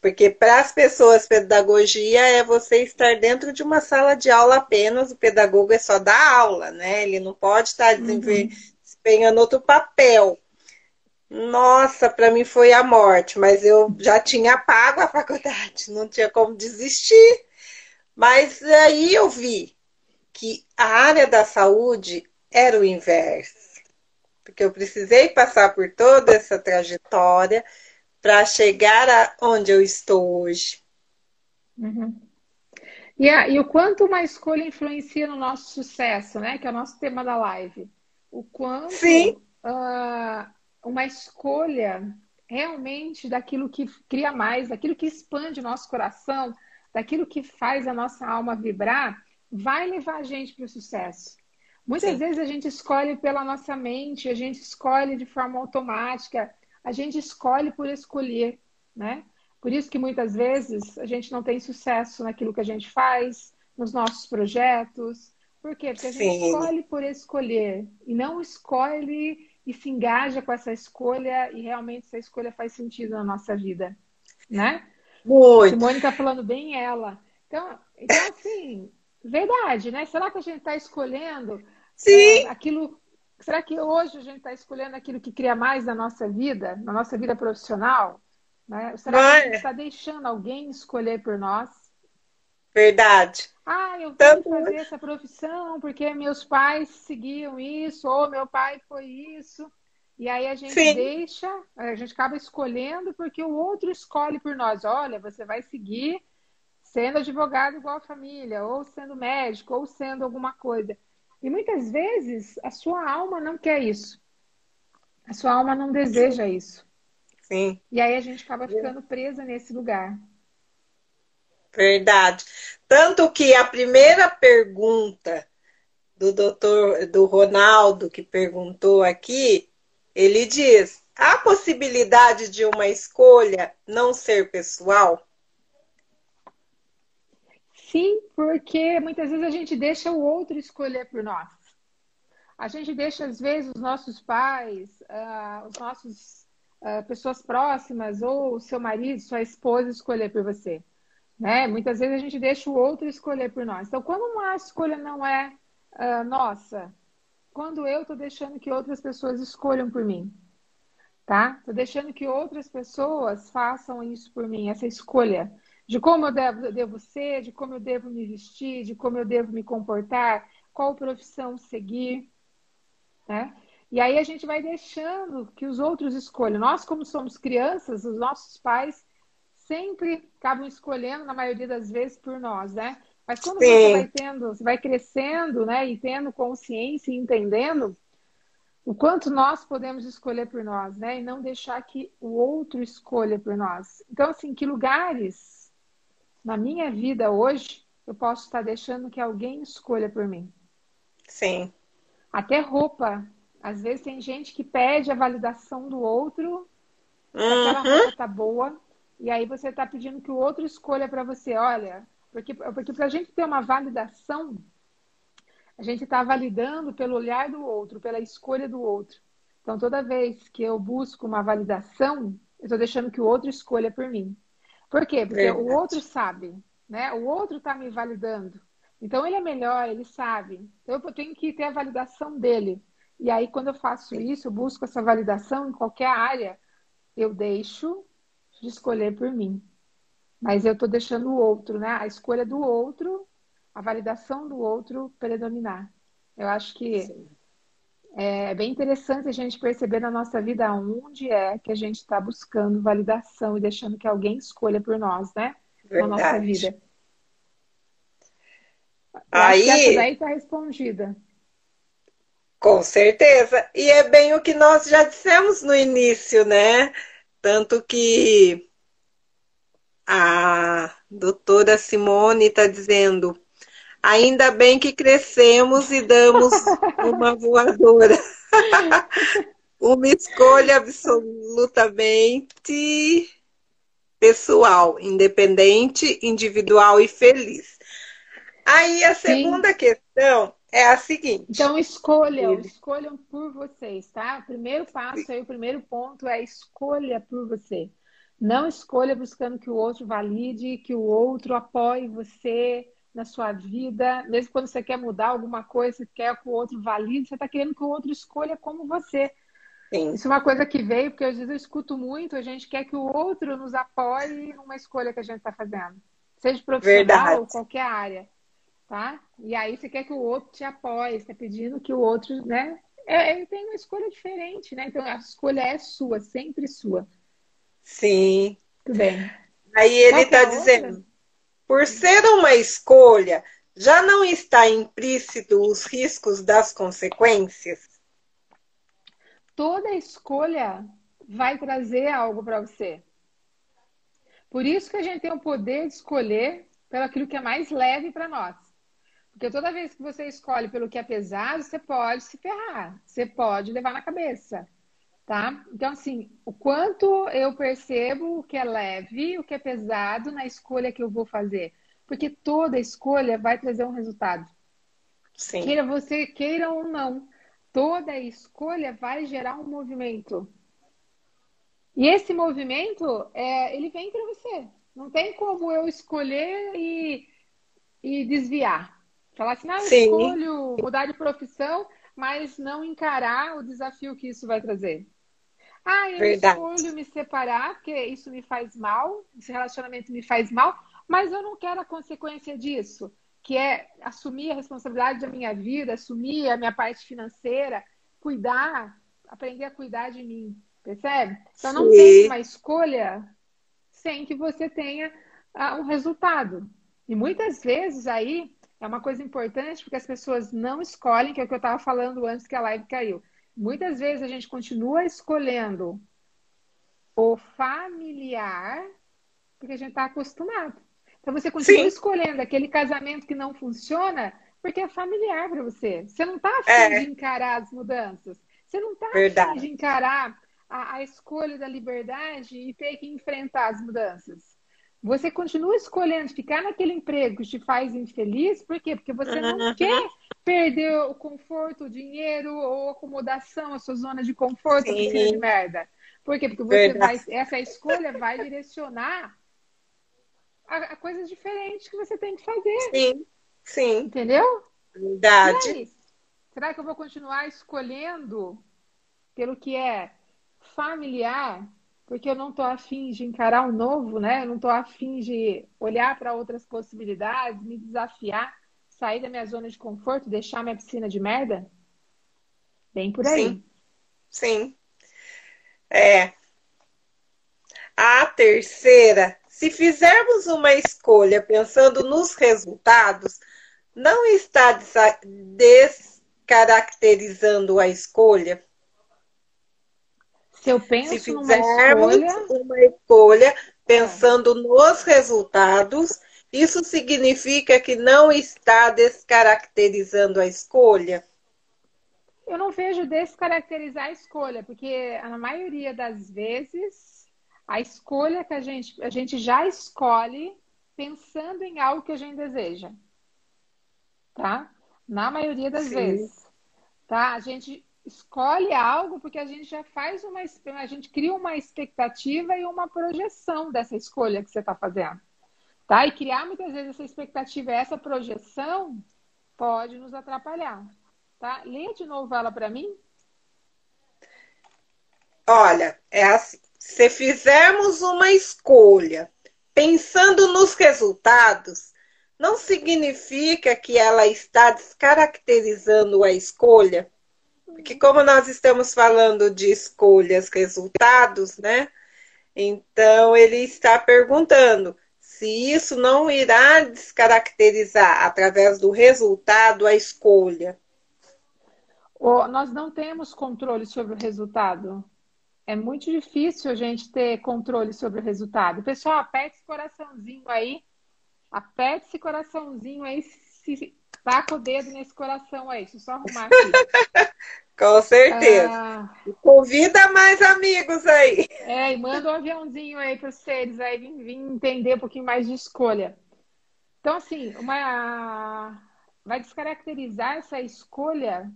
Porque para as pessoas, pedagogia é você estar dentro de uma sala de aula apenas, o pedagogo é só dar aula, né? Ele não pode estar uhum. desempenhando outro papel. Nossa, para mim foi a morte, mas eu já tinha pago a faculdade, não tinha como desistir. Mas aí eu vi que a área da saúde era o inverso. Porque eu precisei passar por toda essa trajetória para chegar aonde eu estou hoje. Uhum. E, a, e o quanto uma escolha influencia no nosso sucesso, né? Que é o nosso tema da live. O quanto Sim. Uh, uma escolha realmente daquilo que cria mais, daquilo que expande o nosso coração, daquilo que faz a nossa alma vibrar, vai levar a gente para o sucesso. Muitas Sim. vezes a gente escolhe pela nossa mente, a gente escolhe de forma automática, a gente escolhe por escolher, né? Por isso que muitas vezes a gente não tem sucesso naquilo que a gente faz, nos nossos projetos. Por quê? Porque a gente Sim. escolhe por escolher e não escolhe e se engaja com essa escolha e realmente essa escolha faz sentido na nossa vida, né? Muito. Simone está falando bem ela. Então, então, assim, verdade, né? Será que a gente está escolhendo Sim. É, aquilo Será que hoje a gente está escolhendo aquilo que cria mais na nossa vida, na nossa vida profissional? Né? Será que a gente está deixando alguém escolher por nós? Verdade. Ah, eu tenho que fazer essa profissão porque meus pais seguiam isso, ou meu pai foi isso. E aí a gente Sim. deixa, a gente acaba escolhendo porque o outro escolhe por nós. Olha, você vai seguir sendo advogado igual a família, ou sendo médico, ou sendo alguma coisa. E muitas vezes a sua alma não quer isso. A sua alma não deseja isso. Sim. E aí a gente acaba ficando presa nesse lugar. Verdade. Tanto que a primeira pergunta do doutor, do Ronaldo, que perguntou aqui, ele diz: há possibilidade de uma escolha não ser pessoal? Sim, porque muitas vezes a gente deixa o outro escolher por nós. A gente deixa, às vezes, os nossos pais, uh, os nossos uh, pessoas próximas, ou o seu marido, sua esposa escolher por você. Né? Muitas vezes a gente deixa o outro escolher por nós. Então, quando uma escolha não é uh, nossa, quando eu estou deixando que outras pessoas escolham por mim, tá? Estou deixando que outras pessoas façam isso por mim, essa escolha de como eu devo, devo ser, de como eu devo me vestir, de como eu devo me comportar, qual profissão seguir, né? E aí a gente vai deixando que os outros escolham. Nós, como somos crianças, os nossos pais sempre acabam escolhendo, na maioria das vezes, por nós, né? Mas quando Sim. você vai tendo, você vai crescendo, né, e tendo consciência e entendendo o quanto nós podemos escolher por nós, né, e não deixar que o outro escolha por nós. Então, assim, que lugares na minha vida hoje, eu posso estar deixando que alguém escolha por mim. Sim. Até roupa. Às vezes tem gente que pede a validação do outro, uhum. aquela roupa tá boa, e aí você está pedindo que o outro escolha para você. Olha, porque, porque para a gente ter uma validação, a gente está validando pelo olhar do outro, pela escolha do outro. Então, toda vez que eu busco uma validação, eu estou deixando que o outro escolha por mim. Por quê? Porque Verdade. o outro sabe, né? O outro está me validando. Então ele é melhor, ele sabe. Então eu tenho que ter a validação dele. E aí, quando eu faço isso, eu busco essa validação em qualquer área, eu deixo de escolher por mim. Mas eu estou deixando o outro, né? A escolha do outro, a validação do outro predominar. Eu acho que Sim. É bem interessante a gente perceber na nossa vida onde é que a gente está buscando validação e deixando que alguém escolha por nós, né? Verdade. Na nossa vida. Aí, essa daí está respondida. Com certeza. E é bem o que nós já dissemos no início, né? Tanto que a doutora Simone está dizendo Ainda bem que crescemos e damos uma voadora. uma escolha absolutamente pessoal, independente, individual e feliz. Aí a segunda Sim. questão é a seguinte. Então escolham, escolham por vocês, tá? O primeiro passo aí, o primeiro ponto é escolha por você. Não escolha buscando que o outro valide, que o outro apoie você na sua vida. Mesmo quando você quer mudar alguma coisa, quer que o outro valide, você está querendo que o outro escolha como você. Sim. Isso é uma coisa que veio, porque às vezes eu escuto muito, a gente quer que o outro nos apoie numa escolha que a gente está fazendo. Seja profissional Verdade. ou qualquer área. Tá? E aí você quer que o outro te apoie, você está pedindo que o outro, né? É, ele tem uma escolha diferente, né? Então a escolha é sua, sempre sua. Sim. Tudo bem. Aí ele está dizendo, por ser uma escolha, já não está implícito os riscos das consequências? Toda escolha vai trazer algo para você. Por isso que a gente tem o poder de escolher pelo aquilo que é mais leve para nós. Porque toda vez que você escolhe pelo que é pesado, você pode se ferrar, você pode levar na cabeça, tá? Então, assim, o quanto eu percebo o que é leve, o que é pesado na escolha que eu vou fazer. Porque toda escolha vai trazer um resultado. Sim. Queira você, queira ou não, toda escolha vai gerar um movimento. E esse movimento, é, ele vem para você. Não tem como eu escolher e, e desviar. Falar assim, ah, eu escolho mudar de profissão, mas não encarar o desafio que isso vai trazer. Ah, eu Verdade. escolho me separar, porque isso me faz mal, esse relacionamento me faz mal, mas eu não quero a consequência disso, que é assumir a responsabilidade da minha vida, assumir a minha parte financeira, cuidar, aprender a cuidar de mim, percebe? Então não Sim. tem uma escolha sem que você tenha uh, um resultado. E muitas vezes aí é uma coisa importante porque as pessoas não escolhem, que é o que eu estava falando antes que a live caiu. Muitas vezes a gente continua escolhendo o familiar porque a gente está acostumado. Então você continua Sim. escolhendo aquele casamento que não funciona porque é familiar para você. Você não está afim é. de encarar as mudanças. Você não está afim de encarar a, a escolha da liberdade e ter que enfrentar as mudanças. Você continua escolhendo ficar naquele emprego que te faz infeliz, por quê? Porque você não uhum. quer perder o conforto, o dinheiro ou acomodação, a sua zona de conforto, de merda. Por quê? Porque você vai, essa escolha vai direcionar a, a, coisas diferentes que você tem que fazer. Sim, sim. Entendeu? Verdade. Será que eu vou continuar escolhendo pelo que é familiar porque eu não estou afim de encarar o novo, né? Eu não estou afim de olhar para outras possibilidades, me desafiar, sair da minha zona de conforto, deixar minha piscina de merda? Bem por aí. Sim. Sim. É. A terceira, se fizermos uma escolha pensando nos resultados, não está descaracterizando a escolha? Se eu penso Se fizermos uma escolha, uma escolha pensando é. nos resultados, isso significa que não está descaracterizando a escolha? Eu não vejo descaracterizar a escolha, porque na maioria das vezes a escolha que a gente, a gente já escolhe pensando em algo que a gente deseja. Tá? Na maioria das Sim. vezes. Tá? A gente escolhe algo porque a gente já faz uma a gente cria uma expectativa e uma projeção dessa escolha que você está fazendo tá? E criar muitas vezes essa expectativa essa projeção pode nos atrapalhar tá? Lê de novo ela para mim. Olha é assim se fizermos uma escolha pensando nos resultados não significa que ela está descaracterizando a escolha porque como nós estamos falando de escolhas, resultados, né? Então ele está perguntando se isso não irá descaracterizar através do resultado a escolha. nós não temos controle sobre o resultado. É muito difícil a gente ter controle sobre o resultado. Pessoal, aperte esse coraçãozinho aí. Aperte esse coraçãozinho aí. Se, taca o dedo nesse coração aí. Deixa eu só arrumar aqui. Com certeza. Ah, Convida mais amigos aí. É, e manda um aviãozinho aí para vocês aí vir, vir entender um pouquinho mais de escolha. Então, assim, uma vai descaracterizar essa escolha.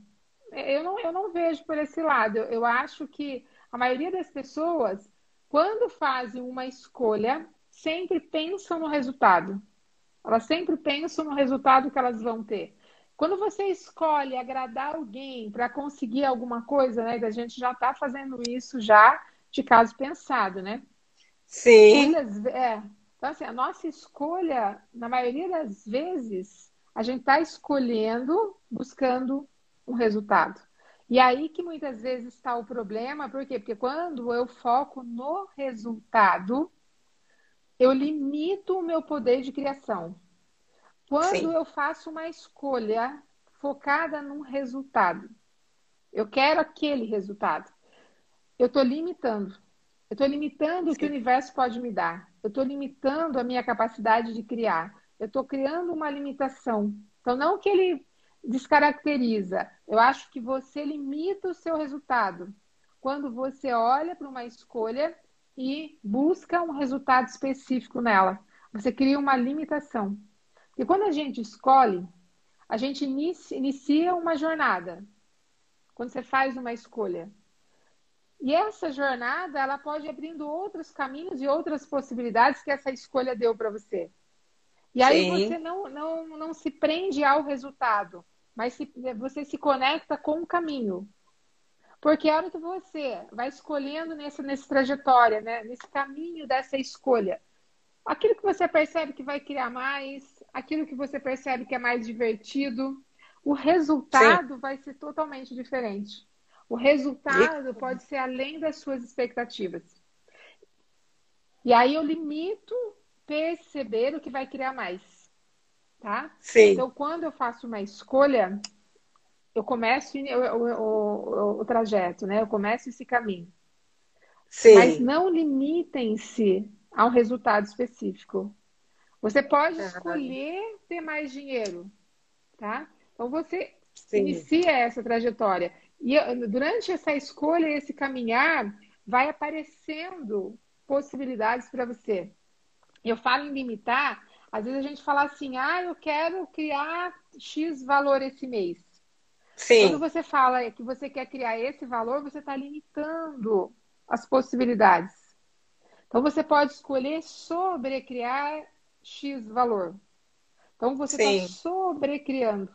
Eu não, eu não vejo por esse lado. Eu, eu acho que a maioria das pessoas quando fazem uma escolha, sempre pensam no resultado. Elas sempre pensam no resultado que elas vão ter. Quando você escolhe agradar alguém para conseguir alguma coisa, né? A gente já está fazendo isso já de caso pensado, né? Sim. é. Então, assim, a nossa escolha, na maioria das vezes, a gente está escolhendo, buscando um resultado. E aí que muitas vezes está o problema, por quê? Porque quando eu foco no resultado, eu limito o meu poder de criação. Quando Sim. eu faço uma escolha focada num resultado, eu quero aquele resultado, eu estou limitando. Eu estou limitando Sim. o que o universo pode me dar. Eu estou limitando a minha capacidade de criar. Eu estou criando uma limitação. Então, não que ele descaracteriza. Eu acho que você limita o seu resultado quando você olha para uma escolha e busca um resultado específico nela. Você cria uma limitação. E quando a gente escolhe, a gente inicia uma jornada. Quando você faz uma escolha. E essa jornada, ela pode abrindo outros caminhos e outras possibilidades que essa escolha deu para você. E aí Sim. você não, não, não se prende ao resultado mas se, você se conecta com o caminho. Porque a hora que você vai escolhendo nessa, nessa trajetória, né, nesse caminho dessa escolha, aquilo que você percebe que vai criar mais, aquilo que você percebe que é mais divertido, o resultado Sim. vai ser totalmente diferente. O resultado pode ser além das suas expectativas. E aí eu limito perceber o que vai criar mais tá? Sim. Então, quando eu faço uma escolha, eu começo o, o, o trajeto, né? Eu começo esse caminho. Sim. Mas não limitem-se a um resultado específico. Você pode escolher ter mais dinheiro, tá? Então você Sim. inicia essa trajetória. E durante essa escolha, esse caminhar, vai aparecendo possibilidades para você. Eu falo em limitar às vezes a gente fala assim, ah, eu quero criar X valor esse mês. Sim. Quando você fala que você quer criar esse valor, você está limitando as possibilidades. Então você pode escolher sobrecriar X valor. Então você está sobrecriando.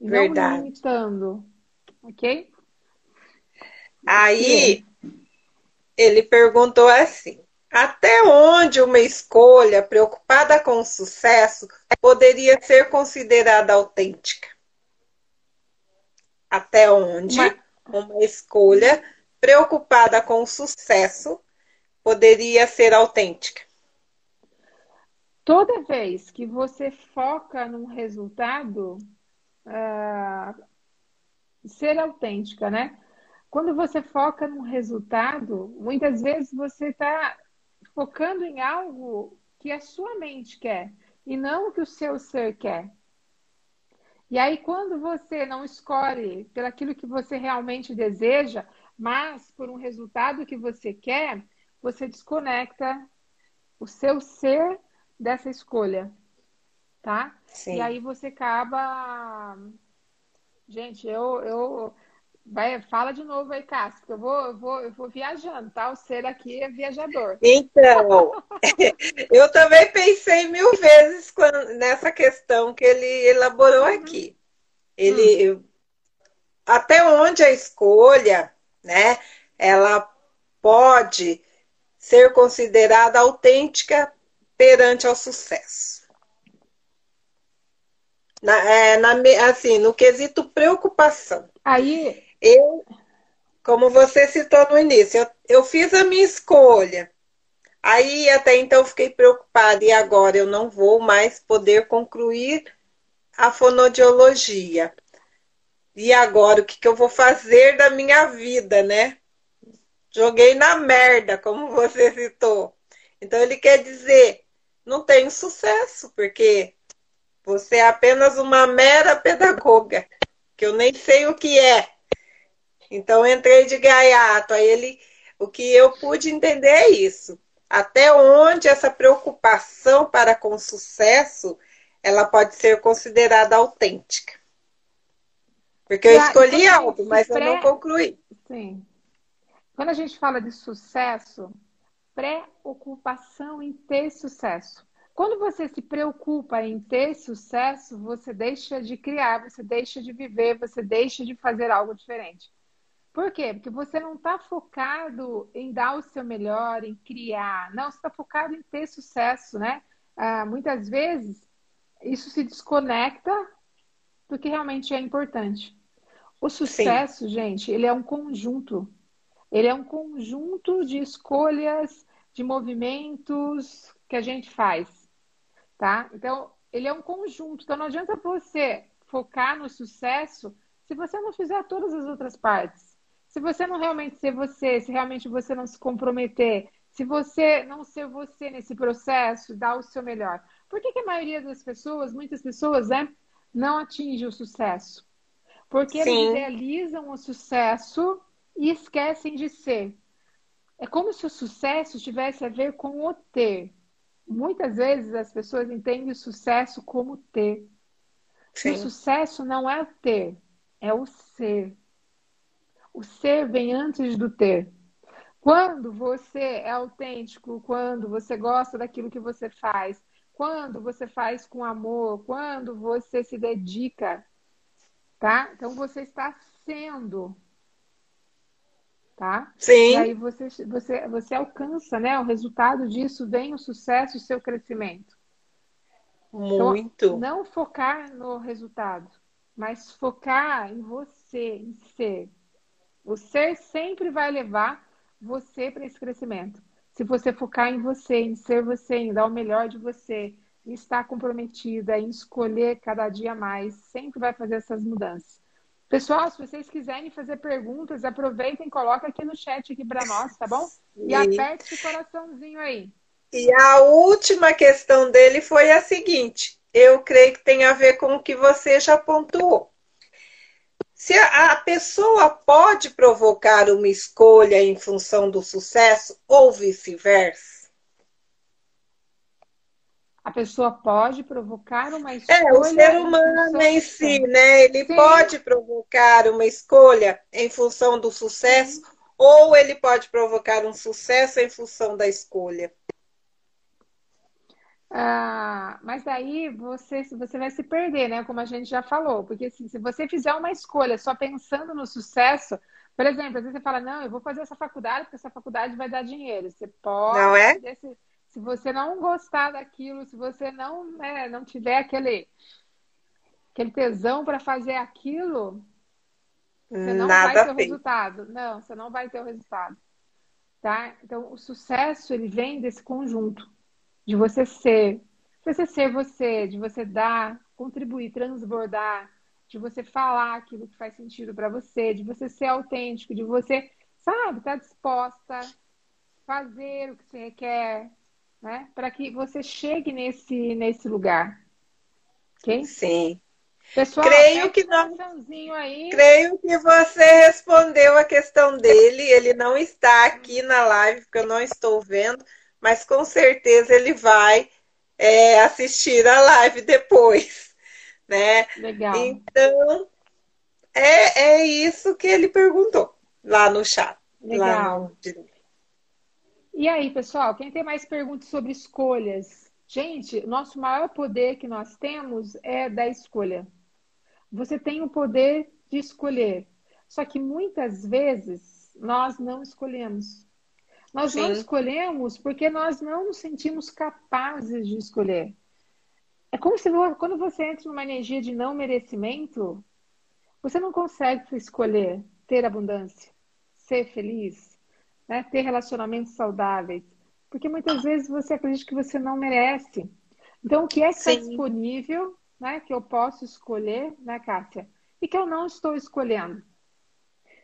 E Verdade. não limitando. Ok? Aí ele perguntou assim: até onde uma escolha preocupada com o sucesso poderia ser considerada autêntica? Até onde uma escolha preocupada com o sucesso poderia ser autêntica? Toda vez que você foca num resultado, uh, ser autêntica, né? Quando você foca num resultado, muitas vezes você está focando em algo que a sua mente quer e não o que o seu ser quer. E aí, quando você não escolhe pelaquilo que você realmente deseja, mas por um resultado que você quer, você desconecta o seu ser dessa escolha, tá? Sim. E aí você acaba. Gente, eu, eu Vai, fala de novo aí, Cássio, porque eu vou, eu vou, eu vou viajando, tá? O ser aqui é viajador. Então, eu também pensei mil vezes quando, nessa questão que ele elaborou uhum. aqui. Ele, hum. até onde a escolha, né, ela pode ser considerada autêntica perante ao sucesso. Na, é, na, assim, no quesito preocupação. Aí, eu, como você citou no início, eu, eu fiz a minha escolha. Aí até então fiquei preocupada, e agora eu não vou mais poder concluir a fonodiologia. E agora o que, que eu vou fazer da minha vida, né? Joguei na merda, como você citou. Então ele quer dizer, não tenho sucesso, porque você é apenas uma mera pedagoga, que eu nem sei o que é. Então entrei de gaiato. Aí ele, o que eu pude entender é isso. Até onde essa preocupação para com o sucesso ela pode ser considerada autêntica. Porque eu escolhi algo, mas eu não concluí. Sim. Quando a gente fala de sucesso, preocupação em ter sucesso. Quando você se preocupa em ter sucesso, você deixa de criar, você deixa de viver, você deixa de fazer algo diferente. Por quê? Porque você não está focado em dar o seu melhor, em criar. Não, você está focado em ter sucesso, né? Ah, muitas vezes isso se desconecta do que realmente é importante. O sucesso, Sim. gente, ele é um conjunto. Ele é um conjunto de escolhas, de movimentos que a gente faz tá? Então, ele é um conjunto. Então, não adianta você focar no sucesso se você não fizer todas as outras partes. Se você não realmente ser você, se realmente você não se comprometer, se você não ser você nesse processo, dar o seu melhor. Por que, que a maioria das pessoas, muitas pessoas, né, não atinge o sucesso? Porque Sim. eles realizam o sucesso e esquecem de ser. É como se o sucesso tivesse a ver com o ter. Muitas vezes as pessoas entendem o sucesso como ter. Sim. O sucesso não é o ter, é o ser. O ser vem antes do ter. Quando você é autêntico, quando você gosta daquilo que você faz, quando você faz com amor, quando você se dedica, tá? Então você está sendo tá? Sim. E aí você, você, você alcança, né? O resultado disso vem o sucesso o seu crescimento. Muito. Então, não focar no resultado, mas focar em você, em ser. O ser sempre vai levar você para esse crescimento. Se você focar em você, em ser você, em dar o melhor de você, em estar comprometida, em escolher cada dia mais, sempre vai fazer essas mudanças. Pessoal, se vocês quiserem fazer perguntas, aproveitem, coloca aqui no chat aqui para nós, tá bom? E, e aperte o coraçãozinho aí. E a última questão dele foi a seguinte: eu creio que tem a ver com o que você já pontuou. Se a pessoa pode provocar uma escolha em função do sucesso ou vice-versa? A pessoa pode provocar uma escolha. É, o ser humano em si, né? Ele Sim. pode provocar uma escolha em função do sucesso, Sim. ou ele pode provocar um sucesso em função da escolha. Ah, mas daí você, você vai se perder, né? Como a gente já falou, porque assim, se você fizer uma escolha só pensando no sucesso, por exemplo, às vezes você fala, não, eu vou fazer essa faculdade porque essa faculdade vai dar dinheiro. Você pode. Não é? Desse se você não gostar daquilo, se você não, né, não tiver aquele, aquele tesão para fazer aquilo, você não Nada vai ter o resultado. Não, você não vai ter o resultado. Tá? Então, o sucesso, ele vem desse conjunto de você ser, de você ser você, de você dar, contribuir, transbordar, de você falar aquilo que faz sentido para você, de você ser autêntico, de você, sabe, estar tá disposta a fazer o que você requer, né? Para que você chegue nesse, nesse lugar. Ok? Sim. Pessoal, creio que não. Aí. Creio que você respondeu a questão dele. Ele não está aqui na live, porque eu não estou vendo, mas com certeza ele vai é, assistir a live depois. Né? Legal. Então, é, é isso que ele perguntou lá no chat. Legal. Lá no... E aí, pessoal, quem tem mais perguntas sobre escolhas? Gente, nosso maior poder que nós temos é da escolha. Você tem o poder de escolher. Só que muitas vezes nós não escolhemos. Nós Sim. não escolhemos porque nós não nos sentimos capazes de escolher. É como se quando você entra numa energia de não merecimento, você não consegue escolher ter abundância, ser feliz, né? ter relacionamentos saudáveis. Porque muitas vezes você acredita que você não merece. Então, o que é que está disponível, né? que eu posso escolher, né, Cássia? E que eu não estou escolhendo.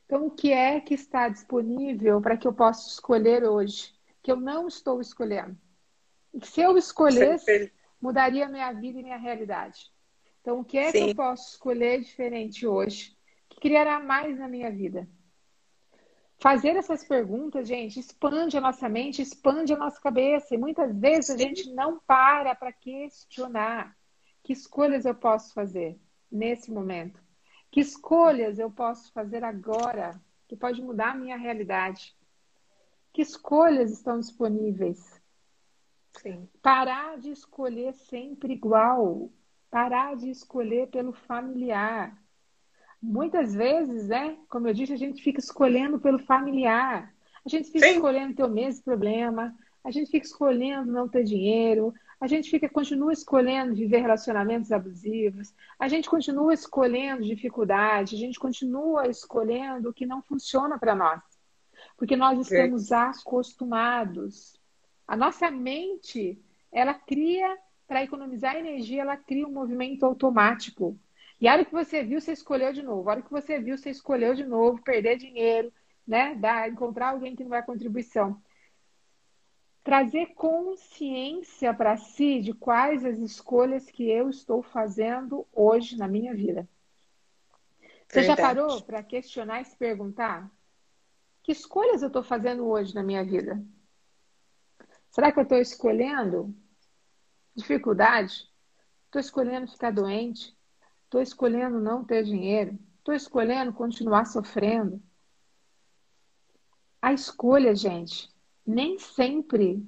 Então, o que é que está disponível para que eu possa escolher hoje? Que eu não estou escolhendo. E se eu escolhesse, mudaria minha vida e minha realidade. Então, o que é Sim. que eu posso escolher diferente hoje? Que criará mais na minha vida? Fazer essas perguntas, gente, expande a nossa mente, expande a nossa cabeça. E muitas vezes a gente não para para questionar que escolhas eu posso fazer nesse momento. Que escolhas eu posso fazer agora que pode mudar a minha realidade. Que escolhas estão disponíveis? Sim. Parar de escolher sempre igual. Parar de escolher pelo familiar. Muitas vezes, né? Como eu disse, a gente fica escolhendo pelo familiar. A gente fica Sim. escolhendo ter o mesmo problema. A gente fica escolhendo não ter dinheiro. A gente fica, continua escolhendo viver relacionamentos abusivos. A gente continua escolhendo dificuldade. A gente continua escolhendo o que não funciona para nós. Porque nós estamos acostumados. A nossa mente, ela cria, para economizar energia, ela cria um movimento automático. E a hora que você viu, você escolheu de novo. A hora que você viu, você escolheu de novo perder dinheiro, né? Dar, encontrar alguém que não vai contribuição. Trazer consciência para si de quais as escolhas que eu estou fazendo hoje na minha vida. Você Verdade. já parou para questionar e se perguntar? Que escolhas eu estou fazendo hoje na minha vida? Será que eu estou escolhendo dificuldade? Estou escolhendo ficar doente? Estou escolhendo não ter dinheiro? Estou escolhendo continuar sofrendo? A escolha, gente, nem sempre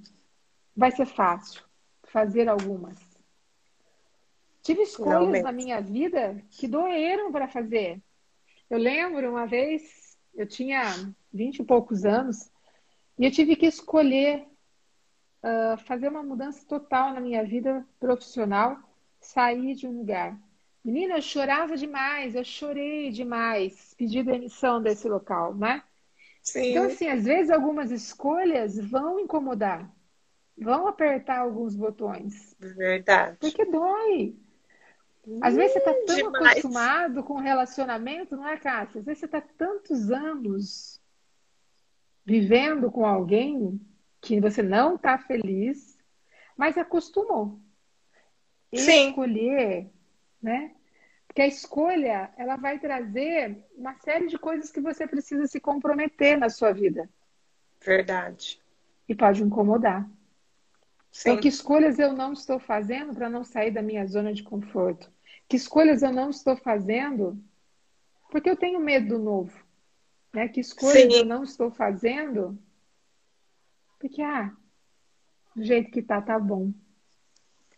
vai ser fácil fazer algumas. Tive escolhas na minha vida que doeram para fazer. Eu lembro uma vez, eu tinha vinte e poucos anos, e eu tive que escolher uh, fazer uma mudança total na minha vida profissional, sair de um lugar. Menina, eu chorava demais, eu chorei demais, pedi demissão desse local, né? Sim. Então, assim, às vezes algumas escolhas vão incomodar, vão apertar alguns botões. Verdade. Porque dói. Às vezes você está tão demais. acostumado com o relacionamento, não é, Cássia? Às vezes você está tantos anos vivendo com alguém que você não está feliz, mas acostumou. Sim. Escolher né? Porque a escolha, ela vai trazer uma série de coisas que você precisa se comprometer na sua vida. Verdade. E pode incomodar. Sim. Então, que escolhas eu não estou fazendo para não sair da minha zona de conforto? Que escolhas eu não estou fazendo porque eu tenho medo do novo? Né? Que escolhas Sim. eu não estou fazendo porque, ah, do jeito que tá, tá bom.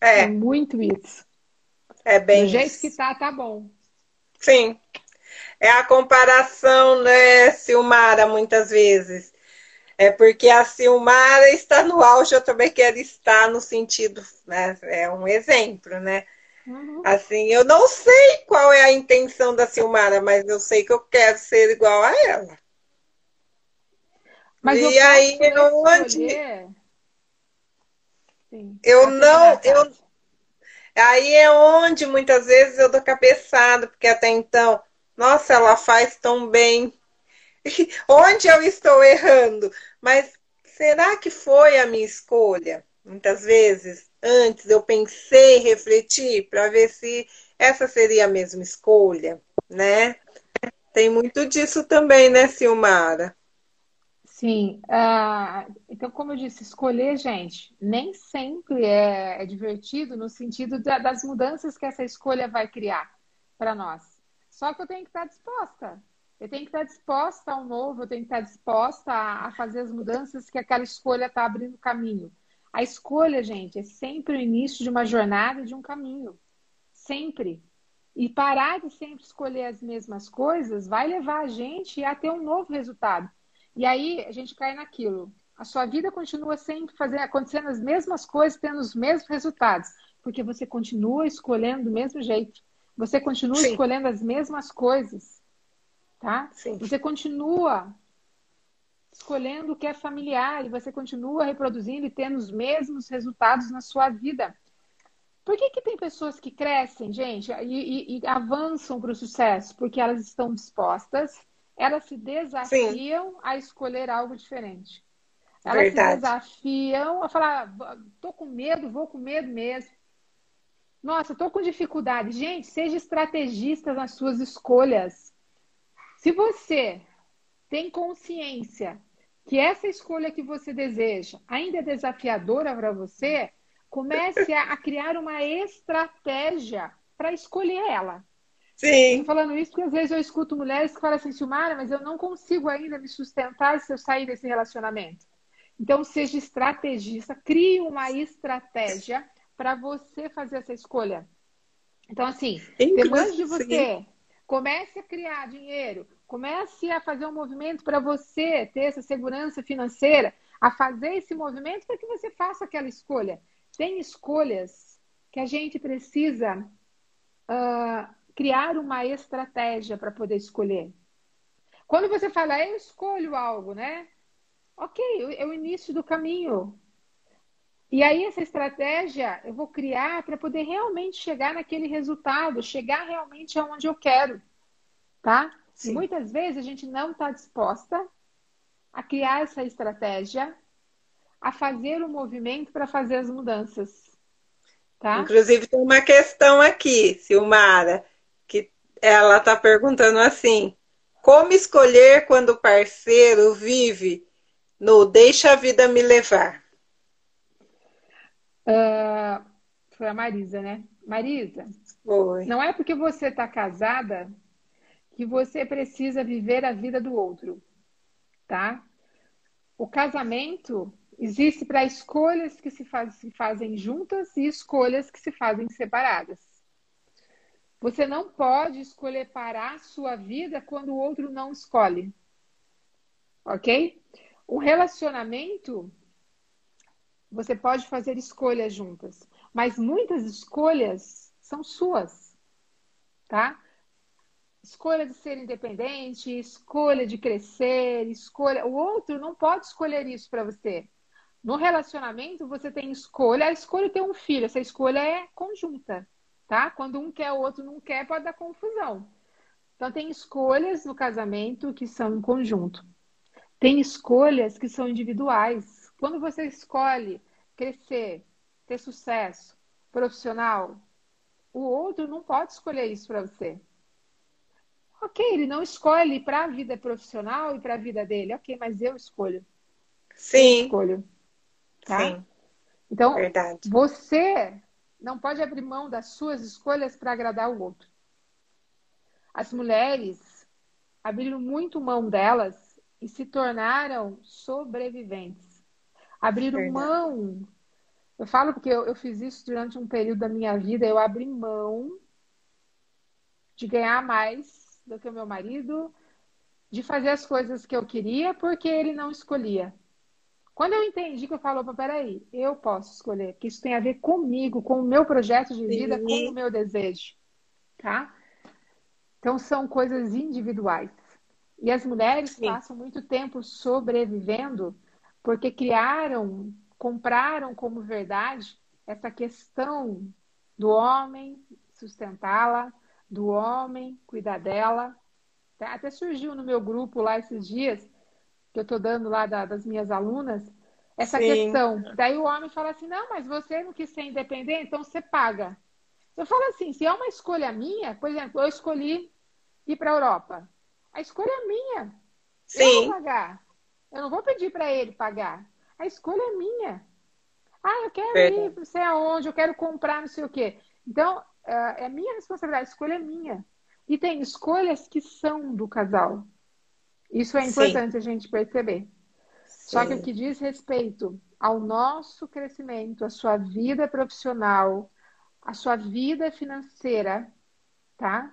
É, é muito isso. É bem. Do jeito isso. que tá, tá bom. Sim. É a comparação, né, Silmara, muitas vezes. É porque a Silmara está no auge, eu também quero estar no sentido, né? É um exemplo, né? Uhum. Assim, eu não sei qual é a intenção da Silmara, mas eu sei que eu quero ser igual a ela. Mas e aí, onde. Eu não. Eu, Aí é onde muitas vezes eu dou cabeçada, porque até então, nossa, ela faz tão bem. onde eu estou errando? Mas será que foi a minha escolha? Muitas vezes, antes eu pensei, refleti para ver se essa seria a mesma escolha, né? Tem muito disso também, né, Silmara? Sim, uh, então, como eu disse, escolher, gente, nem sempre é, é divertido no sentido da, das mudanças que essa escolha vai criar para nós. Só que eu tenho que estar disposta. Eu tenho que estar disposta ao novo, eu tenho que estar disposta a, a fazer as mudanças que aquela escolha está abrindo caminho. A escolha, gente, é sempre o início de uma jornada, de um caminho. Sempre. E parar de sempre escolher as mesmas coisas vai levar a gente a ter um novo resultado. E aí a gente cai naquilo. A sua vida continua sempre fazendo, acontecendo as mesmas coisas, tendo os mesmos resultados, porque você continua escolhendo do mesmo jeito. Você continua Sim. escolhendo as mesmas coisas, tá? Sim. Você continua escolhendo o que é familiar e você continua reproduzindo e tendo os mesmos resultados na sua vida. Por que, que tem pessoas que crescem, gente, e, e, e avançam para o sucesso? Porque elas estão dispostas elas se desafiam Sim. a escolher algo diferente. Elas Verdade. se desafiam a falar, tô com medo, vou com medo mesmo. Nossa, tô com dificuldade. Gente, seja estrategista nas suas escolhas. Se você tem consciência que essa escolha que você deseja ainda é desafiadora para você, comece a, criar uma estratégia para escolher ela. Sim. Estou falando isso porque às vezes eu escuto mulheres que falam assim, Silmara, mas eu não consigo ainda me sustentar se eu sair desse relacionamento. Então, seja estrategista, crie uma estratégia para você fazer essa escolha. Então, assim, depois de você comece a criar dinheiro, comece a fazer um movimento para você ter essa segurança financeira, a fazer esse movimento para que você faça aquela escolha. Tem escolhas que a gente precisa uh, criar uma estratégia para poder escolher. Quando você fala, eu escolho algo, né? Ok, é o início do caminho. E aí, essa estratégia eu vou criar para poder realmente chegar naquele resultado, chegar realmente aonde eu quero. Tá? Sim. E muitas vezes a gente não está disposta a criar essa estratégia, a fazer o movimento para fazer as mudanças. Tá? Inclusive, tem uma questão aqui, Silmara, ela está perguntando assim: como escolher quando o parceiro vive no deixa a vida me levar? Uh, foi a Marisa, né? Marisa, foi. não é porque você está casada que você precisa viver a vida do outro, tá? O casamento existe para escolhas que se, faz, se fazem juntas e escolhas que se fazem separadas. Você não pode escolher parar sua vida quando o outro não escolhe. Ok? O relacionamento você pode fazer escolhas juntas, mas muitas escolhas são suas, tá? Escolha de ser independente, escolha de crescer, escolha. O outro não pode escolher isso para você. No relacionamento, você tem escolha. A escolha é ter um filho, essa escolha é conjunta, tá? Quando um quer, o outro não quer, pode dar confusão. Então, tem escolhas no casamento que são em conjunto. Tem escolhas que são individuais. Quando você escolhe crescer, ter sucesso profissional, o outro não pode escolher isso para você. Ok, ele não escolhe para a vida profissional e para a vida dele. Ok, mas eu escolho. Sim. Eu escolho. Tá? Sim. Então, Verdade. você não pode abrir mão das suas escolhas para agradar o outro. As mulheres abriram muito mão delas e se tornaram sobreviventes abriram mão. Eu falo porque eu, eu fiz isso durante um período da minha vida, eu abri mão de ganhar mais do que o meu marido, de fazer as coisas que eu queria porque ele não escolhia. Quando eu entendi que eu falo, peraí, eu posso escolher, porque isso tem a ver comigo, com o meu projeto de vida, Sim. com o meu desejo, tá? Então são coisas individuais. E as mulheres Sim. passam muito tempo sobrevivendo porque criaram, compraram como verdade essa questão do homem sustentá-la, do homem cuidar dela. Tá? Até surgiu no meu grupo lá esses dias, que eu estou dando lá da, das minhas alunas, essa Sim. questão. Daí o homem fala assim: não, mas você não quis ser independente, então você paga. Eu falo assim: se é uma escolha minha, por exemplo, eu escolhi ir para a Europa. A escolha é minha. Sim. Eu vou pagar. Eu não vou pedir para ele pagar. A escolha é minha. Ah, eu quero Verdade. ir não sei aonde, eu quero comprar não sei o quê. Então, é, é minha responsabilidade, a escolha é minha. E tem escolhas que são do casal. Isso é importante Sim. a gente perceber. Sim. Só que o que diz respeito ao nosso crescimento, a sua vida profissional, a sua vida financeira, tá?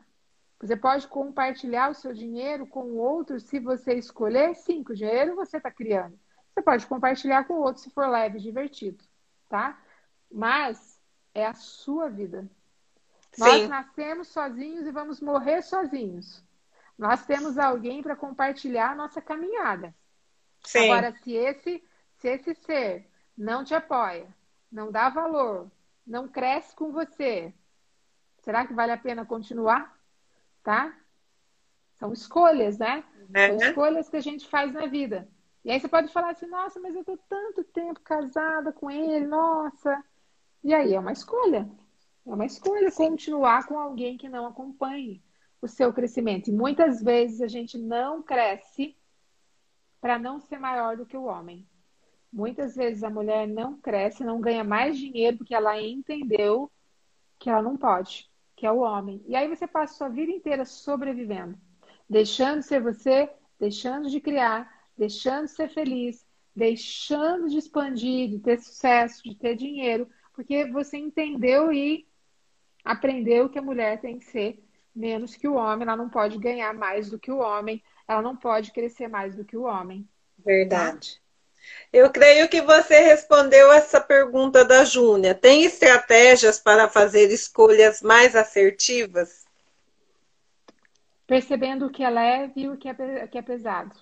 Você pode compartilhar o seu dinheiro com o outro se você escolher. Sim, o dinheiro você está criando. Você pode compartilhar com o outro se for leve e divertido, tá? Mas é a sua vida. Sim. Nós nascemos sozinhos e vamos morrer sozinhos. Nós temos alguém para compartilhar a nossa caminhada. Sim. Agora, se esse, se esse ser não te apoia, não dá valor, não cresce com você, será que vale a pena continuar? tá? São escolhas, né? É. São escolhas que a gente faz na vida. E aí você pode falar assim, nossa, mas eu tô tanto tempo casada com ele, nossa. E aí é uma escolha. É uma escolha Sim. continuar com alguém que não acompanhe o seu crescimento. E muitas vezes a gente não cresce para não ser maior do que o homem. Muitas vezes a mulher não cresce, não ganha mais dinheiro porque ela entendeu que ela não pode que é o homem. E aí você passa a sua vida inteira sobrevivendo, deixando de ser você, deixando de criar, deixando de ser feliz, deixando de expandir, de ter sucesso, de ter dinheiro, porque você entendeu e aprendeu que a mulher tem que ser menos que o homem, ela não pode ganhar mais do que o homem, ela não pode crescer mais do que o homem. Verdade. Eu creio que você respondeu essa pergunta da Júnia. Tem estratégias para fazer escolhas mais assertivas? Percebendo o que é leve e o que é, que é pesado.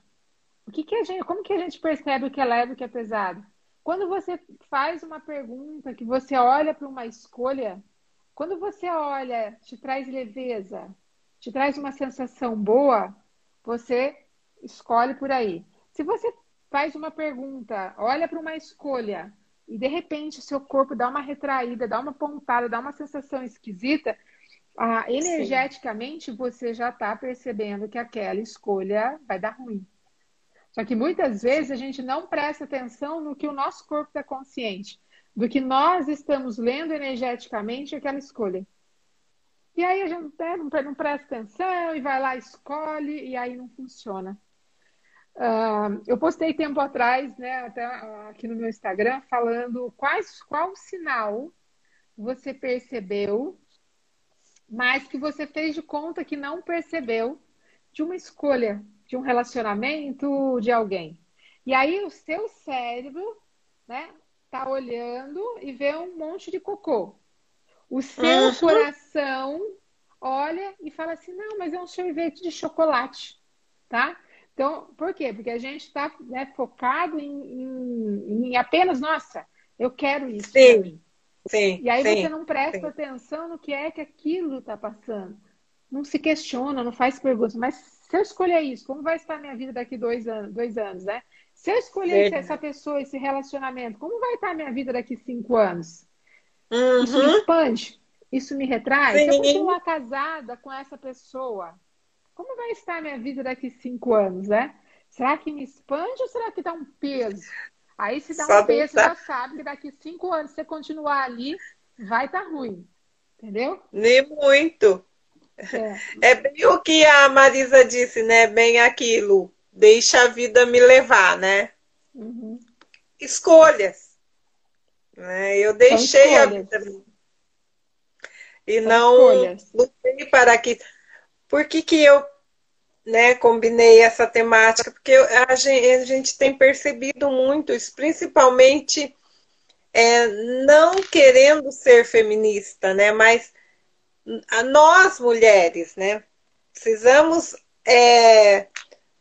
O que, que a gente, como que a gente percebe o que é leve e o que é pesado? Quando você faz uma pergunta, que você olha para uma escolha, quando você olha, te traz leveza, te traz uma sensação boa, você escolhe por aí. Se você faz uma pergunta, olha para uma escolha e de repente seu corpo dá uma retraída, dá uma pontada, dá uma sensação esquisita, ah, energeticamente Sim. você já está percebendo que aquela escolha vai dar ruim. Só que muitas vezes a gente não presta atenção no que o nosso corpo está consciente, do que nós estamos lendo energeticamente aquela escolha. E aí a gente né, não presta atenção e vai lá, escolhe, e aí não funciona. Uh, eu postei tempo atrás, né, até aqui no meu Instagram, falando quais, qual sinal você percebeu, mas que você fez de conta que não percebeu de uma escolha, de um relacionamento, de alguém. E aí o seu cérebro, né, tá olhando e vê um monte de cocô. O seu uhum. coração olha e fala assim: não, mas é um sorvete de chocolate, tá? Então, por quê? Porque a gente está né, focado em, em, em, apenas, nossa, eu quero isso. Sim, sim. E aí sim, você não presta sim. atenção no que é que aquilo está passando. Não se questiona, não faz perguntas. Mas se eu escolher isso, como vai estar a minha vida daqui dois anos, dois anos, né? Se eu escolher essa pessoa, esse relacionamento, como vai estar a minha vida daqui cinco anos? Uhum. Isso me expande? Isso me retrai? Sim. Se eu continuar casada com essa pessoa, como vai estar a minha vida daqui cinco anos, né? Será que me expande ou será que dá um peso? Aí se dá Só um peso, você já sabe que daqui cinco anos, se você continuar ali, vai estar tá ruim. Entendeu? Nem muito. É. é bem o que a Marisa disse, né? Bem aquilo. Deixa a vida me levar, né? Uhum. Escolhas. Né? Eu deixei a vida. E São não escolhas. lutei para que por que, que eu né, combinei essa temática? Porque a gente, a gente tem percebido muito isso, principalmente é, não querendo ser feminista, né? Mas a nós mulheres, né? Precisamos é,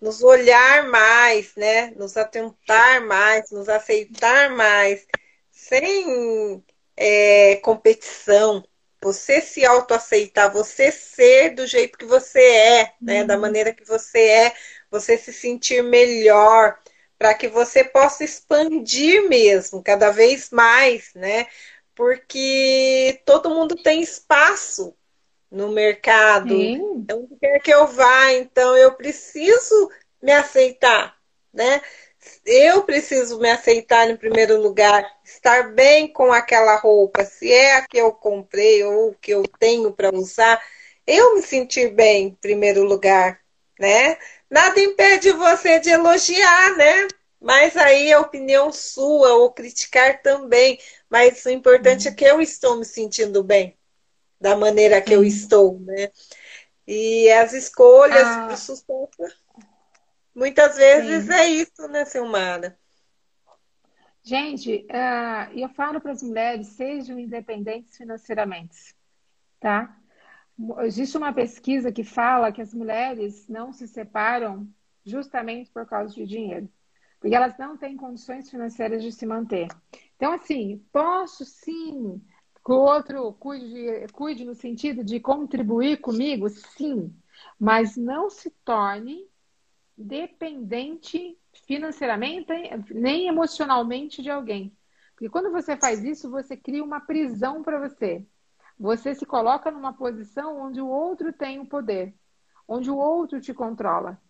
nos olhar mais, né? Nos atentar mais, nos aceitar mais, sem é, competição, você se autoaceitar, você ser do jeito que você é, né? Uhum. Da maneira que você é, você se sentir melhor, para que você possa expandir mesmo, cada vez mais, né? Porque todo mundo tem espaço no mercado, Sim. onde quer que eu vá, então eu preciso me aceitar, né? eu preciso me aceitar em primeiro lugar, estar bem com aquela roupa, se é a que eu comprei ou que eu tenho para usar, eu me sentir bem em primeiro lugar, né? Nada impede você de elogiar, né? Mas aí é opinião sua, ou criticar também. Mas o importante é que eu estou me sentindo bem, da maneira que eu estou, né? E as escolhas ah. para o sucesso Muitas vezes Sim. é isso, né, Silmara? Gente, uh, eu falo para as mulheres, sejam independentes financeiramente, tá? Existe uma pesquisa que fala que as mulheres não se separam justamente por causa de dinheiro, porque elas não têm condições financeiras de se manter. Então, assim, posso sim que o outro cuide, cuide no sentido de contribuir comigo, sim, mas não se torne dependente financeiramente nem emocionalmente de alguém. Porque quando você faz isso, você cria uma prisão para você. Você se coloca numa posição onde o outro tem o poder, onde o outro te controla,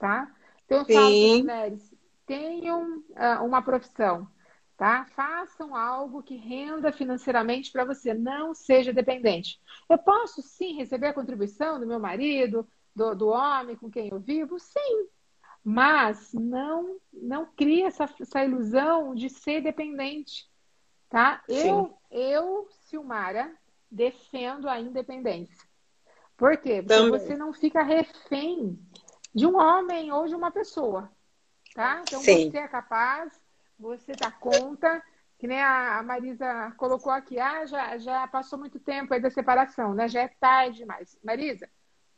tá? Então eu falo para mulheres, tenham uh, uma profissão, tá? Façam algo que renda financeiramente para você, não seja dependente. Eu posso sim receber a contribuição do meu marido, do, do homem com quem eu vivo? Sim, Mas não não cria essa, essa ilusão de ser dependente, tá? Eu, eu, Silmara, defendo a independência. Por quê? Porque Também. você não fica refém de um homem ou de uma pessoa, tá? Então Sim. você é capaz, você dá conta, que nem a Marisa colocou aqui, ah, já, já passou muito tempo aí da separação, né? Já é tarde demais. Marisa,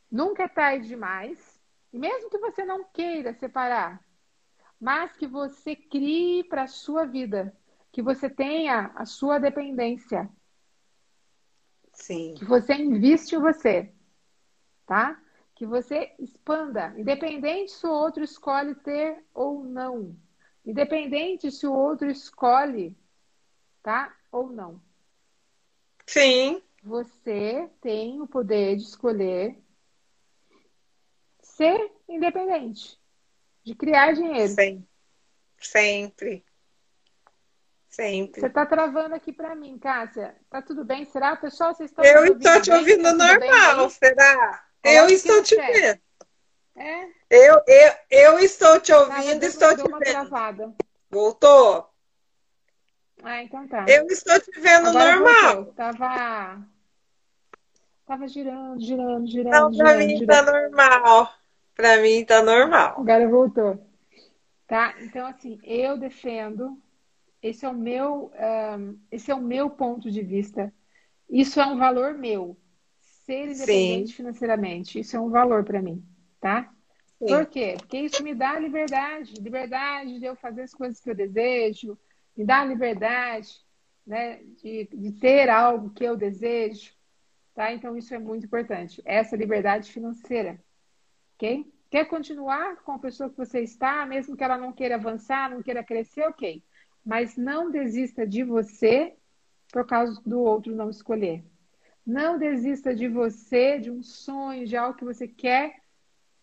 nunca é tarde demais. E mesmo que você não queira separar, mas que você crie para a sua vida, que você tenha a sua dependência. Sim. Que você investe em você, tá? Que você expanda, independente se o outro escolhe ter ou não. Independente se o outro escolhe tá? Ou não. Sim. Você tem o poder de escolher ser independente, de criar dinheiro. Sim. Sempre. Sempre. Você está travando aqui para mim, Cássia. Tá tudo bem? Será, pessoal? Vocês estão Eu estou te ouvindo tá normal, será? eu estou te vendo. É? Eu, eu, eu estou te ouvindo, estou te vendo. Travada. Voltou? Ah, então tá. Eu estou te vendo Agora normal. Voltou. Tava. Tava girando, girando, girando. Não, pra girando, mim girando. tá normal. Pra mim tá normal. Agora voltou. Tá? Então, assim, eu defendo. Esse é o meu, um, esse é o meu ponto de vista. Isso é um valor meu. Ser independente Sim. financeiramente. Isso é um valor para mim, tá? Sim. Por quê? Porque isso me dá liberdade, liberdade de eu fazer as coisas que eu desejo, me dá liberdade né, de, de ter algo que eu desejo. Tá? Então, isso é muito importante. Essa liberdade financeira. Ok? Quer continuar com a pessoa que você está, mesmo que ela não queira avançar, não queira crescer, ok. Mas não desista de você por causa do outro não escolher. Não desista de você, de um sonho, de algo que você quer,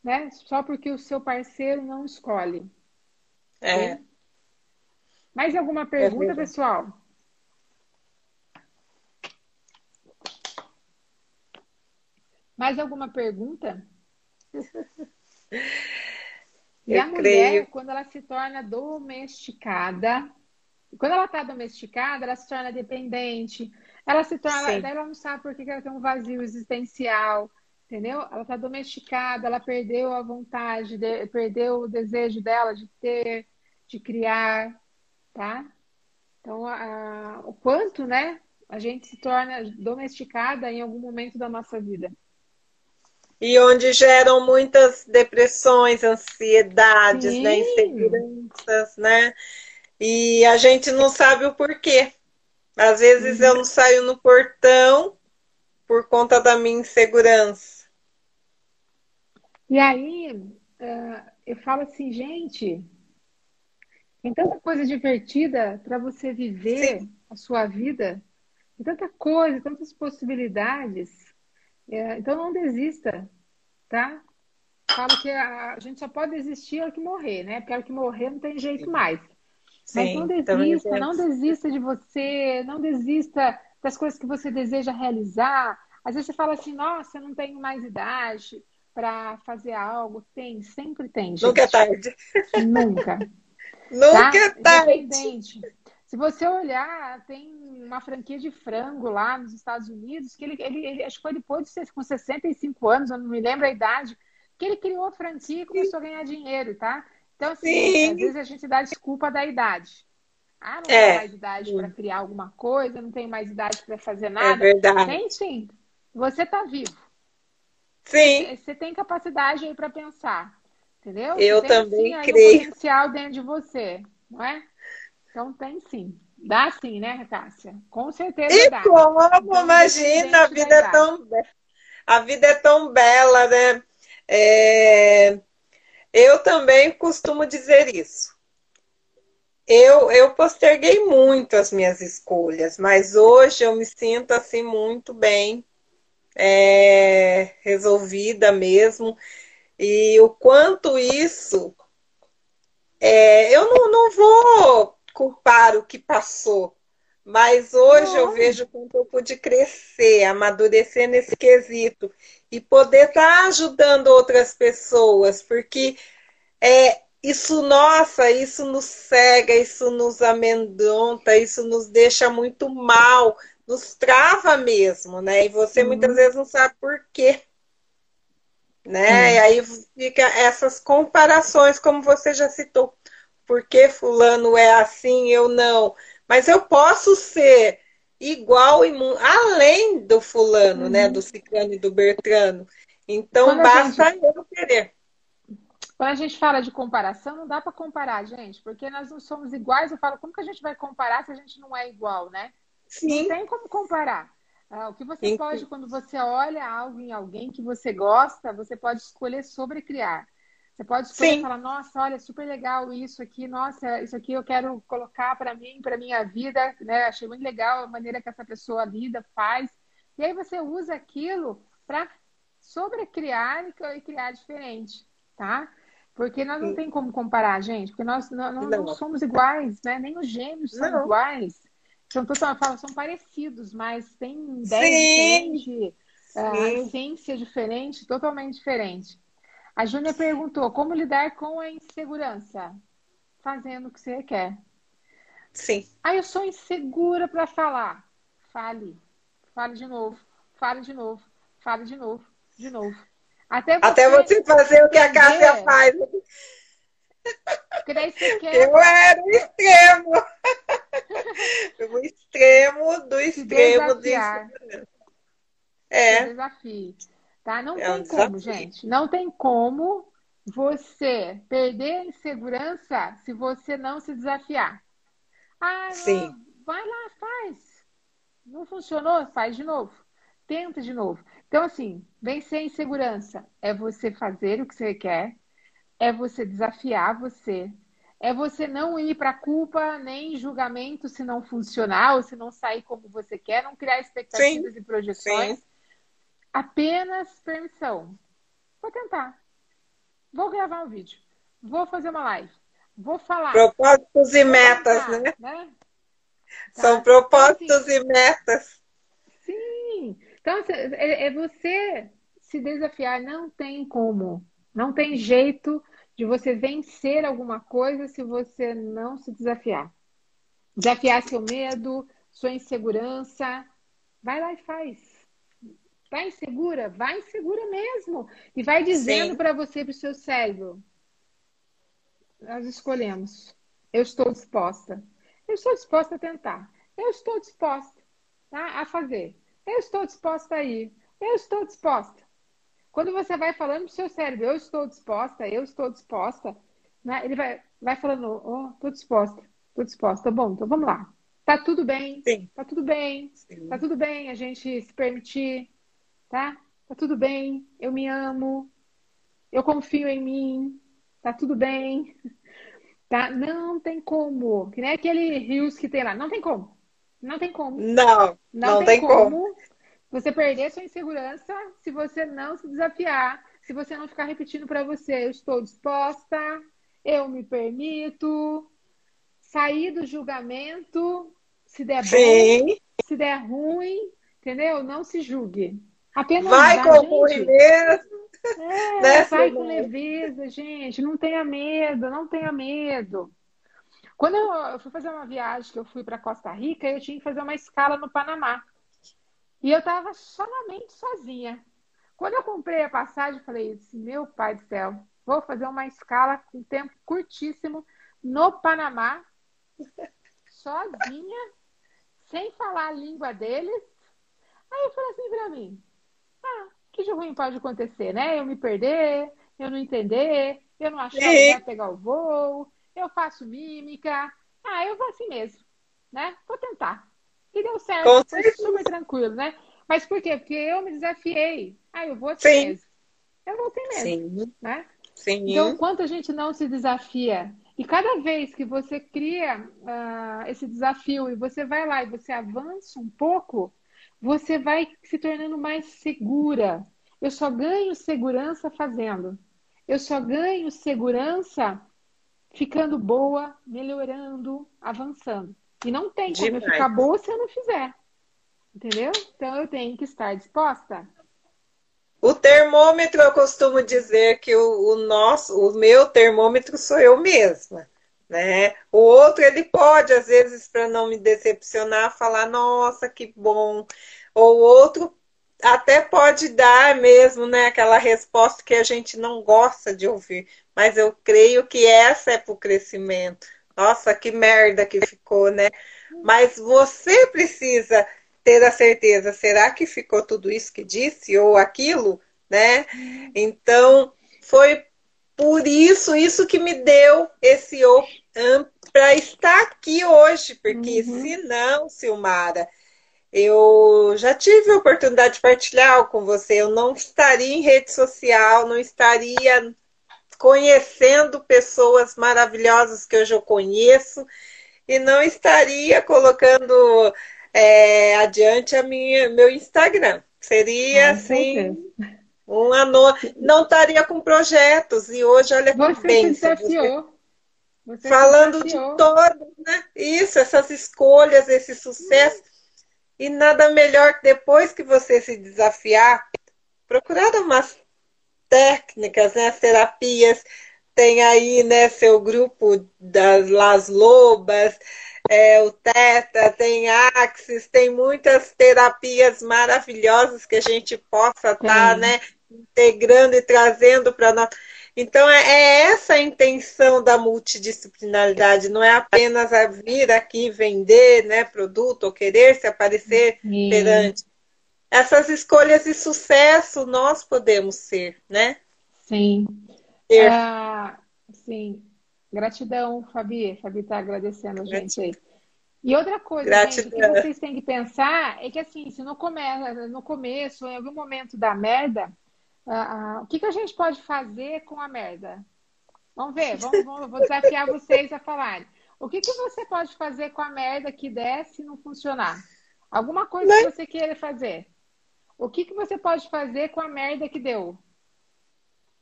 né? Só porque o seu parceiro não escolhe. É. Mais alguma pergunta, é pessoal? Mais alguma pergunta? e a mulher, creio. quando ela se torna domesticada, quando ela está domesticada, ela se torna dependente, ela se torna, ela não sabe por que ela tem um vazio existencial, entendeu? Ela está domesticada, ela perdeu a vontade, de, perdeu o desejo dela de ter, de criar, tá? Então, a, o quanto, né, a gente se torna domesticada em algum momento da nossa vida. E onde geram muitas depressões, ansiedades, né, inseguranças, né? E a gente não sabe o porquê. Às vezes uhum. eu não saio no portão por conta da minha insegurança. E aí, uh, eu falo assim, gente, tem tanta coisa divertida para você viver Sim. a sua vida. Tem tanta coisa, tantas possibilidades. É, então não desista, tá? Falo que a, a, gente só pode desistir a hora que morrer, né? Porque a hora que morrer não tem jeito mais. Sim, Mas não desista, não desista de você, não desista das coisas que você deseja realizar. Às vezes você fala assim, nossa, eu não tenho mais idade para fazer algo. Tem, sempre tem. Gente. Nunca é tarde. Nunca. Nunca tá? é tarde. Se você olhar, tem uma franquia de frango lá nos Estados Unidos, que ele, ele, ele acho que ele pôde ser com 65 anos, eu não me lembro a idade, que ele criou a franquia e começou Sim. a ganhar dinheiro, tá? Então, assim, Sim. às vezes a gente dá desculpa da idade. Ah, não é. tenho mais idade para criar alguma coisa, não tenho mais idade para fazer é nada. É verdade. Sim. Você está vivo. Sim. Você tem capacidade aí para pensar. Entendeu? Eu tem, também sim, creio. Um potencial dentro de você, não é? Então tem sim. Dá sim, né, Cássia? Com certeza e dá. como? Então, imagina, a vida é tão a vida é tão bela, né? É... Eu também costumo dizer isso. Eu, eu posterguei muito as minhas escolhas, mas hoje eu me sinto assim muito bem é, resolvida mesmo. E o quanto isso. É, eu não, não vou culpar o que passou, mas hoje não. eu vejo quanto eu pude crescer, amadurecer nesse quesito e poder estar tá ajudando outras pessoas, porque é, isso, nossa, isso nos cega, isso nos amedronta, isso nos deixa muito mal, nos trava mesmo, né? E você uhum. muitas vezes não sabe por quê. Né? Uhum. E aí fica essas comparações, como você já citou. Por que fulano é assim, eu não? Mas eu posso ser igual e além do fulano, né? uhum. né? Do ciclano e do bertrano. Então Quando basta gente... eu querer. Quando a gente fala de comparação, não dá para comparar, gente, porque nós não somos iguais. Eu falo, como que a gente vai comparar se a gente não é igual, né? Sim. Não tem como comparar. Ah, o que você Sim. pode, quando você olha algo em alguém que você gosta, você pode escolher sobrecriar. Você pode escolher Sim. falar, nossa, olha, super legal isso aqui, nossa, isso aqui eu quero colocar para mim, para minha vida, né? Achei muito legal a maneira que essa pessoa lida, faz. E aí você usa aquilo para sobrecriar e criar diferente, tá? Porque nós não tem como comparar, gente, porque nós não, não, não. não somos iguais, né? Nem os gêmeos são iguais. São, total, são parecidos, mas tem ideia diferente, a essência diferente, totalmente diferente. A Júnia perguntou como lidar com a insegurança, fazendo o que você quer. Sim. Ah, eu sou insegura para falar. Fale. Fale de novo. Fale de novo. Fale de novo. De novo. Até você, Até você fazer o que a Cássia faz. Eu era o extremo. o extremo do extremo do É. Desafio. Tá? Não é tem um como, gente. Não tem como você perder a insegurança se você não se desafiar. Ah, Sim. vai lá, faz. Não funcionou? Faz de novo. Tenta de novo. Então, assim, vencer a insegurança é você fazer o que você quer, é você desafiar você, é você não ir para culpa nem julgamento se não funcionar ou se não sair como você quer, não criar expectativas Sim. e projeções. Sim. Apenas permissão. Vou tentar. Vou gravar um vídeo. Vou fazer uma live. Vou falar. Propósitos e metas, né? né? São tá? propósitos então, assim, e metas. Sim. Então, é, é você se desafiar. Não tem como. Não tem jeito de você vencer alguma coisa se você não se desafiar. Desafiar seu medo, sua insegurança. Vai lá e faz. Tá insegura? Vai insegura mesmo. E vai dizendo para você, para o seu cérebro: Nós escolhemos. Eu estou disposta. Eu estou disposta a tentar. Eu estou disposta tá, a fazer. Eu estou disposta a ir. Eu estou disposta. Quando você vai falando pro seu cérebro, eu estou disposta, eu estou disposta, né? ele vai, vai falando, oh, estou disposta, estou disposta. Bom, então vamos lá. Tá tudo bem. Sim. Tá tudo bem. Sim. Tá tudo bem a gente se permitir, tá? Tá tudo bem. Eu me amo. Eu confio em mim. Tá tudo bem. Tá? Não tem como. Que nem aquele rios que tem lá. Não tem como. Não tem como. Não, não, não tem, tem como. como. Você perder sua insegurança se você não se desafiar, se você não ficar repetindo para você, eu estou disposta, eu me permito, sair do julgamento, se der Sim. bom, se der ruim, entendeu? Não se julgue. Apenas vai com leveza. É, né, vai com leveza, gente. Não tenha medo, não tenha medo. Quando eu fui fazer uma viagem que eu fui para Costa Rica, eu tinha que fazer uma escala no Panamá. E eu estava solamente sozinha. Quando eu comprei a passagem, eu falei assim, meu pai do céu, vou fazer uma escala com tempo curtíssimo no Panamá, sozinha, sem falar a língua deles. Aí eu falei assim para mim, ah, que de ruim pode acontecer, né? Eu me perder, eu não entender, eu não achar que vai pegar o voo, eu faço mímica. Ah, eu vou assim mesmo, né? Vou tentar. E deu certo, foi super tranquilo, né? Mas por quê? Porque eu me desafiei. Ah, eu vou assim Sim. mesmo. Eu vou assim mesmo, Sim. né? Sim. Então, enquanto a gente não se desafia, e cada vez que você cria uh, esse desafio e você vai lá e você avança um pouco, você vai se tornando mais segura. Eu só ganho segurança fazendo. Eu só ganho segurança ficando boa, melhorando, avançando. E não tem como Demais. eu ficar boa se eu não fizer. Entendeu? Então eu tenho que estar disposta. O termômetro, eu costumo dizer que o, o nosso, o meu termômetro sou eu mesma. Né? O outro ele pode, às vezes, para não me decepcionar, falar, nossa, que bom. Ou o outro até pode dar mesmo, né, aquela resposta que a gente não gosta de ouvir. Mas eu creio que essa é para o crescimento. Nossa, que merda que ficou, né? Mas você precisa ter a certeza, será que ficou tudo isso que disse ou aquilo, né? Então, foi por isso, isso que me deu esse para estar aqui hoje, porque uhum. se não, Silmara, eu já tive a oportunidade de partilhar com você, eu não estaria em rede social, não estaria conhecendo pessoas maravilhosas que hoje eu conheço e não estaria colocando é, adiante a minha, meu Instagram. Seria assim. Um ano, não estaria com projetos, e hoje, olha que você bênção. Você, você falando de todas, né? Isso, essas escolhas, esse sucesso. E nada melhor que depois que você se desafiar, procurar umas técnicas, né? Terapias, tem aí, né, seu grupo das Las Lobas, é, o Teta, tem Axis, tem muitas terapias maravilhosas que a gente possa estar, tá, né, integrando e trazendo para nós. Então, é, é essa a intenção da multidisciplinaridade, não é apenas a vir aqui vender né, produto ou querer se aparecer Sim. perante. Essas escolhas de sucesso nós podemos ser, né? Sim. Ter. Ah, sim. Gratidão, Fabi. Fabi está agradecendo a gente aí. E outra coisa, gente, que vocês têm que pensar é que assim, se no, come no começo, em algum momento da merda, ah, ah, o que, que a gente pode fazer com a merda? Vamos ver, vamos, vamos, vou desafiar vocês a falarem. O que, que você pode fazer com a merda que der se não funcionar? Alguma coisa que você queira fazer. O que, que você pode fazer com a merda que deu?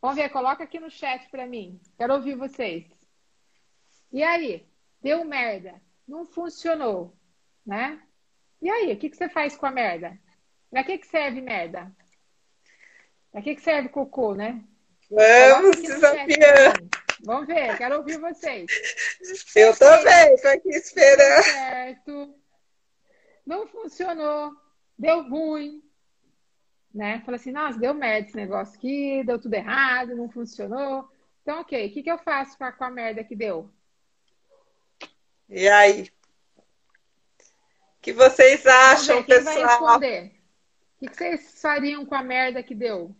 Vamos ver, coloca aqui no chat para mim. Quero ouvir vocês. E aí? Deu merda. Não funcionou, né? E aí, o que, que você faz com a merda? Para que, que serve merda? Para que, que serve cocô, né? Vamos desafiar. Vamos ver, quero ouvir vocês. Eu também, estou aqui esperando. Certo. Não funcionou, deu ruim. Né? Falei assim, nossa, deu merda esse negócio aqui, deu tudo errado, não funcionou. Então, ok, o que, que eu faço com a, com a merda que deu? E aí? O que vocês acham, ver, pessoal? Vai responder? O que vocês fariam com a merda que deu?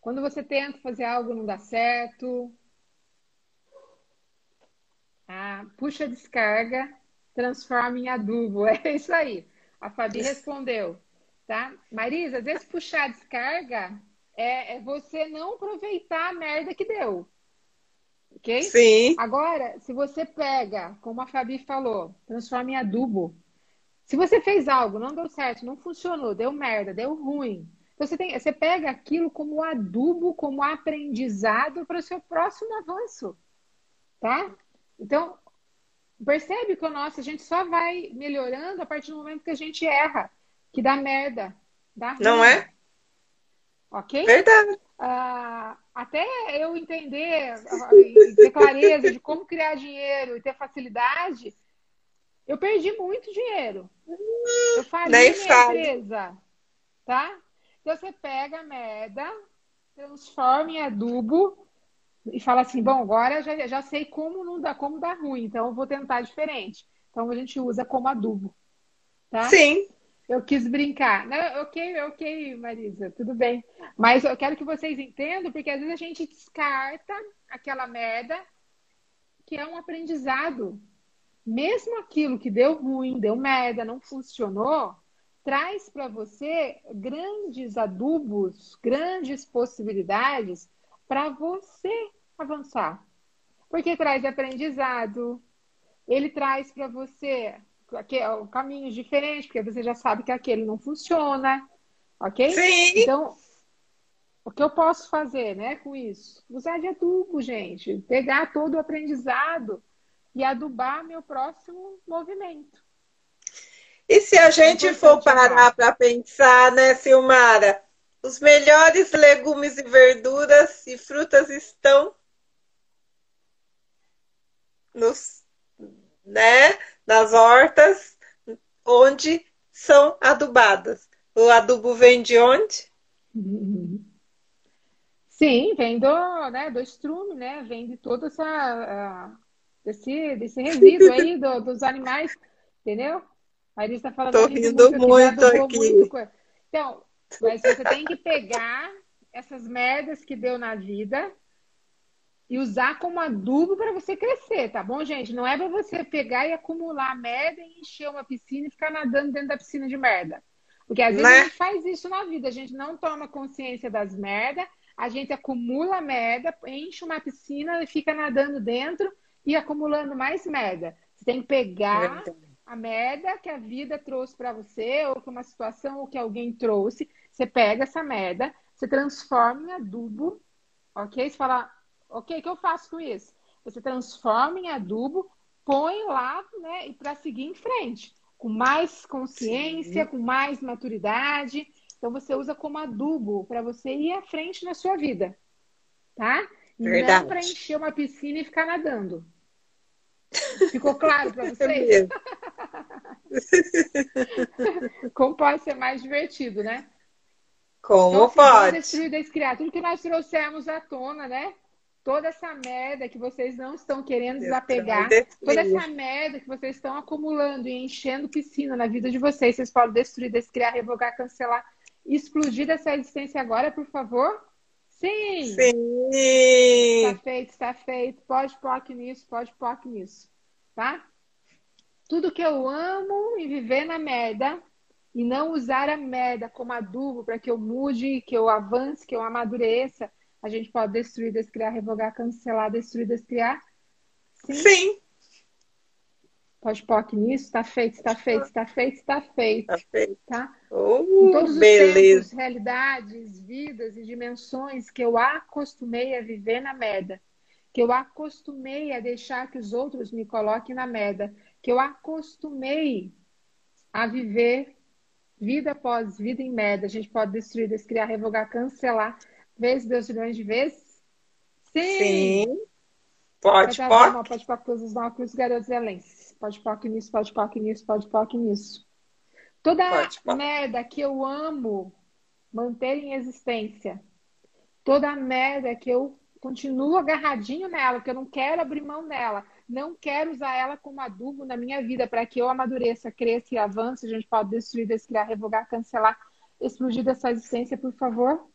Quando você tenta fazer algo não dá certo. Ah, puxa a descarga, transforma em adubo. É isso aí. A Fabi respondeu. Tá? Marisa, às vezes puxar a descarga é, é você não aproveitar a merda que deu. Ok? Sim. Agora, se você pega, como a Fabi falou, transforma em adubo. Se você fez algo, não deu certo, não funcionou, deu merda, deu ruim, então, você, tem, você pega aquilo como adubo, como aprendizado para o seu próximo avanço, tá? Então, percebe que o nosso, a gente só vai melhorando a partir do momento que a gente erra, que dá merda, dá ruim. Não é? Ok? Verdade. Uh, até eu entender e ter clareza de como criar dinheiro e ter facilidade, eu perdi muito dinheiro. Eu falei minha empresa, tá? Então você pega a merda, transforma em adubo e fala assim, bom, agora já, já sei como não dá, como dá ruim, então eu vou tentar diferente. Então a gente usa como adubo. Tá? Sim. Eu quis brincar. Não, ok, ok, Marisa, tudo bem. Mas eu quero que vocês entendam, porque às vezes a gente descarta aquela merda que é um aprendizado. Mesmo aquilo que deu ruim, deu merda, não funcionou, traz para você grandes adubos, grandes possibilidades para você avançar. Porque traz aprendizado, ele traz para você caminhos diferentes, porque você já sabe que aquele não funciona, ok? Sim. Então, o que eu posso fazer, né, com isso? Usar de adubo, gente. Pegar todo o aprendizado e adubar meu próximo movimento. E se a gente for parar para pensar, né, Silmara? os melhores legumes e verduras e frutas estão nos, né, nas hortas onde são adubadas. O adubo vem de onde? Sim, vem do, né, do estrume, né? Vem de toda essa desse, desse resíduo aí do, dos animais, entendeu? A Iris está falando Tô rindo muito, muito aqui. Muito... Então, mas você tem que pegar essas merdas que deu na vida e usar como adubo para você crescer, tá bom, gente? Não é para você pegar e acumular merda e encher uma piscina e ficar nadando dentro da piscina de merda. Porque às vezes né? a gente faz isso na vida, a gente não toma consciência das merdas, a gente acumula merda, enche uma piscina e fica nadando dentro e acumulando mais merda. Você tem que pegar a merda que a vida trouxe para você, ou que uma situação ou que alguém trouxe. Você pega essa merda, você transforma em adubo, ok? Você fala, ok, o que eu faço com isso? Você transforma em adubo, põe lá, né, e para seguir em frente, com mais consciência, Sim. com mais maturidade. Então você usa como adubo para você ir à frente na sua vida, tá? E Verdade. não para encher uma piscina e ficar nadando. Ficou claro para vocês? Como pode ser mais divertido, né? Como então, assim, pode? Destruir, descriar. Tudo que nós trouxemos à tona, né? Toda essa merda que vocês não estão querendo desapegar, toda essa merda que vocês estão acumulando e enchendo piscina na vida de vocês, vocês podem destruir, descriar, revogar, cancelar, explodir dessa existência agora, por favor? Sim! Sim! Está feito, está feito. Pode POC nisso, pode POC nisso. Tá? Tudo que eu amo e viver na merda e não usar a merda como adubo para que eu mude, que eu avance, que eu amadureça, a gente pode destruir, descriar, revogar, cancelar, destruir, descriar? Sim. Sim. Pode POC nisso? Está feito, está feito, está feito, está feito. Está feito. Tá? Oh, em todos os beleza. tempos, realidades, vidas e dimensões que eu acostumei a viver na merda. Que eu acostumei a deixar que os outros me coloquem na merda. Que eu acostumei a viver vida após vida em merda. A gente pode destruir, descriar, revogar, cancelar, vezes, Deus milhões de vezes? Sim! Sim. Pode, pode. Pode, pode, todos os óculos, garotos elenses pode POC nisso, pode POC nisso, pode POC nisso. Toda merda que eu amo manter em existência, toda merda que eu continuo agarradinho nela, que eu não quero abrir mão dela, não quero usar ela como adubo na minha vida para que eu amadureça, cresça e avance, a gente pode destruir, descriar, revogar, cancelar, explodir dessa existência, por favor?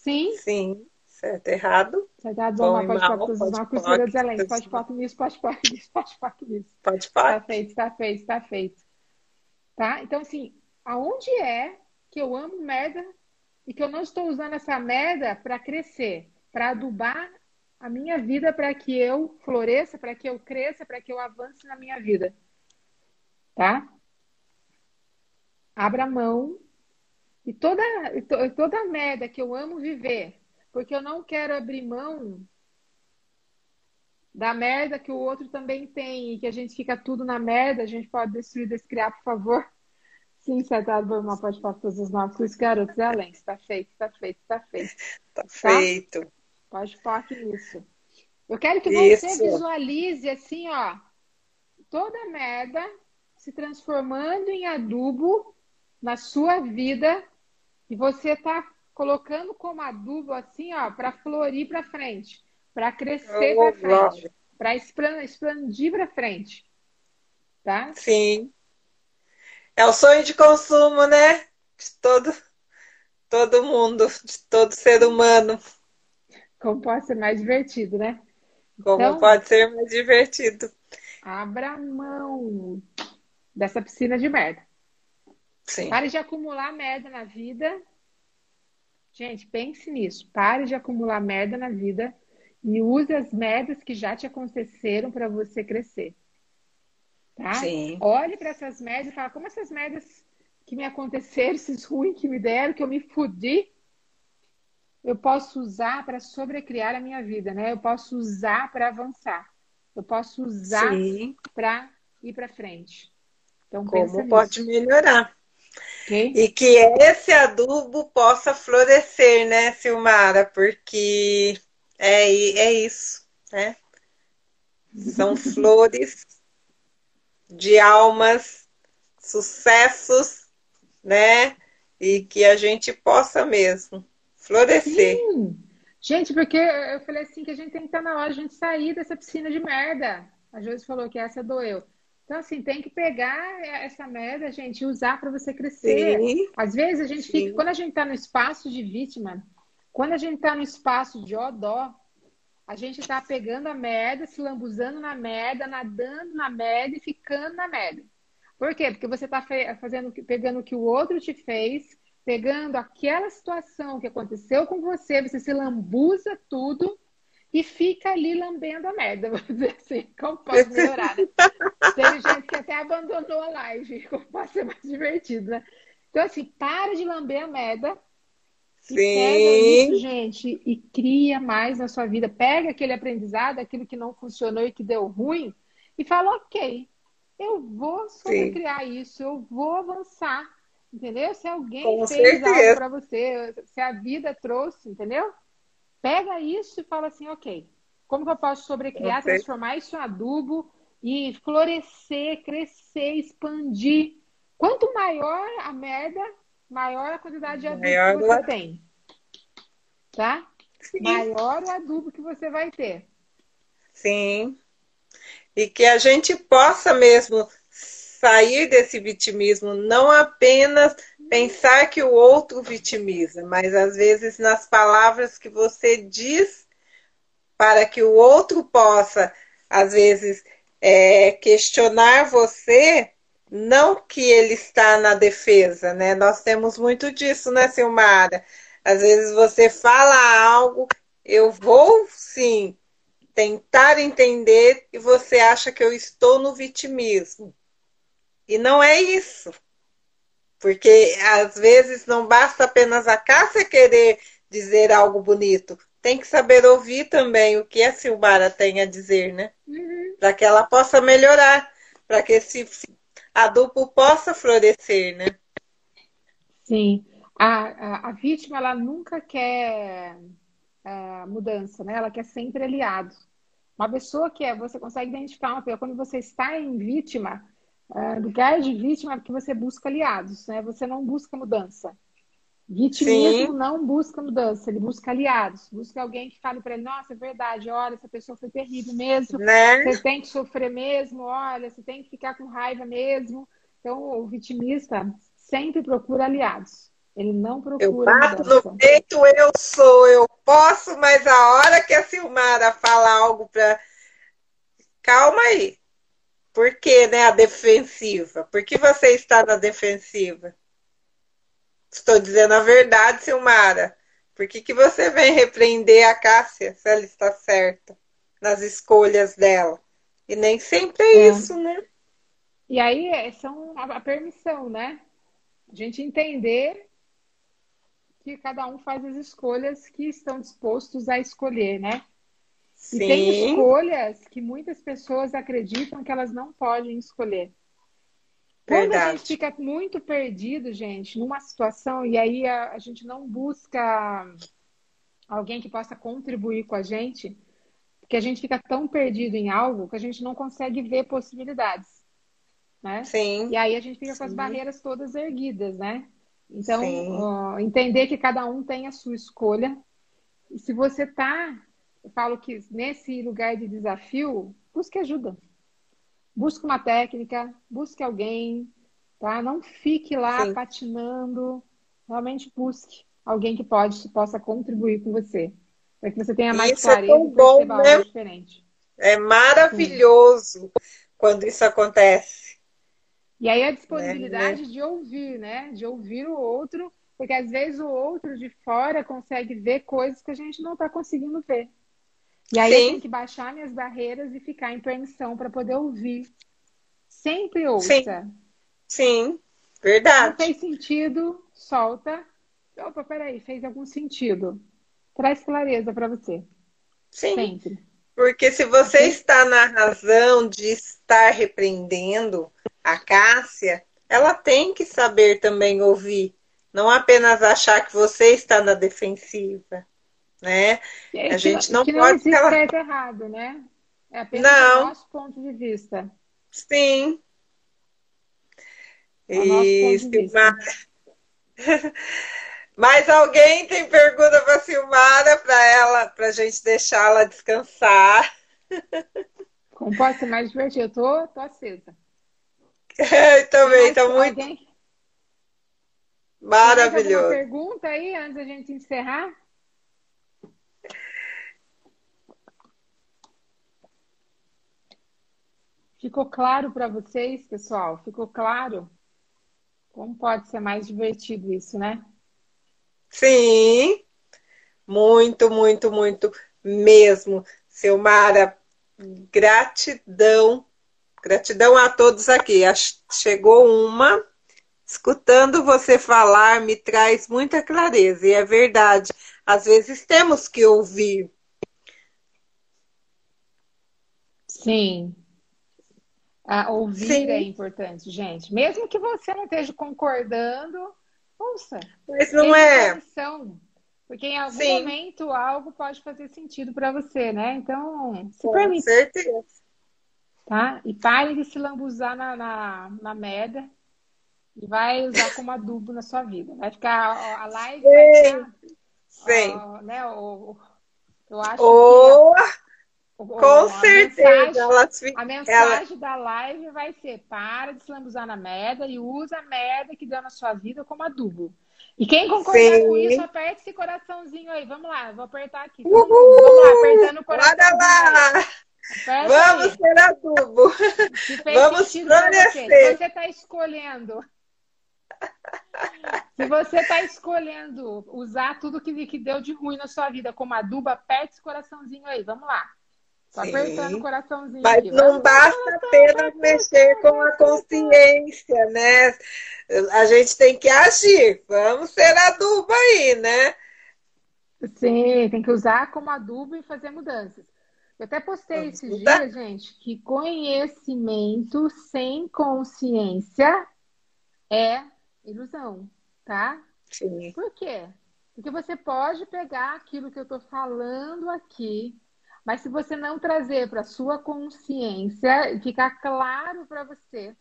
Sim? Sim. Certo, errado. Certo, errado, bom, pode mal, pode mal, costura de além. Pode pode nisso, pode pode nisso, pode pode nisso. Pode pode. Está feito, está feito, está feito. Tá? Então, assim, aonde é que eu amo merda e que eu não estou usando essa merda para crescer, para adubar a minha vida para que eu floresça, para que eu cresça, para que eu avance na minha vida. Tá? Abra mão e toda, toda a merda que eu amo viver, porque eu não quero abrir mão da merda que o outro também tem e que a gente fica tudo na merda, a gente pode destruir, descriar, por favor. Sim, César Burma pode para todos os nossos garotos além. Está feito, está feito, está feito. Está tá? feito. Pode focar nisso. Eu quero que você Isso. visualize assim, ó, toda merda se transformando em adubo na sua vida e você tá colocando como adubo assim, ó, para florir para frente, para crescer para frente, para expandir para frente. Tá? Sim. É o sonho de consumo, né? De todo todo mundo, de todo ser humano. Como pode ser mais divertido, né? Como então, pode ser mais divertido. Abra mão dessa piscina de merda. Sim. Pare de acumular merda na vida Gente, pense nisso. Pare de acumular merda na vida e use as merdas que já te aconteceram para você crescer. Tá? Sim. Olhe para essas merdas e fala como essas merdas que me aconteceram, esses ruins que me deram, que eu me fudi, eu posso usar para sobrecriar a minha vida, né? Eu posso usar para avançar. Eu posso usar para ir para frente. Então, como pode melhorar? Okay. E que esse adubo possa florescer, né, Silmara? Porque é, é isso, né? São flores de almas, sucessos, né? E que a gente possa mesmo florescer. Sim. Gente, porque eu falei assim que a gente tem que estar na hora de a gente sair dessa piscina de merda. A Josi falou que essa doeu. Então, assim, tem que pegar essa merda, gente, e usar para você crescer. Sim. Às vezes a gente Sim. fica, quando a gente está no espaço de vítima, quando a gente está no espaço de odó, a gente está pegando a merda, se lambuzando na merda, nadando na merda e ficando na merda. Por quê? Porque você está fazendo, pegando o que o outro te fez, pegando aquela situação que aconteceu com você, você se lambuza tudo e fica ali lambendo a merda, vamos dizer assim, como posso melhorar, né? Teve gente que até abandonou a live, como pode ser mais divertido, né? Então, assim, para de lamber a merda. Sim. E pega isso, gente, e cria mais na sua vida. Pega aquele aprendizado, aquilo que não funcionou e que deu ruim, e fala, ok, eu vou sobrecriar isso, eu vou avançar. Entendeu? Se alguém Com fez certeza. algo para você, se a vida trouxe, entendeu? Pega isso e fala assim, ok, como que eu posso sobrecriar, okay. transformar isso em adubo e florescer, crescer, expandir. Quanto maior a merda, maior a quantidade de adubo maior que você tem. Tá? Sim. Maior o adubo que você vai ter. Sim. E que a gente possa mesmo sair desse vitimismo, não apenas pensar que o outro vitimiza, mas às vezes nas palavras que você diz para que o outro possa, às vezes, é, questionar você, não que ele está na defesa, né? Nós temos muito disso, né, Silmara? Às vezes você fala algo, eu vou sim tentar entender e você acha que eu estou no vitimismo. E não é isso. Porque às vezes não basta apenas a Cássia querer dizer algo bonito. Tem que saber ouvir também o que a Silmara tem a dizer, né? Uhum. Para que ela possa melhorar, para que esse adubo possa florescer, né? Sim. A, a, a vítima, ela nunca quer uh, mudança, né? Ela quer sempre aliado. Uma pessoa que é, você consegue identificar uma pessoa, quando você está em vítima, Uh, lugar de vítima é porque você busca aliados, né? Você não busca mudança. Vitimismo Sim. não busca mudança, ele busca aliados, busca alguém que fale para ele, nossa, é verdade, olha, essa pessoa foi terrível mesmo, né? você tem que sofrer mesmo, olha, você tem que ficar com raiva mesmo. Então, o vitimista sempre procura aliados. Ele não procura. Eu bato mudança. no peito, eu sou, eu posso, mas a hora que a Silmara fala algo para. Calma aí. Por que né, a defensiva? Por que você está na defensiva? Estou dizendo a verdade, Silmara. Por que, que você vem repreender a Cássia se ela está certa nas escolhas dela? E nem sempre é, é. isso, né? E aí é, são a permissão, né? A gente entender que cada um faz as escolhas que estão dispostos a escolher, né? Sim. E tem escolhas que muitas pessoas acreditam que elas não podem escolher. Quando Verdade. a gente fica muito perdido, gente, numa situação, e aí a, a, gente não busca alguém que possa contribuir com a gente, porque a gente fica tão perdido em algo que a gente não consegue ver possibilidades. Né? Sim. E aí a gente fica Sim. com as barreiras todas erguidas, né? Então, ó, entender que cada um tem a sua escolha. E se você está eu falo que nesse lugar de desafio, busque ajuda. Busque uma técnica, busque alguém, tá? Não fique lá Sim. patinando. Realmente busque alguém que pode possa contribuir com você, para que você tenha mais isso clareza é tão bom, né? diferente. É maravilhoso Sim. quando isso acontece. E aí a disponibilidade é, né? de ouvir, né? De ouvir o outro, porque às vezes o outro de fora consegue ver coisas que a gente não está conseguindo ver. E aí Sim. eu tenho que baixar minhas barreiras e ficar em permissão para poder ouvir. Sempre ouça. Sim. Sim, verdade. Não fez sentido, solta. Opa, peraí, fez algum sentido. Traz clareza para você. Sim. Sempre. Porque se você está na razão de estar repreendendo a Cássia, ela tem que saber também ouvir, não apenas achar que você está na defensiva, né? É, a gente que, não que pode não ela... certo errado, né? É apenas não. o nosso ponto de vista. Sim. É e Silmara. Mais alguém tem pergunta para Silmara para ela, para a gente deixá-la descansar? Como pode ser mais divertido? Eu tô, tô acesa. também, está muito. Alguém? Maravilhoso. Tem pergunta aí antes da gente encerrar? Ficou claro para vocês, pessoal? Ficou claro? Como pode ser mais divertido isso, né? Sim, muito, muito, muito mesmo. Silmara, gratidão, gratidão a todos aqui. Chegou uma, escutando você falar, me traz muita clareza, e é verdade. Às vezes temos que ouvir. Sim, a ouvir Sim. é importante, gente. Mesmo que você não esteja concordando, ouça. Mas não é. Atenção, porque em algum Sim. momento algo pode fazer sentido para você, né? Então, se Com permite. certeza. Tá? E pare de se lambuzar na, na, na merda e vai usar como adubo na sua vida. Vai ficar a live. Sim. Vai ficar, Sim. Ó, né, o, eu acho oh. que com certeza. Mensagem, a mensagem ela... da live vai ser: para de se lambuzar na merda e usa a merda que deu na sua vida como adubo. E quem concordar Sim. com isso, aperte esse coraçãozinho aí. Vamos lá, vou apertar aqui. Uhul. Vamos lá, apertando o coração. Bora lá! Vamos aí. ser adubo. Vamos florescer. Você. você está escolhendo. Se você está escolhendo usar tudo que, que deu de ruim na sua vida como adubo, aperte esse coraçãozinho aí. Vamos lá. Tá apertando o coraçãozinho. Mas aqui. não basta apenas mexer com a consciência, né? A gente tem que agir. Vamos ser adubo aí, né? Sim, tem que usar como adubo e fazer mudanças. Eu até postei esses dias, gente, que conhecimento sem consciência é ilusão, tá? Sim. Por quê? Porque você pode pegar aquilo que eu estou falando aqui, mas se você não trazer para sua consciência e ficar claro para você,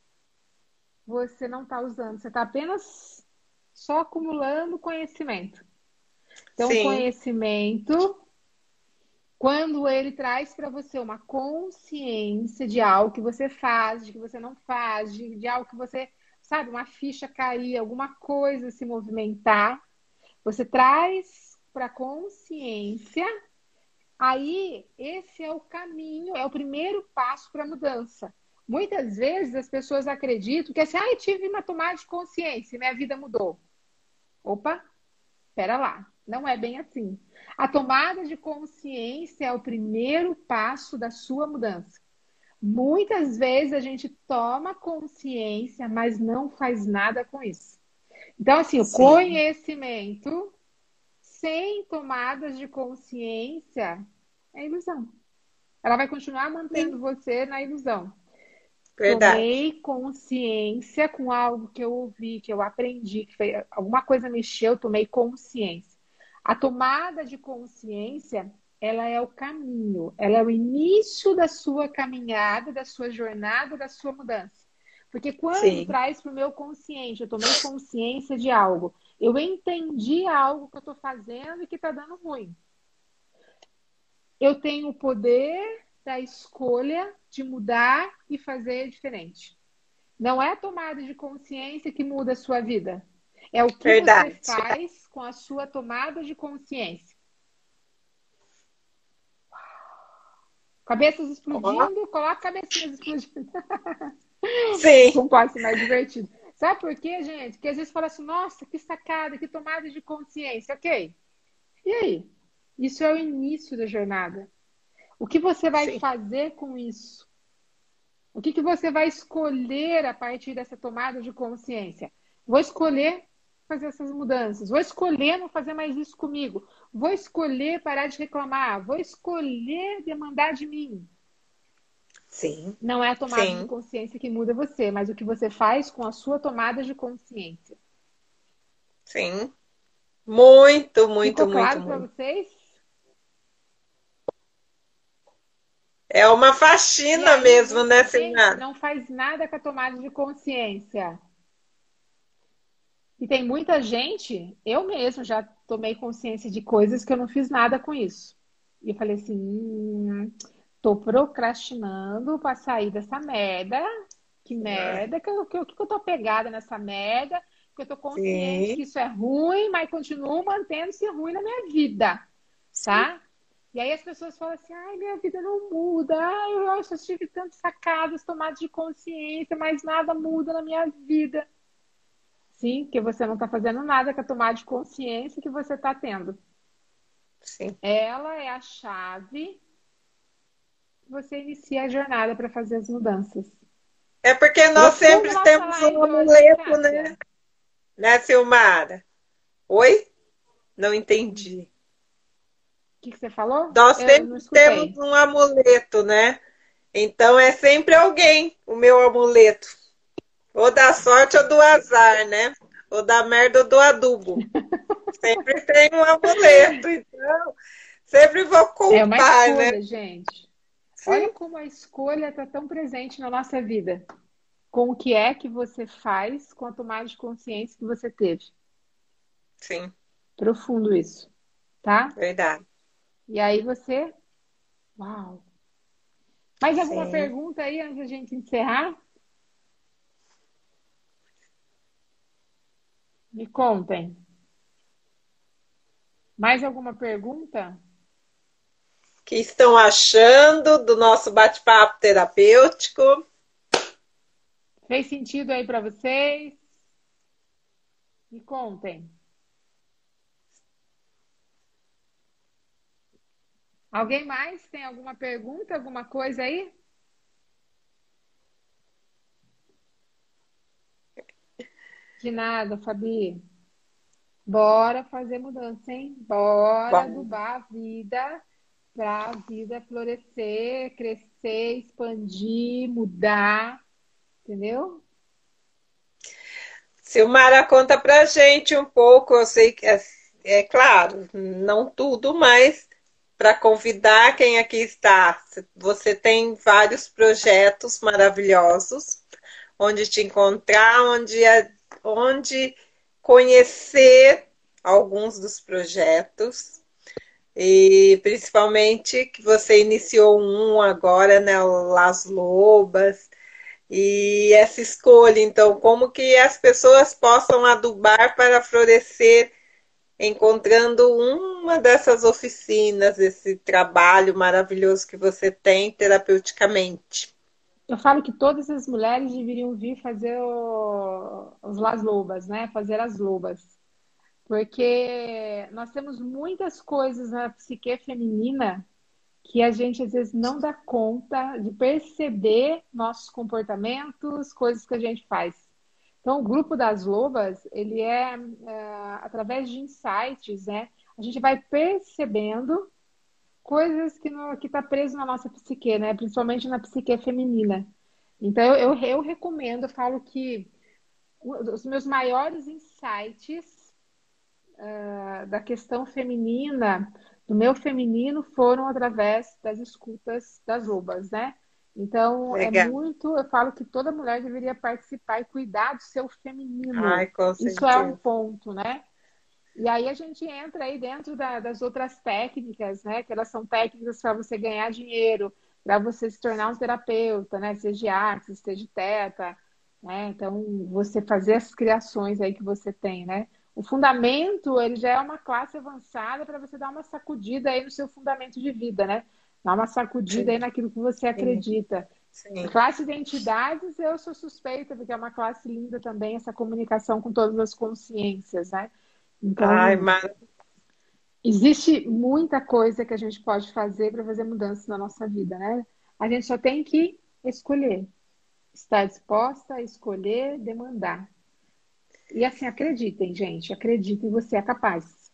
você não está usando, você está apenas só acumulando conhecimento. Então, Sim. conhecimento, quando ele traz para você uma consciência de algo que você faz, de que você não faz, de, de algo que você, sabe, uma ficha cair, alguma coisa se movimentar, você traz para consciência Aí, esse é o caminho, é o primeiro passo para a mudança. Muitas vezes as pessoas acreditam que assim, ah, eu tive uma tomada de consciência e minha vida mudou. Opa, espera lá, não é bem assim. A tomada de consciência é o primeiro passo da sua mudança. Muitas vezes a gente toma consciência, mas não faz nada com isso. Então, assim, Sim. o conhecimento sem tomadas de consciência, é ilusão. Ela vai continuar mantendo Sim. você na ilusão. Verdade. Tomei consciência com algo que eu ouvi, que eu aprendi, que foi, alguma coisa mexeu, tomei consciência. A tomada de consciência, ela é o caminho, ela é o início da sua caminhada, da sua jornada, da sua mudança. Porque quando Sim. traz para o meu consciente, eu tomei consciência de algo, eu entendi algo que eu estou fazendo e que está dando ruim. Eu tenho o poder da escolha de mudar e fazer diferente. Não é a tomada de consciência que muda a sua vida. É o que Verdade. você faz com a sua tomada de consciência. Cabeças explodindo, coloca cabecinhas explodindo. Sim. Não pode ser mais divertido. Sabe por quê, gente? Que às vezes fala assim, nossa, que sacada, que tomada de consciência. Ok. E aí? Isso é o início da jornada. O que você vai Sim. fazer com isso? O que, que você vai escolher a partir dessa tomada de consciência? Vou escolher fazer essas mudanças. Vou escolher não fazer mais isso comigo. Vou escolher parar de reclamar. Vou escolher demandar de mim. Sim. Não é a tomada Sim. de consciência que muda você, mas o que você faz com a sua tomada de consciência. Sim. Muito, muito, Ficou claro para vocês? É uma faxina aí, mesmo, né, Senhora? Não faz nada com a tomada de consciência. E tem muita gente, eu mesmo já tomei consciência de coisas que eu não fiz nada com isso. E eu falei assim, hum, tô procrastinando para sair dessa merda. Que merda, que eu, que, que eu tô pegada nessa merda, que eu tô consciente Sim. que isso é ruim, mas continuo mantendo-se ruim na minha vida, tá? Sim. E aí as pessoas falam assim, ai, minha vida não muda, ai, eu já tive tantas sacadas, tomadas de consciência, mas nada muda na minha vida. Sim, que você não está fazendo nada com a tomada de consciência que você está tendo. Sim. Ela é a chave você inicia a jornada para fazer as mudanças. É porque nós sempre temos um amuleto, né? Né, Silmara? Oi? Não entendi. O que, que você falou? Nós Eu sempre temos um amuleto, né? Então é sempre alguém o meu amuleto. Ou da sorte ou do azar, né? Ou da merda ou do adubo. sempre tem um amuleto. Então, sempre vou culpar, é uma escolha, né? gente. Olha como a escolha está tão presente na nossa vida. Com o que é que você faz tomada de consciência que você teve. Sim. Profundo isso. Tá? Verdade. E aí você. Uau! Mais alguma Sim. pergunta aí antes da gente encerrar? Me contem. Mais alguma pergunta? Que estão achando do nosso bate-papo terapêutico. Fez sentido aí para vocês? Me contem. Alguém mais tem alguma pergunta, alguma coisa aí? De nada, Fabi. Bora fazer mudança, hein? Bora Bom. adubar a vida para a vida florescer, crescer, expandir, mudar, entendeu? Silmara, conta pra gente um pouco, eu sei que é, é claro, não tudo, mas para convidar quem aqui está. Você tem vários projetos maravilhosos, onde te encontrar, onde, onde conhecer alguns dos projetos. E principalmente que você iniciou um agora, né, Las Lobas, e essa escolha, então, como que as pessoas possam adubar para florescer, encontrando uma dessas oficinas, esse trabalho maravilhoso que você tem terapeuticamente. Eu falo que todas as mulheres deveriam vir fazer o, os Las Lobas, né? Fazer as lobas porque nós temos muitas coisas na psique feminina que a gente às vezes não dá conta de perceber nossos comportamentos, coisas que a gente faz. Então, o grupo das lobas, ele é, é através de insights, né? A gente vai percebendo coisas que está preso na nossa psique, né? Principalmente na psique feminina. Então, eu, eu, eu recomendo, eu falo que os meus maiores insights uh, da questão feminina, do meu feminino, foram através das escutas das lobas, né? Então, é Legal. é muito. Eu falo que toda mulher deveria participar e cuidar do seu feminino. Ai, Isso é um ponto, né? E aí a gente entra aí dentro da, das outras técnicas, né? Que elas são técnicas para você ganhar dinheiro, para você se tornar um terapeuta, né? Seja de arte, seja de teta, né? Então, você fazer as criações aí que você tem, né? O fundamento, ele já é uma classe avançada para você dar uma sacudida aí no seu fundamento de vida, né? Dar uma sacudida Sim. aí naquilo que você acredita. Sim. Classe de entidades, eu sou suspeita, porque é uma classe linda também, essa comunicação com todas as consciências, né? Então, Ai, mas... existe muita coisa que a gente pode fazer para fazer mudanças na nossa vida, né? A gente só tem que escolher. Estar disposta a escolher, demandar. E assim, acreditem, gente, acreditem, você é capaz.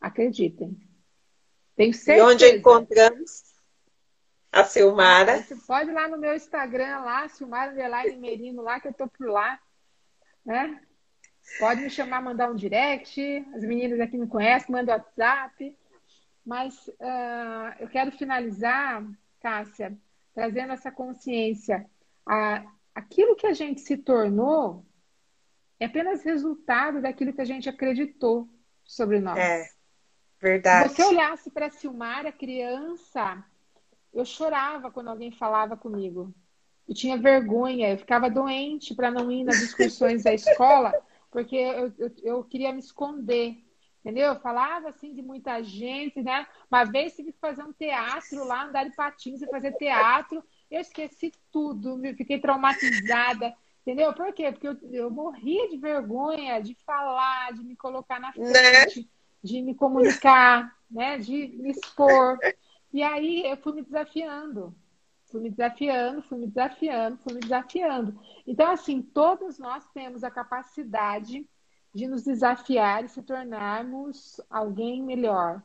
Acreditem. Tenho certeza. E onde encontramos? a Silmara. Você pode ir lá no meu Instagram, lá, Silmara Underline Merino, lá que eu tô por lá. Né? Pode me chamar, mandar um direct. As meninas aqui me conhecem, manda WhatsApp. Mas uh, eu quero finalizar, Cássia, trazendo essa consciência. A, aquilo que a gente se tornou é apenas resultado daquilo que a gente acreditou sobre nós. É, verdade. Se você olhasse para a Silmara, criança, eu chorava quando alguém falava comigo. Eu tinha vergonha, eu ficava doente para não ir nas discussões da escola, porque eu, eu, eu, queria me esconder. Entendeu? Eu falava assim de muita gente, né? Uma vez tive que fazer um teatro lá, andar de patins e fazer teatro. Eu esqueci tudo, fiquei traumatizada. Entendeu? Por quê? Porque eu, eu morria de vergonha de falar, de me colocar na né? frente, né? de me comunicar, né? De me expor. E aí eu fui me desafiando, fui me desafiando, fui me desafiando, fui me desafiando. Então, assim, todos nós temos a capacidade de nos desafiar e se tornarmos alguém melhor,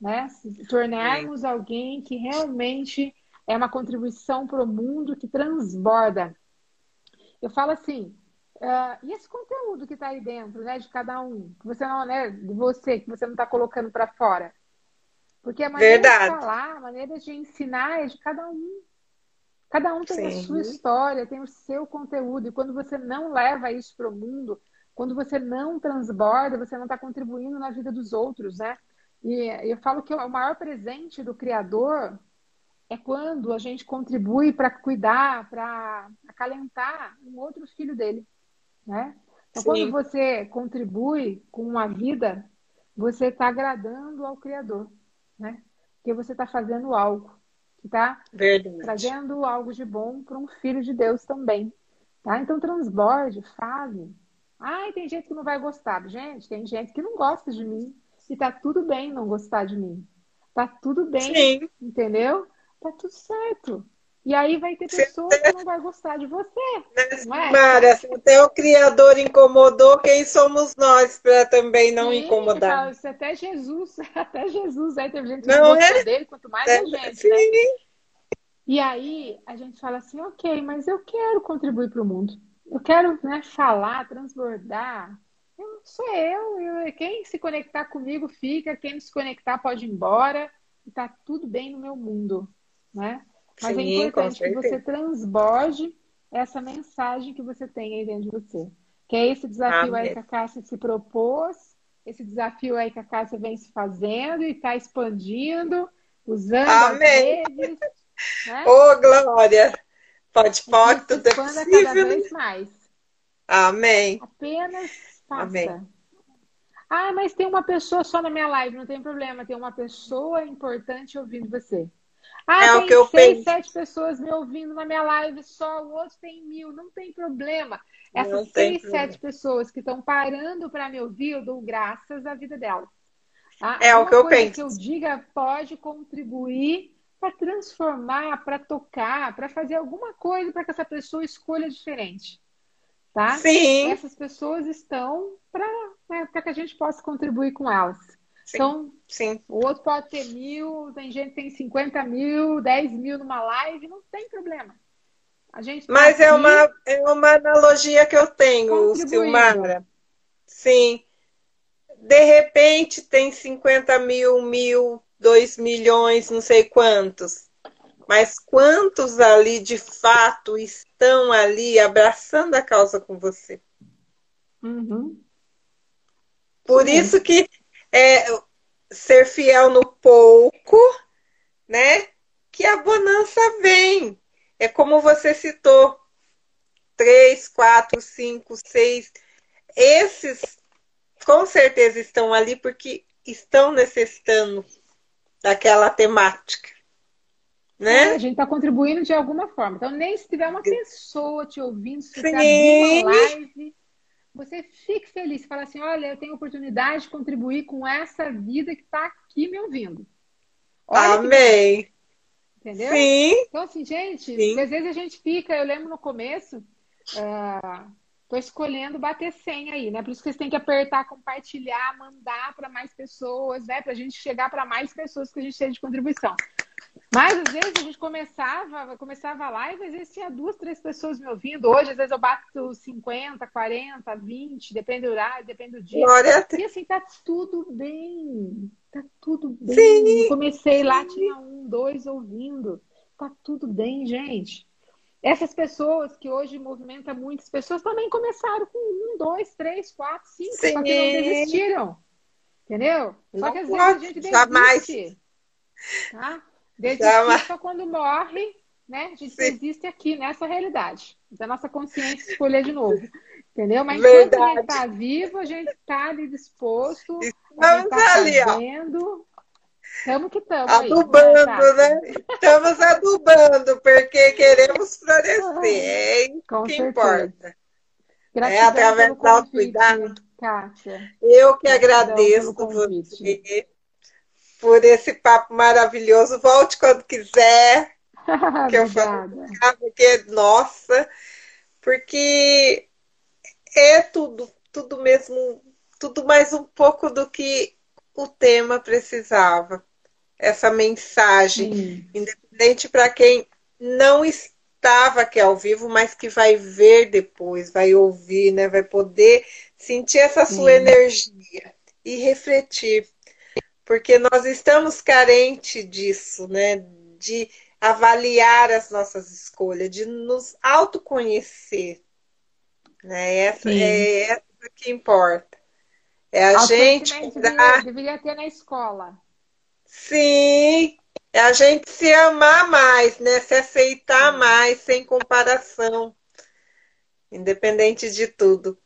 né? Se tornarmos alguém que realmente é uma contribuição para o mundo que transborda. Eu falo assim, uh, e esse conteúdo que está aí dentro, né, de cada um, que você não, né, de você, que você não está colocando para fora, porque a maneira Verdade. de falar, a maneira de ensinar é de cada um. Cada um tem Sim. a sua história, tem o seu conteúdo. E quando você não leva isso para o mundo, quando você não transborda, você não está contribuindo na vida dos outros, né? E eu falo que o maior presente do Criador é quando a gente contribui para cuidar, para acalentar um outro filho dele, né? Então, Sim. quando você contribui com uma vida, você está agradando ao Criador né? Porque você está fazendo algo que está trazendo algo de bom para um filho de Deus também, tá? Então transborde, fale. Ai, tem gente que não vai gostar. Gente, tem gente que não gosta de mim. E tá tudo bem não gostar de mim. Tá tudo bem, Sim. entendeu? Tá tudo certo. E aí vai ter pessoas que não vai gostar de você. Né, Mara, se até o Criador incomodou, quem somos nós para também não sim, incomodar? Se até Jesus, até Jesus, aí teve gente que não, não é? dele, quanto mais é, a gente, né? sim. né? E aí a gente fala assim, ok, mas eu quero contribuir para o mundo. Eu quero né, falar, transbordar. Eu, sou eu, eu, quem se conectar comigo fica, quem não se conectar pode ir embora. E tá tudo bem no meu mundo, né? Mas é Sim, é importante que você transborde essa mensagem que você tem aí dentro de você. Que é esse desafio Amém. aí que a Cássia se propôs, esse desafio aí que a Cássia vem se fazendo e está expandindo, usando Amém. as redes. Né? Ô, oh, Glória! Pode, pode, tudo é possível. cada vez mais. Amém. Apenas faça. Amém. Ah, mas tem uma pessoa só na minha live, não tem problema. Tem uma pessoa importante ouvindo você. Ah, é tem o que eu seis, penso. sete pessoas me ouvindo na minha live só, o outro tem mil, não tem problema. Essas seis, problema. sete pessoas que estão parando para me ouvir, eu dou graças à vida delas. Tá? É o que eu penso. que eu diga pode contribuir para transformar, para tocar, para fazer alguma coisa para que essa pessoa escolha diferente. Tá? Sim. Essas pessoas estão para né, que a gente possa contribuir com elas. Sim, então, sim. o outro pode ter mil, tem gente que tem 50 mil, 10 mil numa live, não tem problema. A gente tá Mas é, uma, é uma analogia que eu tenho, Silmara. Sim. De repente tem 50 mil, mil, 2 milhões, não sei quantos. Mas quantos ali de fato estão ali abraçando a causa com você? Uhum. Por Sim. isso que é, ser fiel no pouco, né? Que a bonança vem. É como você citou, três, quatro, cinco, seis. Esses com certeza estão ali porque estão necessitando daquela temática. Né? É, a gente está contribuindo de alguma forma. Então, nem se tiver uma pessoa te ouvindo, se você uma live, você fique feliz, fala assim, olha, eu tenho oportunidade de contribuir com essa vida que está aqui me ouvindo. Olha Amém. Que... Entendeu? Sim. Então, assim, gente, Sim. às vezes a gente fica, eu lembro no começo, uh, tô escolhendo bater senha aí, né? Por isso que vocês têm que apertar, compartilhar, mandar para mais pessoas, né? Para a gente chegar para mais pessoas que a gente tem de contribuição. Mas às vezes a gente começava, começava a live, às vezes tinha duas, três pessoas me ouvindo. Hoje, às vezes, eu bato 50, 40, 20, depende do horário, depende do dia. Glória e assim, tá tudo bem. Tá tudo bem. Sim, eu comecei lá, tinha um, dois ouvindo. Tá tudo bem, gente. Essas pessoas que hoje movimentam muitas pessoas também começaram com um, dois, três, quatro, cinco, Sim. só que não desistiram. Entendeu? Só não que às vezes a gente desiste. Jamais. Tá? Desistir só quando morre, né? A gente Sim. desiste aqui, nessa realidade. Da nossa consciência escolher de novo. Entendeu? Mas Verdade. enquanto a gente está vivo, a gente está ali disposto. Estamos tá ali, fazendo. ó. Estamos que estamos. Adubando, aí, né? né? Estamos adubando, porque queremos florescer. É isso Com que certeza. importa. Gratidão é através do autocuidado. Kátia. Eu que Gratidão agradeço você por esse papo maravilhoso. Volte quando quiser. que eu falo, porque, nossa, porque é tudo, tudo mesmo, tudo mais um pouco do que o tema precisava. Essa mensagem, Sim. independente para quem não estava aqui ao vivo, mas que vai ver depois, vai ouvir, né? Vai poder sentir essa Sim. sua energia e refletir porque nós estamos carentes disso, né? De avaliar as nossas escolhas, de nos autoconhecer. Né? Essa, é essa que importa. É a gente. Deveria, deveria ter na escola. Sim, é a gente se amar mais, né? Se aceitar mais, sem comparação. Independente de tudo.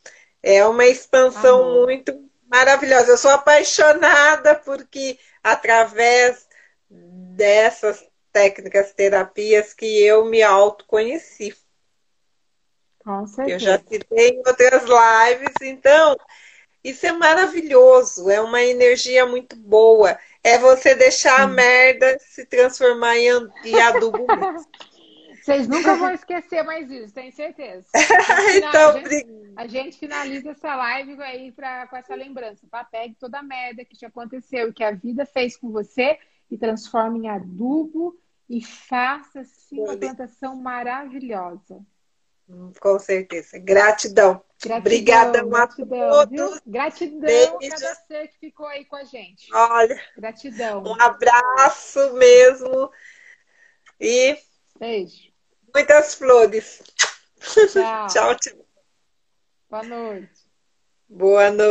É uma expansão Amor. muito maravilhosa. Eu sou apaixonada porque através dessas técnicas, terapias que eu me autoconheci. Com certeza. Eu já citei em outras lives, então isso é maravilhoso, é uma energia muito boa. É você deixar a merda se transformar em, em adubo mesmo. Vocês nunca vão esquecer mais isso, tenho certeza. então, a gente, a gente, finaliza essa live aí pra, com essa lembrança. Tá? Pegue toda a merda que te aconteceu e que a vida fez com você e transforme em adubo e faça assim uma plantação maravilhosa. Hum, com certeza. Gratidão. Gratidão Obrigada gratidão, a todos. Viu? Gratidão Beijo. a ser que ficou aí com a gente. Olha. Gratidão. Um abraço mesmo. E. Beijo. Muitas flores. Tchau. tchau. Boa noite. Boa noite.